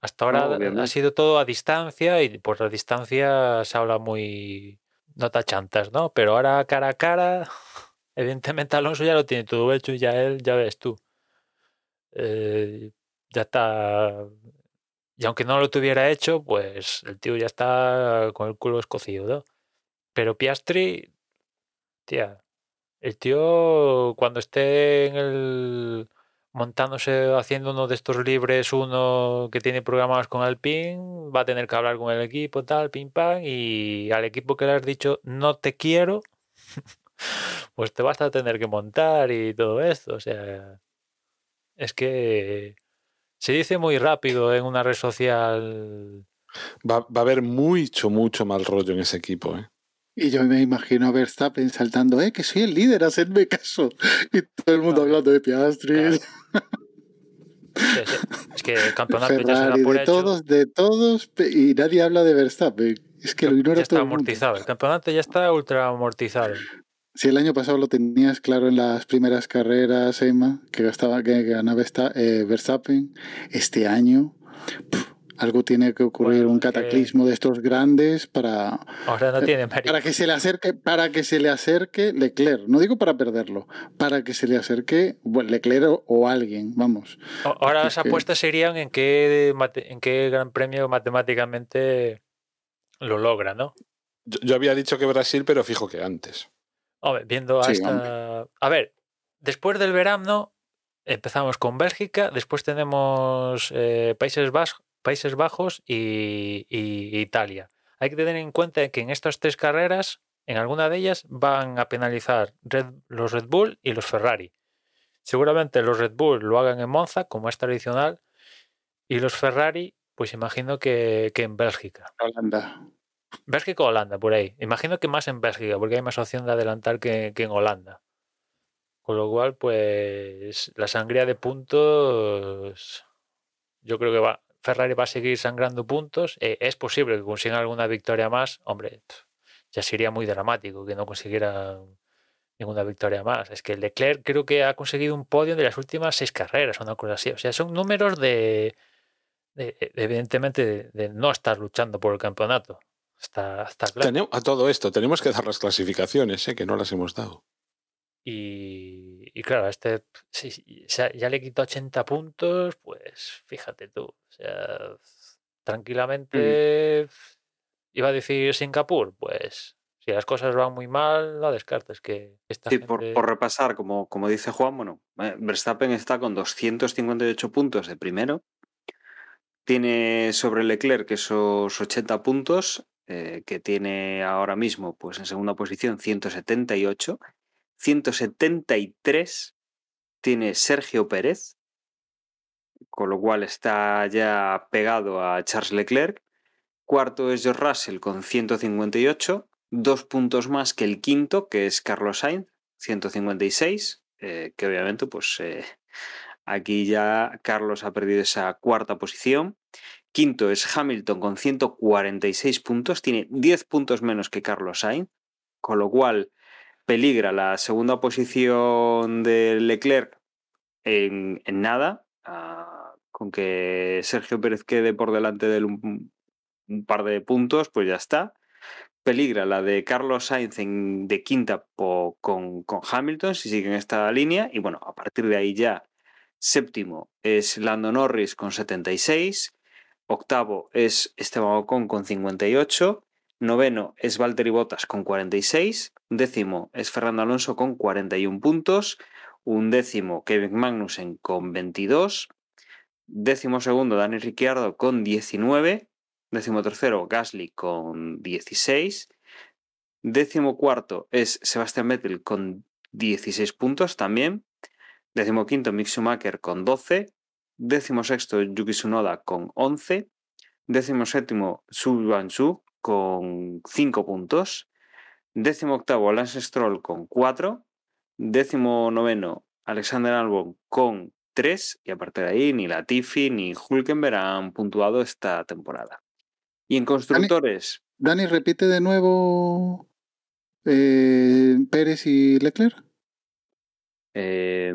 Hasta ahora ha sido todo a distancia y por la distancia se habla muy nota chantas, ¿no? Pero ahora cara a cara, (laughs) evidentemente Alonso ya lo tiene todo hecho y ya él, ya ves tú. Eh, ya está. Y aunque no lo tuviera hecho, pues el tío ya está con el culo escocido. Pero Piastri, tía, el tío cuando esté en el montándose, haciendo uno de estos libres, uno que tiene programados con Alpine, va a tener que hablar con el equipo, tal, pim pam, y al equipo que le has dicho no te quiero, (laughs) pues te vas a tener que montar y todo esto. O sea, es que se dice muy rápido en una red social. Va, a haber mucho, mucho mal rollo en ese equipo. ¿eh? Y yo me imagino a Verstappen saltando, eh, que soy el líder, hacedme caso. (laughs) Y todo el mundo hablando de Piastri. (laughs) Es que el campeonato ya se da por de todos, de todos, y nadie habla de Verstappen. Es que lo ignora ya está amortizado. El campeonato ya está ultra amortizado. Si el año pasado lo tenías claro en las primeras carreras, Emma, que, gastaba, que ganaba eh, Verstappen, este año algo tiene que ocurrir, un cataclismo de estos grandes para, eh, para que se le acerque, para que se le acerque Leclerc. No digo para perderlo, para que se le acerque Leclerc o, alguien, vamos. Ahora las apuestas serían en qué, en qué gran premio matemáticamente lo logra, ¿no? Yo, había dicho que Brasil, pero fijo que antes. Viendo hasta. a ver, después del verano empezamos con Bélgica, después tenemos eh, Países Bajos, Países Bajos y, Italia. Hay que tener en cuenta que en estas tres carreras, en alguna de ellas, van a penalizar los Red Bull y los Ferrari. Seguramente los Red Bull lo hagan en Monza, como es tradicional, y los Ferrari, pues imagino que, en Bélgica. Holanda. Bélgica o Holanda, por ahí. Imagino que más en Bélgica, porque hay más opción de adelantar que, que en Holanda. Con lo cual, pues la sangría de puntos, yo creo que va, Ferrari va a seguir sangrando puntos. Eh, es posible que consiga alguna victoria más. Hombre, ya sería muy dramático que no consiguiera ninguna victoria más. Es que Leclerc creo que ha conseguido un podio de las últimas seis carreras, una cosa así. O sea, son números de, evidentemente, de, no estar luchando por el campeonato. Está, claro. a todo esto, tenemos que dar las clasificaciones, ¿eh? que no las hemos dado. Y, claro, este ya le quitó 80 puntos, pues fíjate tú. O sea, tranquilamente iba a decir Singapur, pues si las cosas van muy mal, no descartes que esta sí, por, repasar, como, como dice Juan, bueno, eh, Verstappen está con 258 puntos de primero. Tiene sobre Leclerc esos 80 puntos, eh, que tiene ahora mismo, pues en segunda posición 178 173 tiene Sergio Pérez, con lo cual está ya pegado a Charles Leclerc. Cuarto es George Russell con 158, dos puntos más que el quinto, que es Carlos Sainz, 156, eh, que obviamente pues eh, aquí ya Carlos ha perdido esa cuarta posición. Quinto es Hamilton con 146 puntos, tiene 10 puntos menos que Carlos Sainz, con lo cual peligra la segunda posición de Leclerc en, nada, ah, con que Sergio Pérez quede por delante de un, par de puntos, pues ya está. Peligra la de Carlos Sainz de quinta con, con Hamilton, si sigue en esta línea. Y bueno, a partir de ahí ya, séptimo es Lando Norris con 76. Octavo es Esteban Ocon con 58. Noveno es Valtteri Bottas con 46. Décimo es Fernando Alonso con 41 puntos. Un décimo Kevin Magnussen con 22. Décimo segundo Dani Ricciardo con 19. Décimo tercero Gasly con 16. Décimo cuarto es Sebastian Vettel con 16 puntos también. Décimo quinto Mick Schumacher con 12. Décimo sexto Yuki Tsunoda con 11. Décimo séptimo Su Su con 5 puntos. Décimo octavo, Lance Stroll con 4. Décimo noveno, Alexander Albon con 3. Y aparte de ahí, ni Latifi ni Hulkenberg han puntuado esta temporada. Y en constructores. Dani, repite de nuevo eh, Pérez y Leclerc. Eh,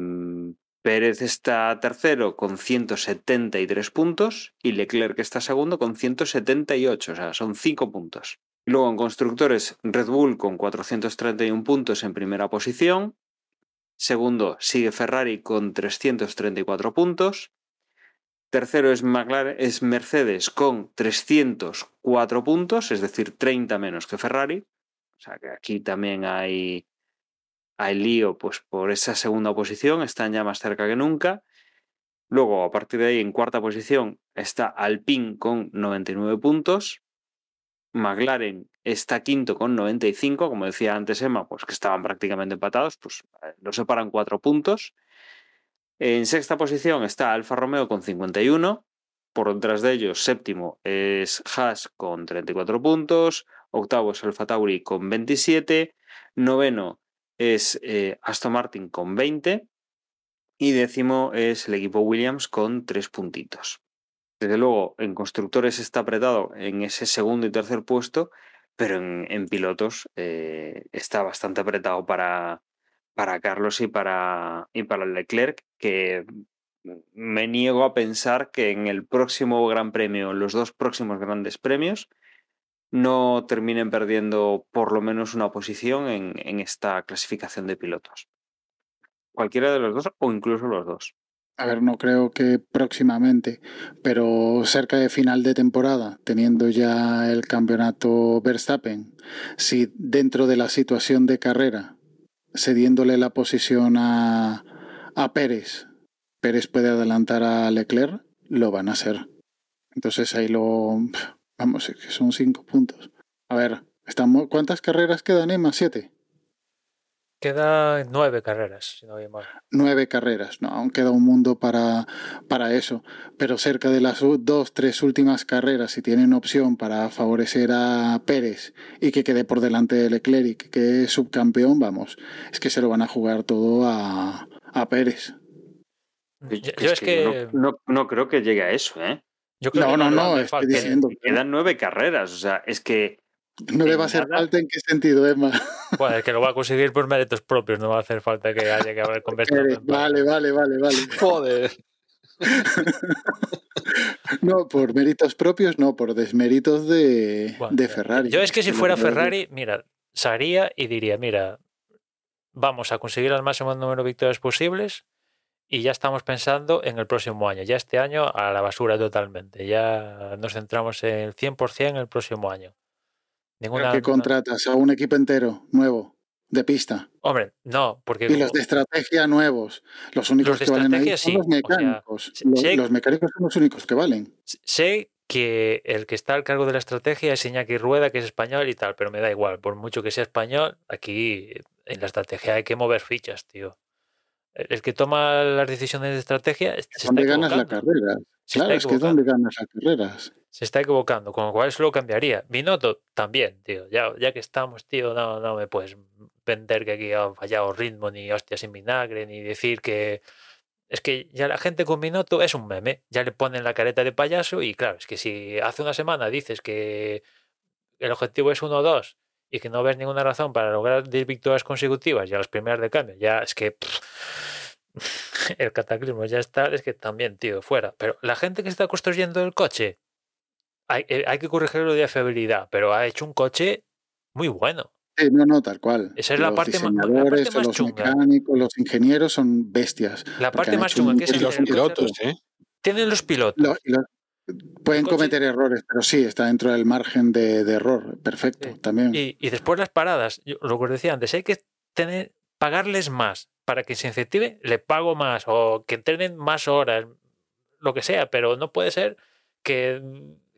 Pérez está tercero con 173 puntos y Leclerc está segundo con 178, o sea, son 5 puntos. Luego en constructores, Red Bull con 431 puntos en primera posición. Segundo sigue Ferrari con 334 puntos. Tercero es, es Mercedes con 304 puntos, es decir, 30 menos que Ferrari. O sea que aquí también hay hay lío pues, por esa segunda posición, están ya más cerca que nunca. Luego, a partir de ahí, en cuarta posición está Alpine con 99 puntos. McLaren está quinto con 95, como decía antes Emma, pues que estaban prácticamente empatados, pues eh, lo separan cuatro puntos. En sexta posición está Alfa Romeo con 51, por detrás de ellos, séptimo es Haas con 34 puntos, octavo es Alfa Tauri con 27, noveno es eh, Aston Martin con 20 y décimo es el equipo Williams con 3 puntitos. Desde luego, en constructores está apretado en ese segundo y tercer puesto, pero en, pilotos eh, está bastante apretado para, para Carlos y para, y para Leclerc, que me niego a pensar que en el próximo Gran Premio, en los dos próximos grandes premios, no terminen perdiendo por lo menos una posición en, esta clasificación de pilotos. Cualquiera de los dos o incluso los dos. A ver, no creo que próximamente, pero cerca de final de temporada, teniendo ya el campeonato Verstappen, si dentro de la situación de carrera, cediéndole la posición a, a Pérez, Pérez puede adelantar a Leclerc, lo van a hacer. Entonces ahí lo, Vamos, que son cinco puntos. A ver, estamos, ¿cuántas carreras quedan, Emma? ¿Siete? Quedan nueve carreras, si no voy mal. Nueve carreras, no, aún queda un mundo para, para eso. Pero cerca de las dos, tres últimas carreras, si tienen opción para favorecer a Pérez y que quede por delante de Leclerc, que es subcampeón, vamos, es que se lo van a jugar todo a, a Pérez. Yo, es, que, no, no, creo que llegue a eso, ¿eh? No, no, no, estoy diciendo. Quedan nueve carreras, o sea, es que. No le va a hacer falta en qué sentido, Emma. Bueno, es que lo va a conseguir por méritos propios, no va a hacer falta que haya que haber conversado. Vale, vale, vale, vale. Joder. (laughs) no, por méritos propios, no, por desméritos de, de Ferrari. Yo es que si fuera Ferrari, mira, salía y diría, mira, vamos a conseguir el máximo número de victorias posibles y ya estamos pensando en el próximo año. Ya este año a la basura totalmente. Ya nos centramos en el 100% en el próximo año. Ninguna, ¿Qué contratas? ¿A un equipo entero nuevo? De pista. Hombre, no, porque. Y los de estrategia nuevos. Los únicos que valen ahí son los mecánicos. los, mecánicos son los únicos que valen. Sé que el que está al cargo de la estrategia es Iñaki Rueda, que es español y tal, pero me da igual. Por mucho que sea español, aquí en la estrategia hay que mover fichas, tío el que toma las decisiones de estrategia. Se ¿Dónde ganas la carrera? claro, es que ¿dónde ganas las carreras? Se está equivocando, con lo cual eso lo cambiaría. Binotto también, tío. Ya, ya que estamos, tío, no, no me puedes vender que aquí ha fallado ritmo, ni hostias sin vinagre, ni decir que. Es que ya la gente con Binotto es un meme. Ya le ponen la careta de payaso y claro, es que si hace una semana dices que el objetivo es 1-2 y que no ves ninguna razón para lograr 10 victorias consecutivas y a las primeras de cambio, ya es que (laughs) el cataclismo ya está, es que también, tío, fuera. Pero la gente que está construyendo el coche, hay, eh, hay que corregirlo de fiabilidad, pero ha hecho un coche muy bueno. Sí, no, no, tal cual. Esa es la parte, más, los mecánicos, los ingenieros son bestias. La parte más chunga que es los pilotos, ¿eh? Tienen los pilotos. Pueden cometer errores, pero sí, está dentro del margen de, error. Perfecto, también. Y, y, después las paradas, lo que os decía antes, hay que tener, pagarles más para que se incentive, le pago más o que entrenen más horas, lo que sea, pero no puede ser que,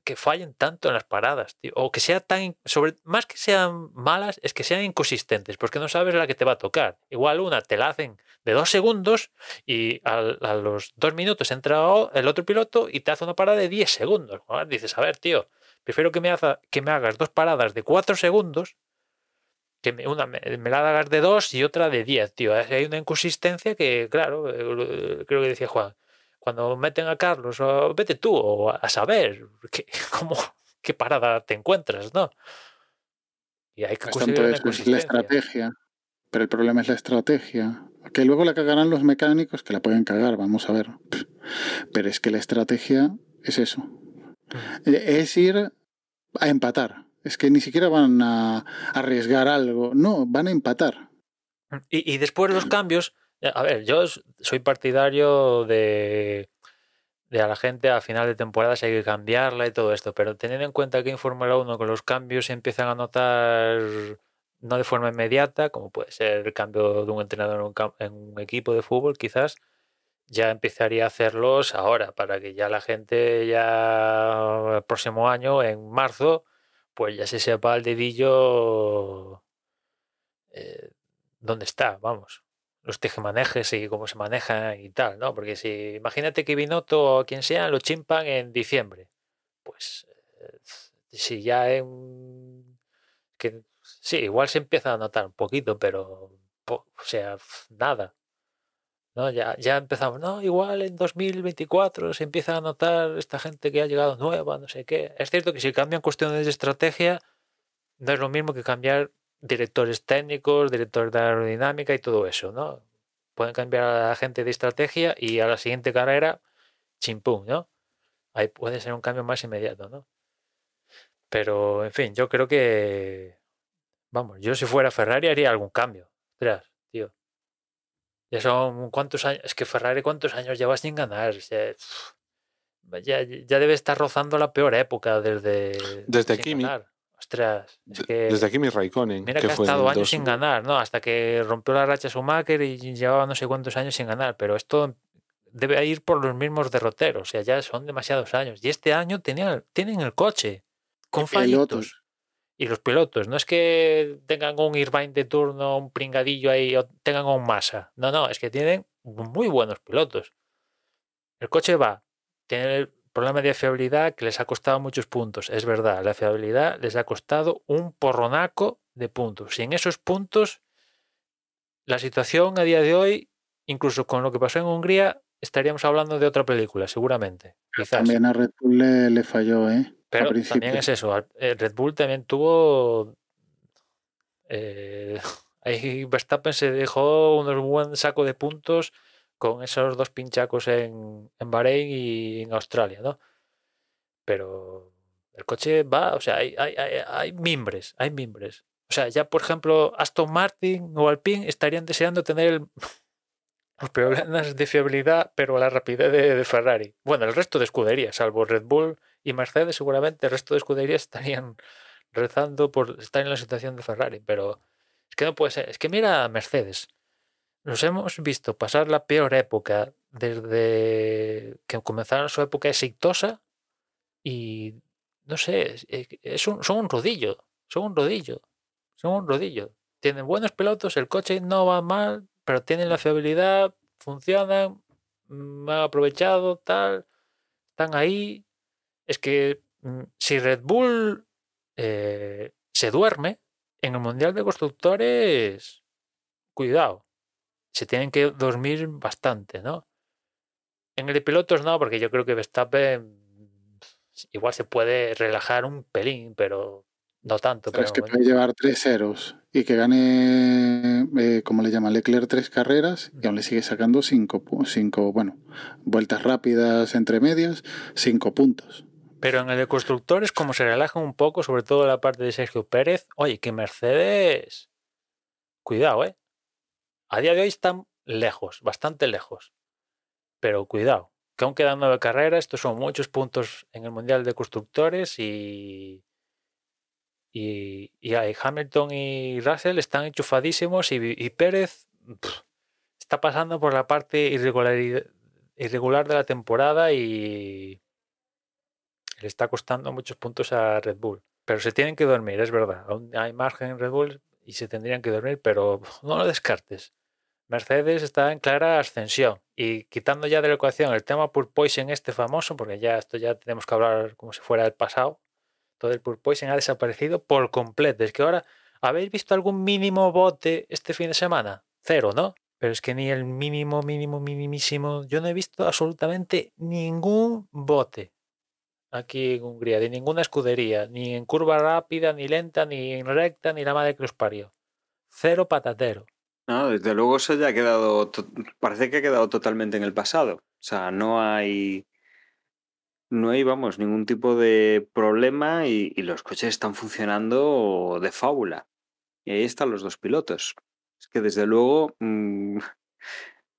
que fallen tanto en las paradas, tío. o que sea tan, sobre, más que sean malas, es que sean inconsistentes, porque no sabes la que te va a tocar. Igual una te la hacen de dos segundos y a, los dos minutos entra el otro piloto y te hace una parada de 10 segundos. Dices, a ver, tío, prefiero que me, que me hagas dos paradas de 4 segundos que me, una me, la hagas de dos y otra de 10, tío. Hay una inconsistencia que, claro, eh, creo que decía Juan, cuando meten a Carlos, vete tú, o a saber qué, (laughs) cómo, qué parada te encuentras, ¿no? Y hay que es la estrategia. Pero el problema es la estrategia. Que luego la cagarán los mecánicos, que la pueden cagar, vamos a ver. Pero es que la estrategia es eso. Mm. Es ir a empatar. Es que ni siquiera van a arriesgar algo. No, van a empatar. Y, y después los cambios. Eh, a ver, yo soy partidario de, de a la gente a final de temporada si hay que cambiarla y todo esto, pero teniendo en cuenta que en Fórmula 1 con los cambios se empiezan a notar no de forma inmediata, como puede ser el cambio de un entrenador en un, equipo de fútbol, quizás ya empezaría a hacerlos ahora, para que ya la gente ya el próximo año, en marzo, pues ya se sepa el dedillo eh, dónde está, vamos, los tejemanejes y cómo se maneja y tal, ¿no? Porque si imagínate que Binotto o quien sea lo chimpan en diciembre, pues eh, si ya en que sí, igual se empieza a notar un poquito, pero, o sea, nada. ¿no? Ya, ya empezamos, no, igual en 2024 se empieza a notar esta gente que ha llegado nueva, no sé qué. Es cierto que si cambian cuestiones de estrategia, no es lo mismo que cambiar directores técnicos, directores de aerodinámica y todo eso, ¿no? Pueden cambiar a la gente de estrategia y a la siguiente carrera, chimpum, ¿no? Ahí puede ser un cambio más inmediato, ¿no? Pero, en fin, yo creo que, vamos, yo si fuera Ferrari haría algún cambio. Ostras, tío. Ya son cuántos años, es que Ferrari cuántos años lleva sin ganar. ya, ya, debe estar rozando la peor época desde... Desde Kimi. Ostras, es que, desde Kimi Raikkonen. Mira que, ha estado años sin ganar, ¿no? Hasta que rompió la racha Schumacher y llevaba no sé cuántos años sin ganar, pero esto debe ir por los mismos derroteros, o sea, ya son demasiados años. Y este año tenían, tienen el coche con fallitos. Y los pilotos, no es que tengan un Irvine de turno, un pringadillo ahí, o tengan un masa. No, no, es que tienen muy buenos pilotos. El coche va, tiene el problema de fiabilidad que les ha costado muchos puntos. Es verdad, la fiabilidad les ha costado un porronaco de puntos. Y en esos puntos, la situación a día de hoy, incluso con lo que pasó en Hungría, estaríamos hablando de otra película, seguramente. También a Red Bull le falló, ¿eh? Pero también es eso. Eh, Red Bull también tuvo. Eh, (laughs) ahí Verstappen se dejó un buen saco de puntos con esos dos pinchacos en, en Bahrein y en Australia, ¿no? Pero el coche va, o sea, hay, hay, hay, mimbres, hay mimbres. O sea, ya por ejemplo, Aston Martin o Alpine estarían deseando tener (laughs) los problemas de fiabilidad, pero la rapidez de, de Ferrari. Bueno, el resto de escuderías, salvo Red Bull y Mercedes seguramente el resto de escuderías estarían rezando por estar en la situación de Ferrari, pero es que no puede ser. Es que mira Mercedes. Nos hemos visto pasar la peor época desde que comenzaron su época exitosa y no sé, es un, son un rodillo, son un rodillo, son un rodillo. Tienen buenos pilotos, el coche no va mal, pero tienen la fiabilidad, funcionan, mm, han aprovechado, tal, están ahí, es que mm, si Red Bull eh, se duerme en el Mundial de Constructores, cuidado, se tienen que dormir bastante, ¿no? En el de pilotos no, porque yo creo que Verstappen igual se puede relajar un pelín, pero no tanto. Pero es que puede llevar tres ceros y que gane, eh, como le llaman, Leclerc tres carreras y aún le sigue sacando cinco, cinco, bueno, vueltas rápidas entre medias, cinco puntos. Pero en el de constructores, como se relaja un poco, sobre todo la parte de Sergio Pérez, oye, que Mercedes. Cuidado, ¿eh? A día de hoy están lejos, bastante lejos. Pero cuidado, que aún quedan nueve carreras, estos son muchos puntos en el Mundial de Constructores y. Y, y Hamilton y Russell están enchufadísimos y, Pérez está pasando por la parte irregular de la temporada y está costando muchos puntos a Red Bull. Pero se tienen que dormir, es verdad. hay margen en Red Bull y se tendrían que dormir, pero (laughs) no lo descartes. Mercedes está en clara ascensión y quitando ya de la ecuación el tema Poison este famoso, porque ya esto ya tenemos que hablar como si fuera el pasado, todo el Poison ha desaparecido por completo. Es que ahora, ¿habéis visto algún mínimo bote este fin de semana? Cero, ¿no? Pero es que ni el mínimo, mínimo, minimísimo, yo no he visto absolutamente ningún bote aquí en Hungría, de ninguna escudería, ni en curva rápida, ni lenta, ni en recta, ni la madre que los. Cero patatero. No, desde luego eso ya ha quedado, parece que ha quedado totalmente en el pasado. O sea, no hay, no hay, vamos, ningún tipo de problema y, los coches están funcionando de fábula. Y ahí están los dos pilotos. Es que desde luego mm,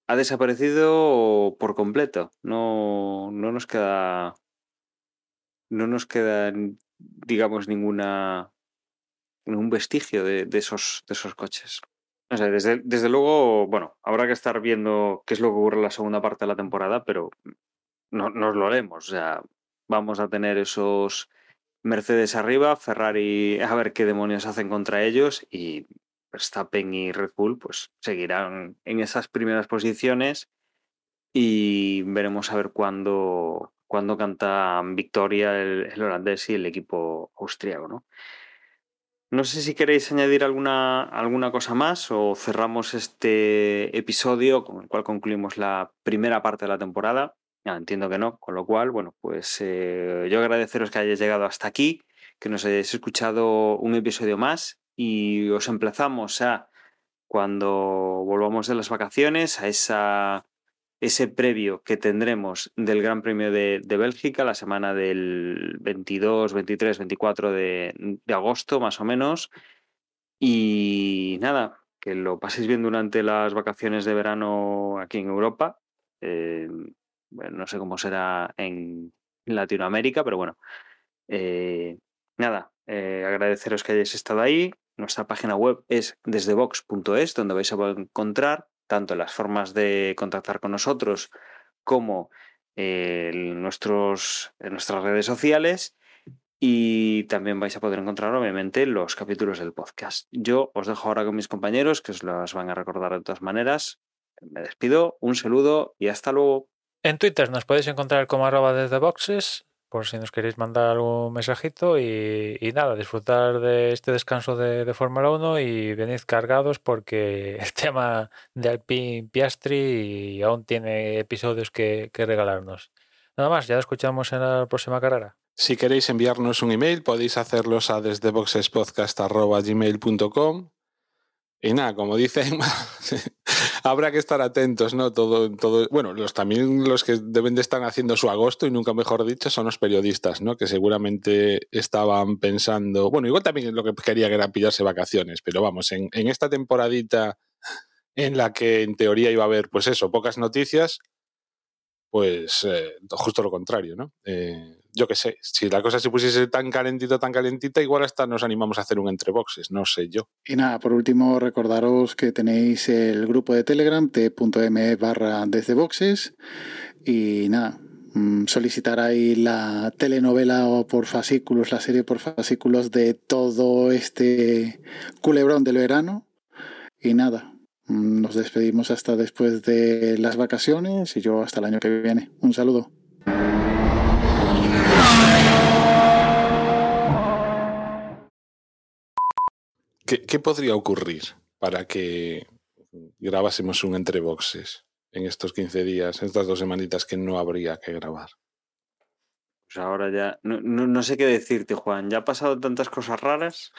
ha desaparecido por completo. No, no nos queda no nos queda, digamos, ninguna ningún vestigio de, esos, de esos coches. No sé, desde, desde, luego, bueno, habrá que estar viendo qué es lo que ocurre en la segunda parte de la temporada, pero no, nos lo haremos. O sea, vamos a tener esos Mercedes arriba, Ferrari a ver qué demonios hacen contra ellos y Verstappen y Red Bull pues seguirán en esas primeras posiciones y veremos a ver cuándo, cuando canta victoria el, holandés y el equipo austriaco, ¿no? No sé si queréis añadir alguna, alguna cosa más o cerramos este episodio con el cual concluimos la primera parte de la temporada. entiendo que no, con lo cual, bueno, pues eh, yo agradeceros que hayáis llegado hasta aquí, que nos hayáis escuchado un episodio más y os emplazamos a cuando volvamos de las vacaciones, a esa ese previo que tendremos del Gran Premio de, Bélgica la semana del 22, 23, 24 de, agosto, más o menos. Y nada, que lo paséis bien durante las vacaciones de verano aquí en Europa. Eh, no sé cómo será en Latinoamérica, pero bueno. Eh, nada, eh, agradeceros que hayáis estado ahí. Nuestra página web es desdevox.es, donde vais a encontrar tanto las formas de contactar con nosotros como en, nuestros, en nuestras redes sociales y también vais a poder encontrar obviamente los capítulos del podcast. Yo os dejo ahora con mis compañeros que os los van a recordar de todas maneras. Me despido, un saludo y hasta luego. En Twitter nos podéis encontrar como arroba desde boxes por si nos queréis mandar algún mensajito y, nada, disfrutar de este descanso de, Fórmula 1 y venid cargados porque (laughs) el tema de Alpine Piastri aún tiene episodios que, que regalarnos. Nada más, ya escuchamos en la próxima carrera. Si queréis enviarnos un email, podéis hacerlos a desde boxespodcast.gmail.com y nada, como dicen, (laughs) habrá que estar atentos, ¿no? Todo, todo, bueno, los también los que deben de estar haciendo su agosto, y nunca mejor dicho, son los periodistas, ¿no? Que seguramente estaban pensando, bueno, igual también lo que quería que era pillarse vacaciones, pero vamos, en, en esta temporadita en la que en teoría iba a haber, pues eso, pocas noticias, pues eh, justo lo contrario, ¿no? Eh, yo qué sé, si la cosa se pusiese tan calentita, tan calentita, igual hasta nos animamos a hacer un entre boxes, no sé yo. Y nada, por último, recordaros que tenéis el grupo de Telegram t.me barra desde boxes y nada, mm, solicitar ahí la telenovela por fascículos, la serie por fascículos de todo este culebrón del verano. Y nada, mm, nos despedimos hasta después de las vacaciones y yo hasta el año que viene. Un saludo. ¿Qué, podría ocurrir para que grabásemos un entre boxes en estos 15 días, en estas dos semanitas que no habría que grabar? Pues ahora ya, no, no, sé qué decirte, Juan. Ya ha pasado tantas cosas raras.